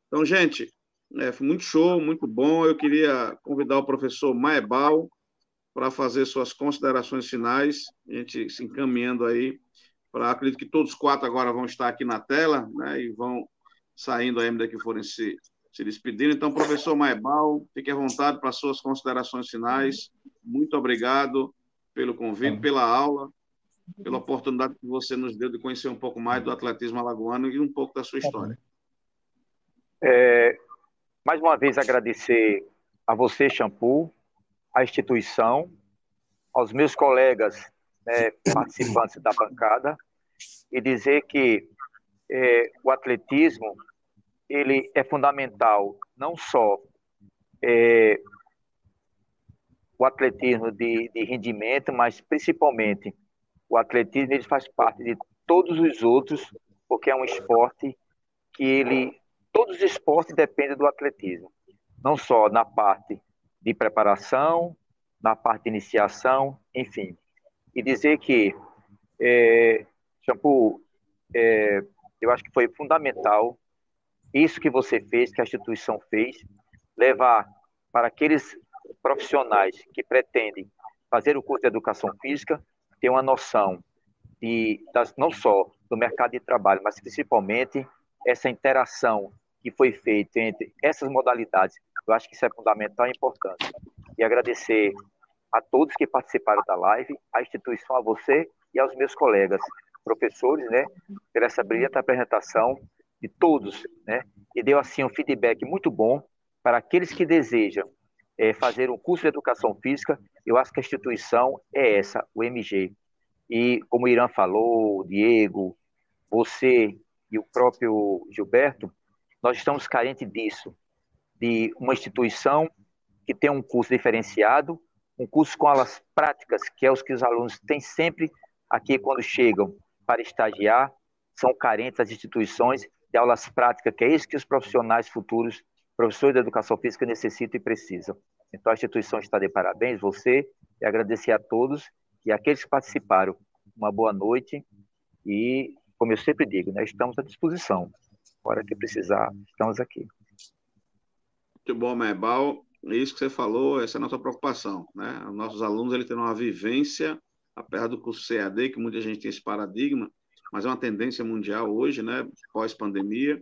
Então, gente, É, foi muito show, muito bom. Eu queria convidar o professor Maebal para fazer suas considerações finais. A gente se encaminhando aí para acredito que todos quatro agora vão estar aqui na tela, né? E vão saindo aí, medida que forem se, se despedindo. Então, professor Maebal, fique à vontade para suas considerações finais. Muito obrigado pelo convite, pela aula, pela oportunidade que você nos deu de conhecer um pouco mais do atletismo alagoano e um pouco da sua história. É, mais uma vez agradecer a você, Shampoo, à instituição, aos meus colegas né, participantes da bancada e dizer que é, o atletismo ele é fundamental não só é, o atletismo de, de, rendimento, mas principalmente o atletismo ele faz parte de todos os outros, porque é um esporte que ele todos os esportes dependem do atletismo, não só na parte de preparação, na parte de iniciação, enfim. E dizer que, é, Shampoo, é, eu acho que foi fundamental isso que você fez, que a instituição fez, levar para aqueles profissionais que pretendem fazer o curso de educação física, ter uma noção de, das, não só do mercado de trabalho, mas principalmente essa interação que foi feito entre essas modalidades. Eu acho que isso é fundamental e importante. E agradecer a todos que participaram da live, à instituição, a você e aos meus colegas, professores, né, por essa brilhante apresentação de todos, né, e deu assim um feedback muito bom para aqueles que desejam é, fazer um curso de educação física. Eu acho que a instituição é essa, o MG. E como o Irã falou, Diego, você e o próprio Gilberto, nós estamos carentes disso, de uma instituição que tem um curso diferenciado, um curso com aulas práticas, que é os que os alunos têm sempre aqui quando chegam para estagiar, são carentes as instituições de aulas práticas, que é isso que os profissionais futuros, professores de educação física necessitam e precisam. Então a instituição está de parabéns, você, e agradecer a todos e aqueles que participaram. Uma boa noite e, como eu sempre digo, né, estamos à disposição hora que precisar, estamos aqui. Muito bom, Mebal. Isso que você falou, essa é a nossa preocupação. Né? Os nossos alunos eles têm uma vivência, apesar do curso CAD, que muita gente tem esse paradigma, mas é uma tendência mundial hoje, né? pós-pandemia,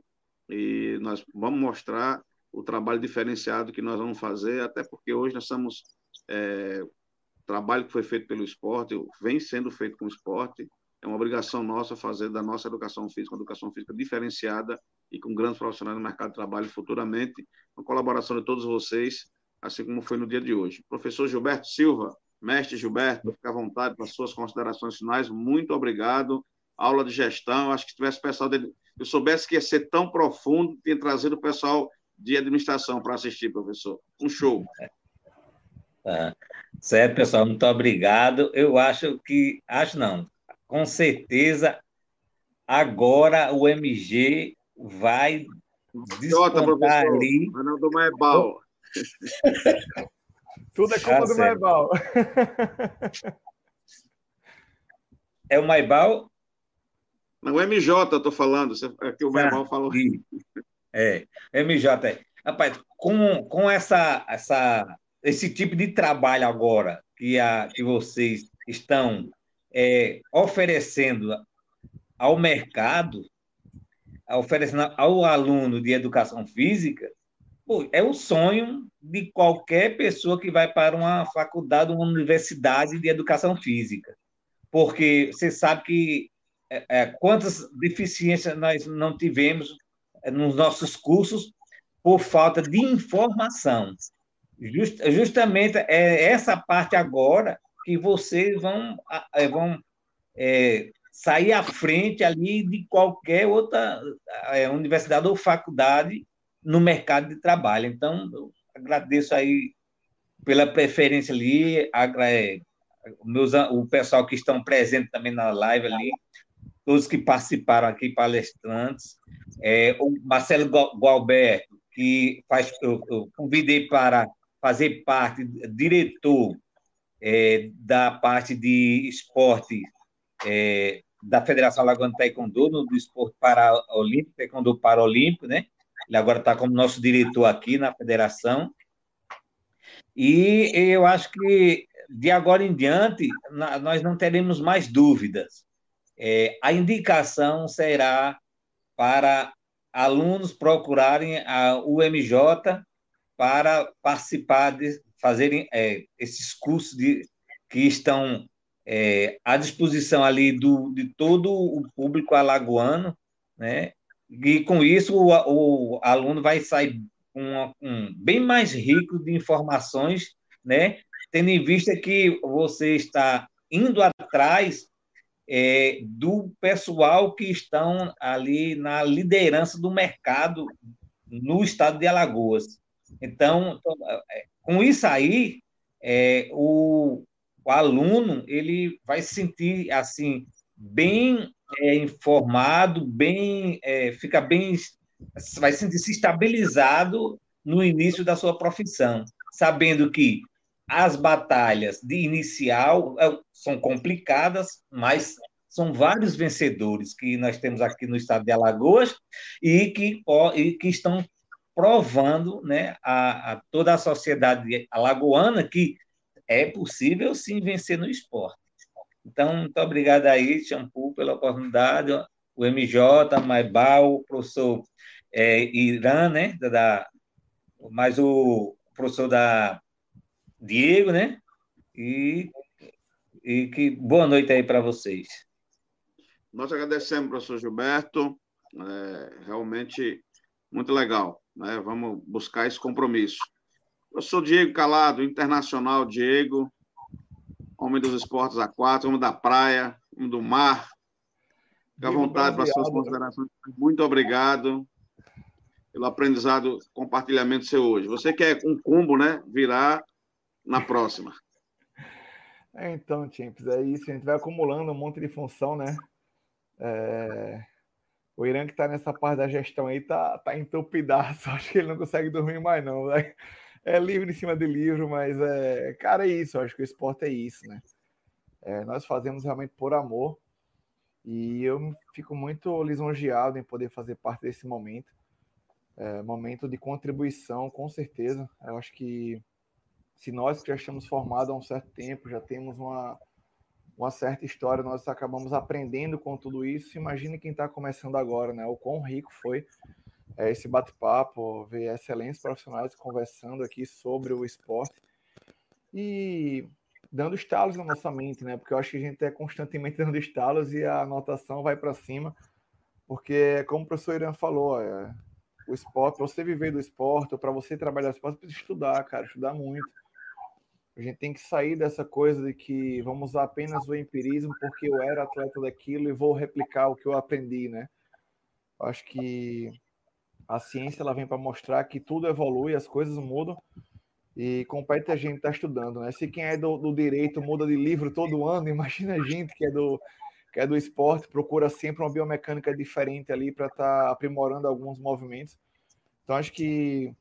e nós vamos mostrar o trabalho diferenciado que nós vamos fazer, até porque hoje nós estamos. É, trabalho que foi feito pelo esporte, vem sendo feito com o esporte, é uma obrigação nossa fazer da nossa educação física uma educação física diferenciada e com grandes profissionais no mercado de trabalho futuramente, com colaboração de todos vocês, assim como foi no dia de hoje. Professor Gilberto Silva, mestre Gilberto, fique à vontade para suas considerações finais. Muito obrigado. Aula de gestão, acho que se tivesse pessoal dele, eu soubesse que ia ser tão profundo, tinha trazido o pessoal de administração para assistir, professor. Um show. [laughs] Ah, certo, pessoal, muito obrigado. Eu acho que, acho não, com certeza agora o MG vai descontar ali. do Maebal. [laughs] Tudo é culpa tá do Maebal. [laughs] É o Maibal? Não, o MJ eu estou falando, é que o Maibal ah, falou. É, MJ. É. Rapaz, com, com essa, essa, esse tipo de trabalho agora que, a, que vocês estão é, oferecendo ao mercado, oferecendo ao aluno de educação física, pô, é o sonho de qualquer pessoa que vai para uma faculdade, uma universidade de educação física. Porque você sabe que é, é, quantas deficiências nós não tivemos nos nossos cursos por falta de informação. Just, justamente é essa parte agora que vocês vão, é, vão é, sair à frente ali de qualquer outra é, universidade ou faculdade no mercado de trabalho. Então, agradeço aí pela preferência ali, é, meus, o pessoal que estão presentes também na live ali, todos que participaram aqui, palestrantes, é, o Marcelo Gualberto, que faz, eu, eu convidei para fazer parte, diretor é, da parte de esporte é, da Federação Alagoana Taekwondo, no, do esporte para Olímpico, Taekwondo Paralímpico, né? Ele agora está como nosso diretor aqui na federação. E eu acho que de agora em diante nós não teremos mais dúvidas. É, a indicação será para alunos procurarem a UMJ para participar de fazerem é, esses cursos de, que estão é, à disposição ali do, de todo o público alagoano, né? E com isso o, o aluno vai sair um, bem mais rico de informações, né? Tendo em vista que você está indo atrás é, do pessoal que estão ali na liderança do mercado no estado de Alagoas. Então, é, com isso aí, é, o, o aluno ele vai se sentir assim bem é, informado, bem é, fica bem vai se sentir estabilizado no início da sua profissão, sabendo que as batalhas de inicial é, são complicadas, mas são vários vencedores que nós temos aqui no estado de Alagoas e que, e que estão provando né, a, a toda a sociedade alagoana que é possível sim vencer no esporte. Então, muito obrigado aí, Shampoo, pela oportunidade, o MJ, Maibal, o professor é, Irã, né, da, mais o professor da Diego, né, e, e que boa noite aí para vocês. Nós agradecemos, professor Gilberto, é, realmente muito legal, né, vamos buscar esse compromisso. Eu sou Diego Calado, internacional Diego, homem dos esportes aquáticos, homem da praia, homem do mar. Fique à vontade para suas considerações. Muito obrigado pelo aprendizado, compartilhamento seu hoje. Você quer um combo, né? Virar na próxima. É, então, Champs, é isso. A gente vai acumulando um monte de função, né? É... O Irã que está nessa parte da gestão aí tá, tá entupidaço. [laughs] Acho que ele não consegue dormir mais, não. Né? é livro em cima de livro, mas é, cara, é isso. Acho que o esporte é isso, né? É, nós fazemos realmente por amor e eu fico muito lisonjeado em poder fazer parte desse momento, é, momento de contribuição, com certeza. Eu acho que se nós que já estamos formados há um certo tempo, já temos uma, uma certa história, nós acabamos aprendendo com tudo isso. Imagine quem está começando agora, né? O quão rico foi é, esse bate-papo, ver excelentes profissionais conversando aqui sobre o esporte e dando estalos na nossa mente, né? Porque eu acho que a gente é constantemente [laughs] dando estalos e a anotação vai para cima, porque como o professor Irã falou, é, o esporte, para você viver do esporte, ou para você trabalhar no esporte, precisa estudar, cara, estudar muito. A gente tem que sair dessa coisa de que vamos usar apenas o empirismo porque eu era atleta daquilo e vou replicar o que eu aprendi, né? Acho que a ciência ela vem para mostrar que tudo evolui, as coisas mudam e compete a gente estar tá estudando, né? Se quem é do, do, direito muda de livro todo ano, [laughs] imagina a gente que é do que é do esporte procura sempre uma biomecânica diferente ali para estar tá aprimorando alguns movimentos. Então acho que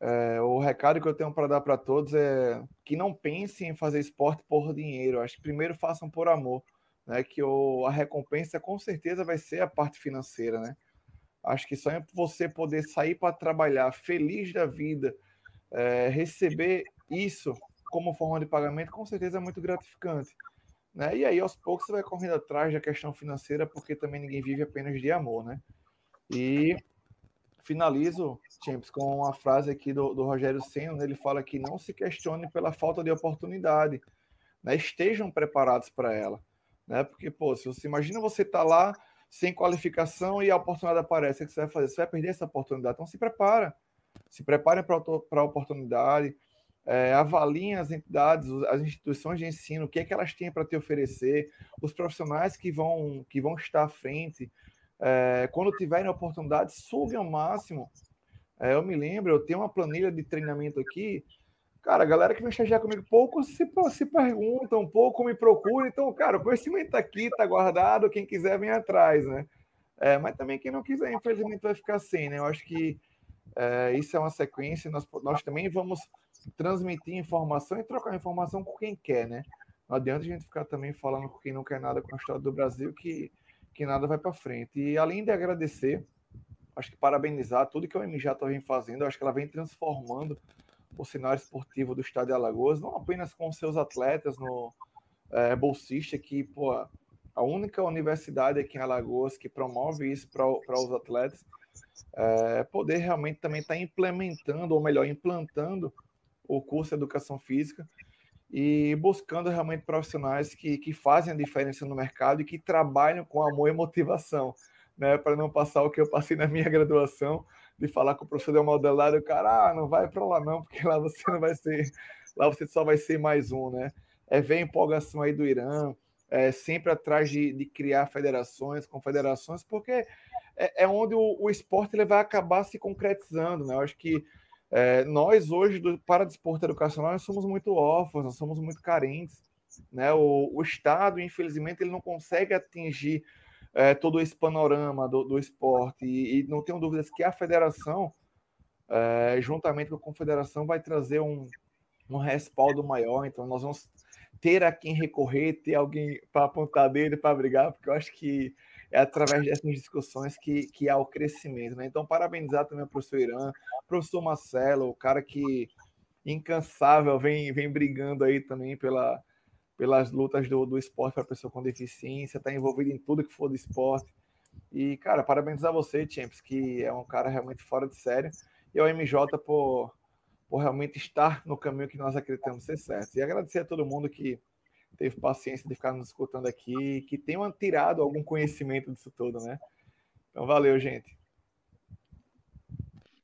é, o recado que eu tenho para dar para todos é que não pensem em fazer esporte por dinheiro. Acho que primeiro façam por amor, né? Que o, a recompensa com certeza vai ser a parte financeira, né? Acho que só é você poder sair para trabalhar feliz da vida, é, receber isso como forma de pagamento, com certeza é muito gratificante. Né? E aí, aos poucos, você vai correndo atrás da questão financeira, porque também ninguém vive apenas de amor, né? E finalizo, Champs, com uma frase aqui do, do Rogério Senna, né? ele fala que não se questione pela falta de oportunidade, né? estejam preparados para ela, né? Porque, pô, se você imagina você tá lá sem qualificação e a oportunidade aparece, o que você vai fazer? Você vai perder essa oportunidade. Então se prepara. Se prepare para a oportunidade. É, avaliem as entidades, as instituições de ensino, o que é que elas têm para te oferecer, os profissionais que vão, que vão estar à frente. É, quando tiverem a oportunidade, sube ao máximo. É, eu me lembro, eu tenho uma planilha de treinamento aqui Cara, a galera que vem estagiar comigo, pouco se, se perguntam, pouco me procuram. Então, cara, o conhecimento está aqui, está guardado. Quem quiser, vem atrás, né? É, mas também quem não quiser, infelizmente, vai ficar sem, né? Eu acho que é, isso é uma sequência. Nós, nós também vamos transmitir informação e trocar informação com quem quer, né? Não adianta a gente ficar também falando com quem não quer nada com a história do Brasil, que, que nada vai para frente. E além de agradecer, acho que parabenizar tudo que o MJ vem fazendo, acho que ela vem transformando o cenário esportivo do Estado de Alagoas, não apenas com seus atletas no é, bolsista, que, pô, a única universidade aqui em Alagoas que promove isso para os atletas, é, poder realmente também estar tá implementando, ou melhor, implantando o curso de Educação Física e buscando realmente profissionais que, que fazem a diferença no mercado e que trabalham com amor e motivação, né, para não passar o que eu passei na minha [laughs] graduação, de falar com o professor de modelado, o cara, ah, não vai para lá não, porque lá você não vai ser, lá você só vai ser mais um, né? É ver a empolgação aí do Irã, é, sempre atrás de, de criar federações, confederações, porque é, é onde o, o, esporte ele vai acabar se concretizando, né? Eu acho que é, nós hoje, do, para desporto educacional, nós somos muito órfãos, nós somos muito carentes, né? O, o Estado, infelizmente, ele não consegue atingir é, todo esse panorama do, do esporte e, e, não tenho dúvidas que a federação, é, juntamente com a confederação, vai trazer um, um respaldo maior. Então, nós vamos ter a quem recorrer, ter alguém para apontar dele, para brigar, porque eu acho que é através dessas discussões que, que há o crescimento. Né? Então, parabenizar também o professor Irã, professor Marcelo, o cara que incansável vem, vem brigando aí também pela, pelas lutas do, do esporte para pessoa com deficiência, está envolvido em tudo que for do esporte. E, cara, parabenizar você, Champs, que é um cara realmente fora de série, e ao MJ por, por realmente estar no caminho que nós acreditamos ser certo. E agradecer a todo mundo que teve paciência de ficar nos escutando aqui, que tenham tirado algum conhecimento disso tudo, né? Então, valeu, gente.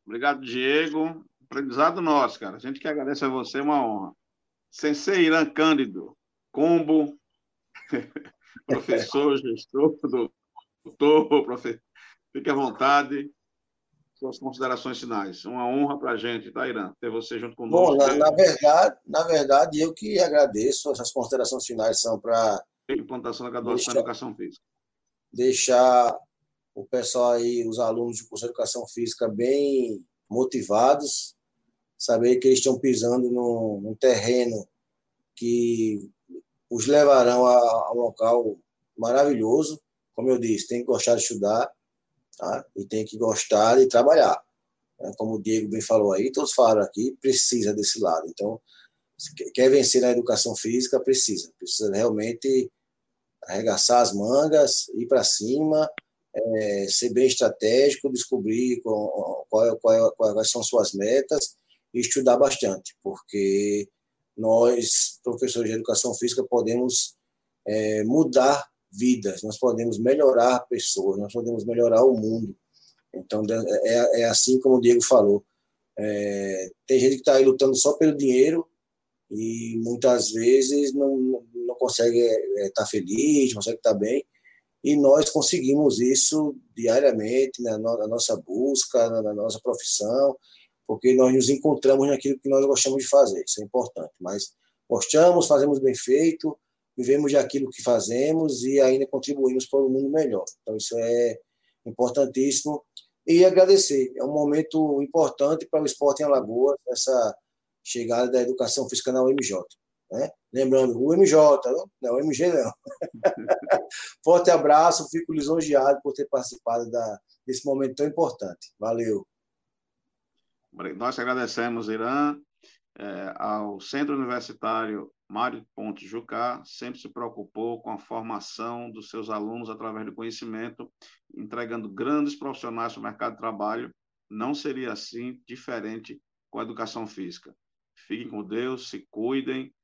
Obrigado, Diego. Aprendizado nosso, cara. A gente que agradece a você, é uma honra. Sensei Irã Cândido, combo, [laughs] professor, gestor, doutor, professor. Fique à vontade. Suas considerações finais. Uma honra para a gente, tá, Irã? Ter você junto conosco. Bom, na, na, verdade, na verdade, eu que agradeço. Essas considerações finais são para. Implantação da graduação em Educação Física. Deixar o pessoal aí, os alunos do curso de Educação Física, bem motivados, saber que eles estão pisando num, num terreno que os levarão a, a, um local maravilhoso. Como eu disse, tem que gostar de estudar tá? e tem que gostar de trabalhar. Né? Como o Diego bem falou aí, todos falaram aqui, precisa desse lado. Então, quer vencer na educação física, precisa. Precisa realmente arregaçar as mangas, ir para cima, é, ser bem estratégico, descobrir qual, qual, qual, quais são suas metas e estudar bastante, porque nós, professores de educação física, podemos é, mudar vidas, nós podemos melhorar pessoas, nós podemos melhorar o mundo. Então, é, é assim como o Diego falou. É, tem gente que está aí lutando só pelo dinheiro e muitas vezes não, não consegue estar é, tá feliz, não consegue estar tá bem. E nós conseguimos isso diariamente na, na nossa busca, na, na nossa profissão, porque nós nos encontramos naquilo que nós gostamos de fazer, isso é importante. Mas gostamos, fazemos bem feito, vivemos daquilo que fazemos e ainda contribuímos para um mundo melhor. Então, isso é importantíssimo. E agradecer, é um momento importante para o esporte em Alagoas, essa chegada da educação física na UMJ. Né? Lembrando, o MJ, não, o MG não. [laughs] Forte abraço, fico lisonjeado por ter participado da, desse momento tão importante. Valeu. Nós agradecemos, Irã, é, ao Centro Universitário Mário Ponte Jucá, sempre se preocupou com a formação dos seus alunos através do conhecimento, entregando grandes profissionais para o mercado de trabalho. Não seria assim diferente com a educação física. Fiquem com Deus, se cuidem,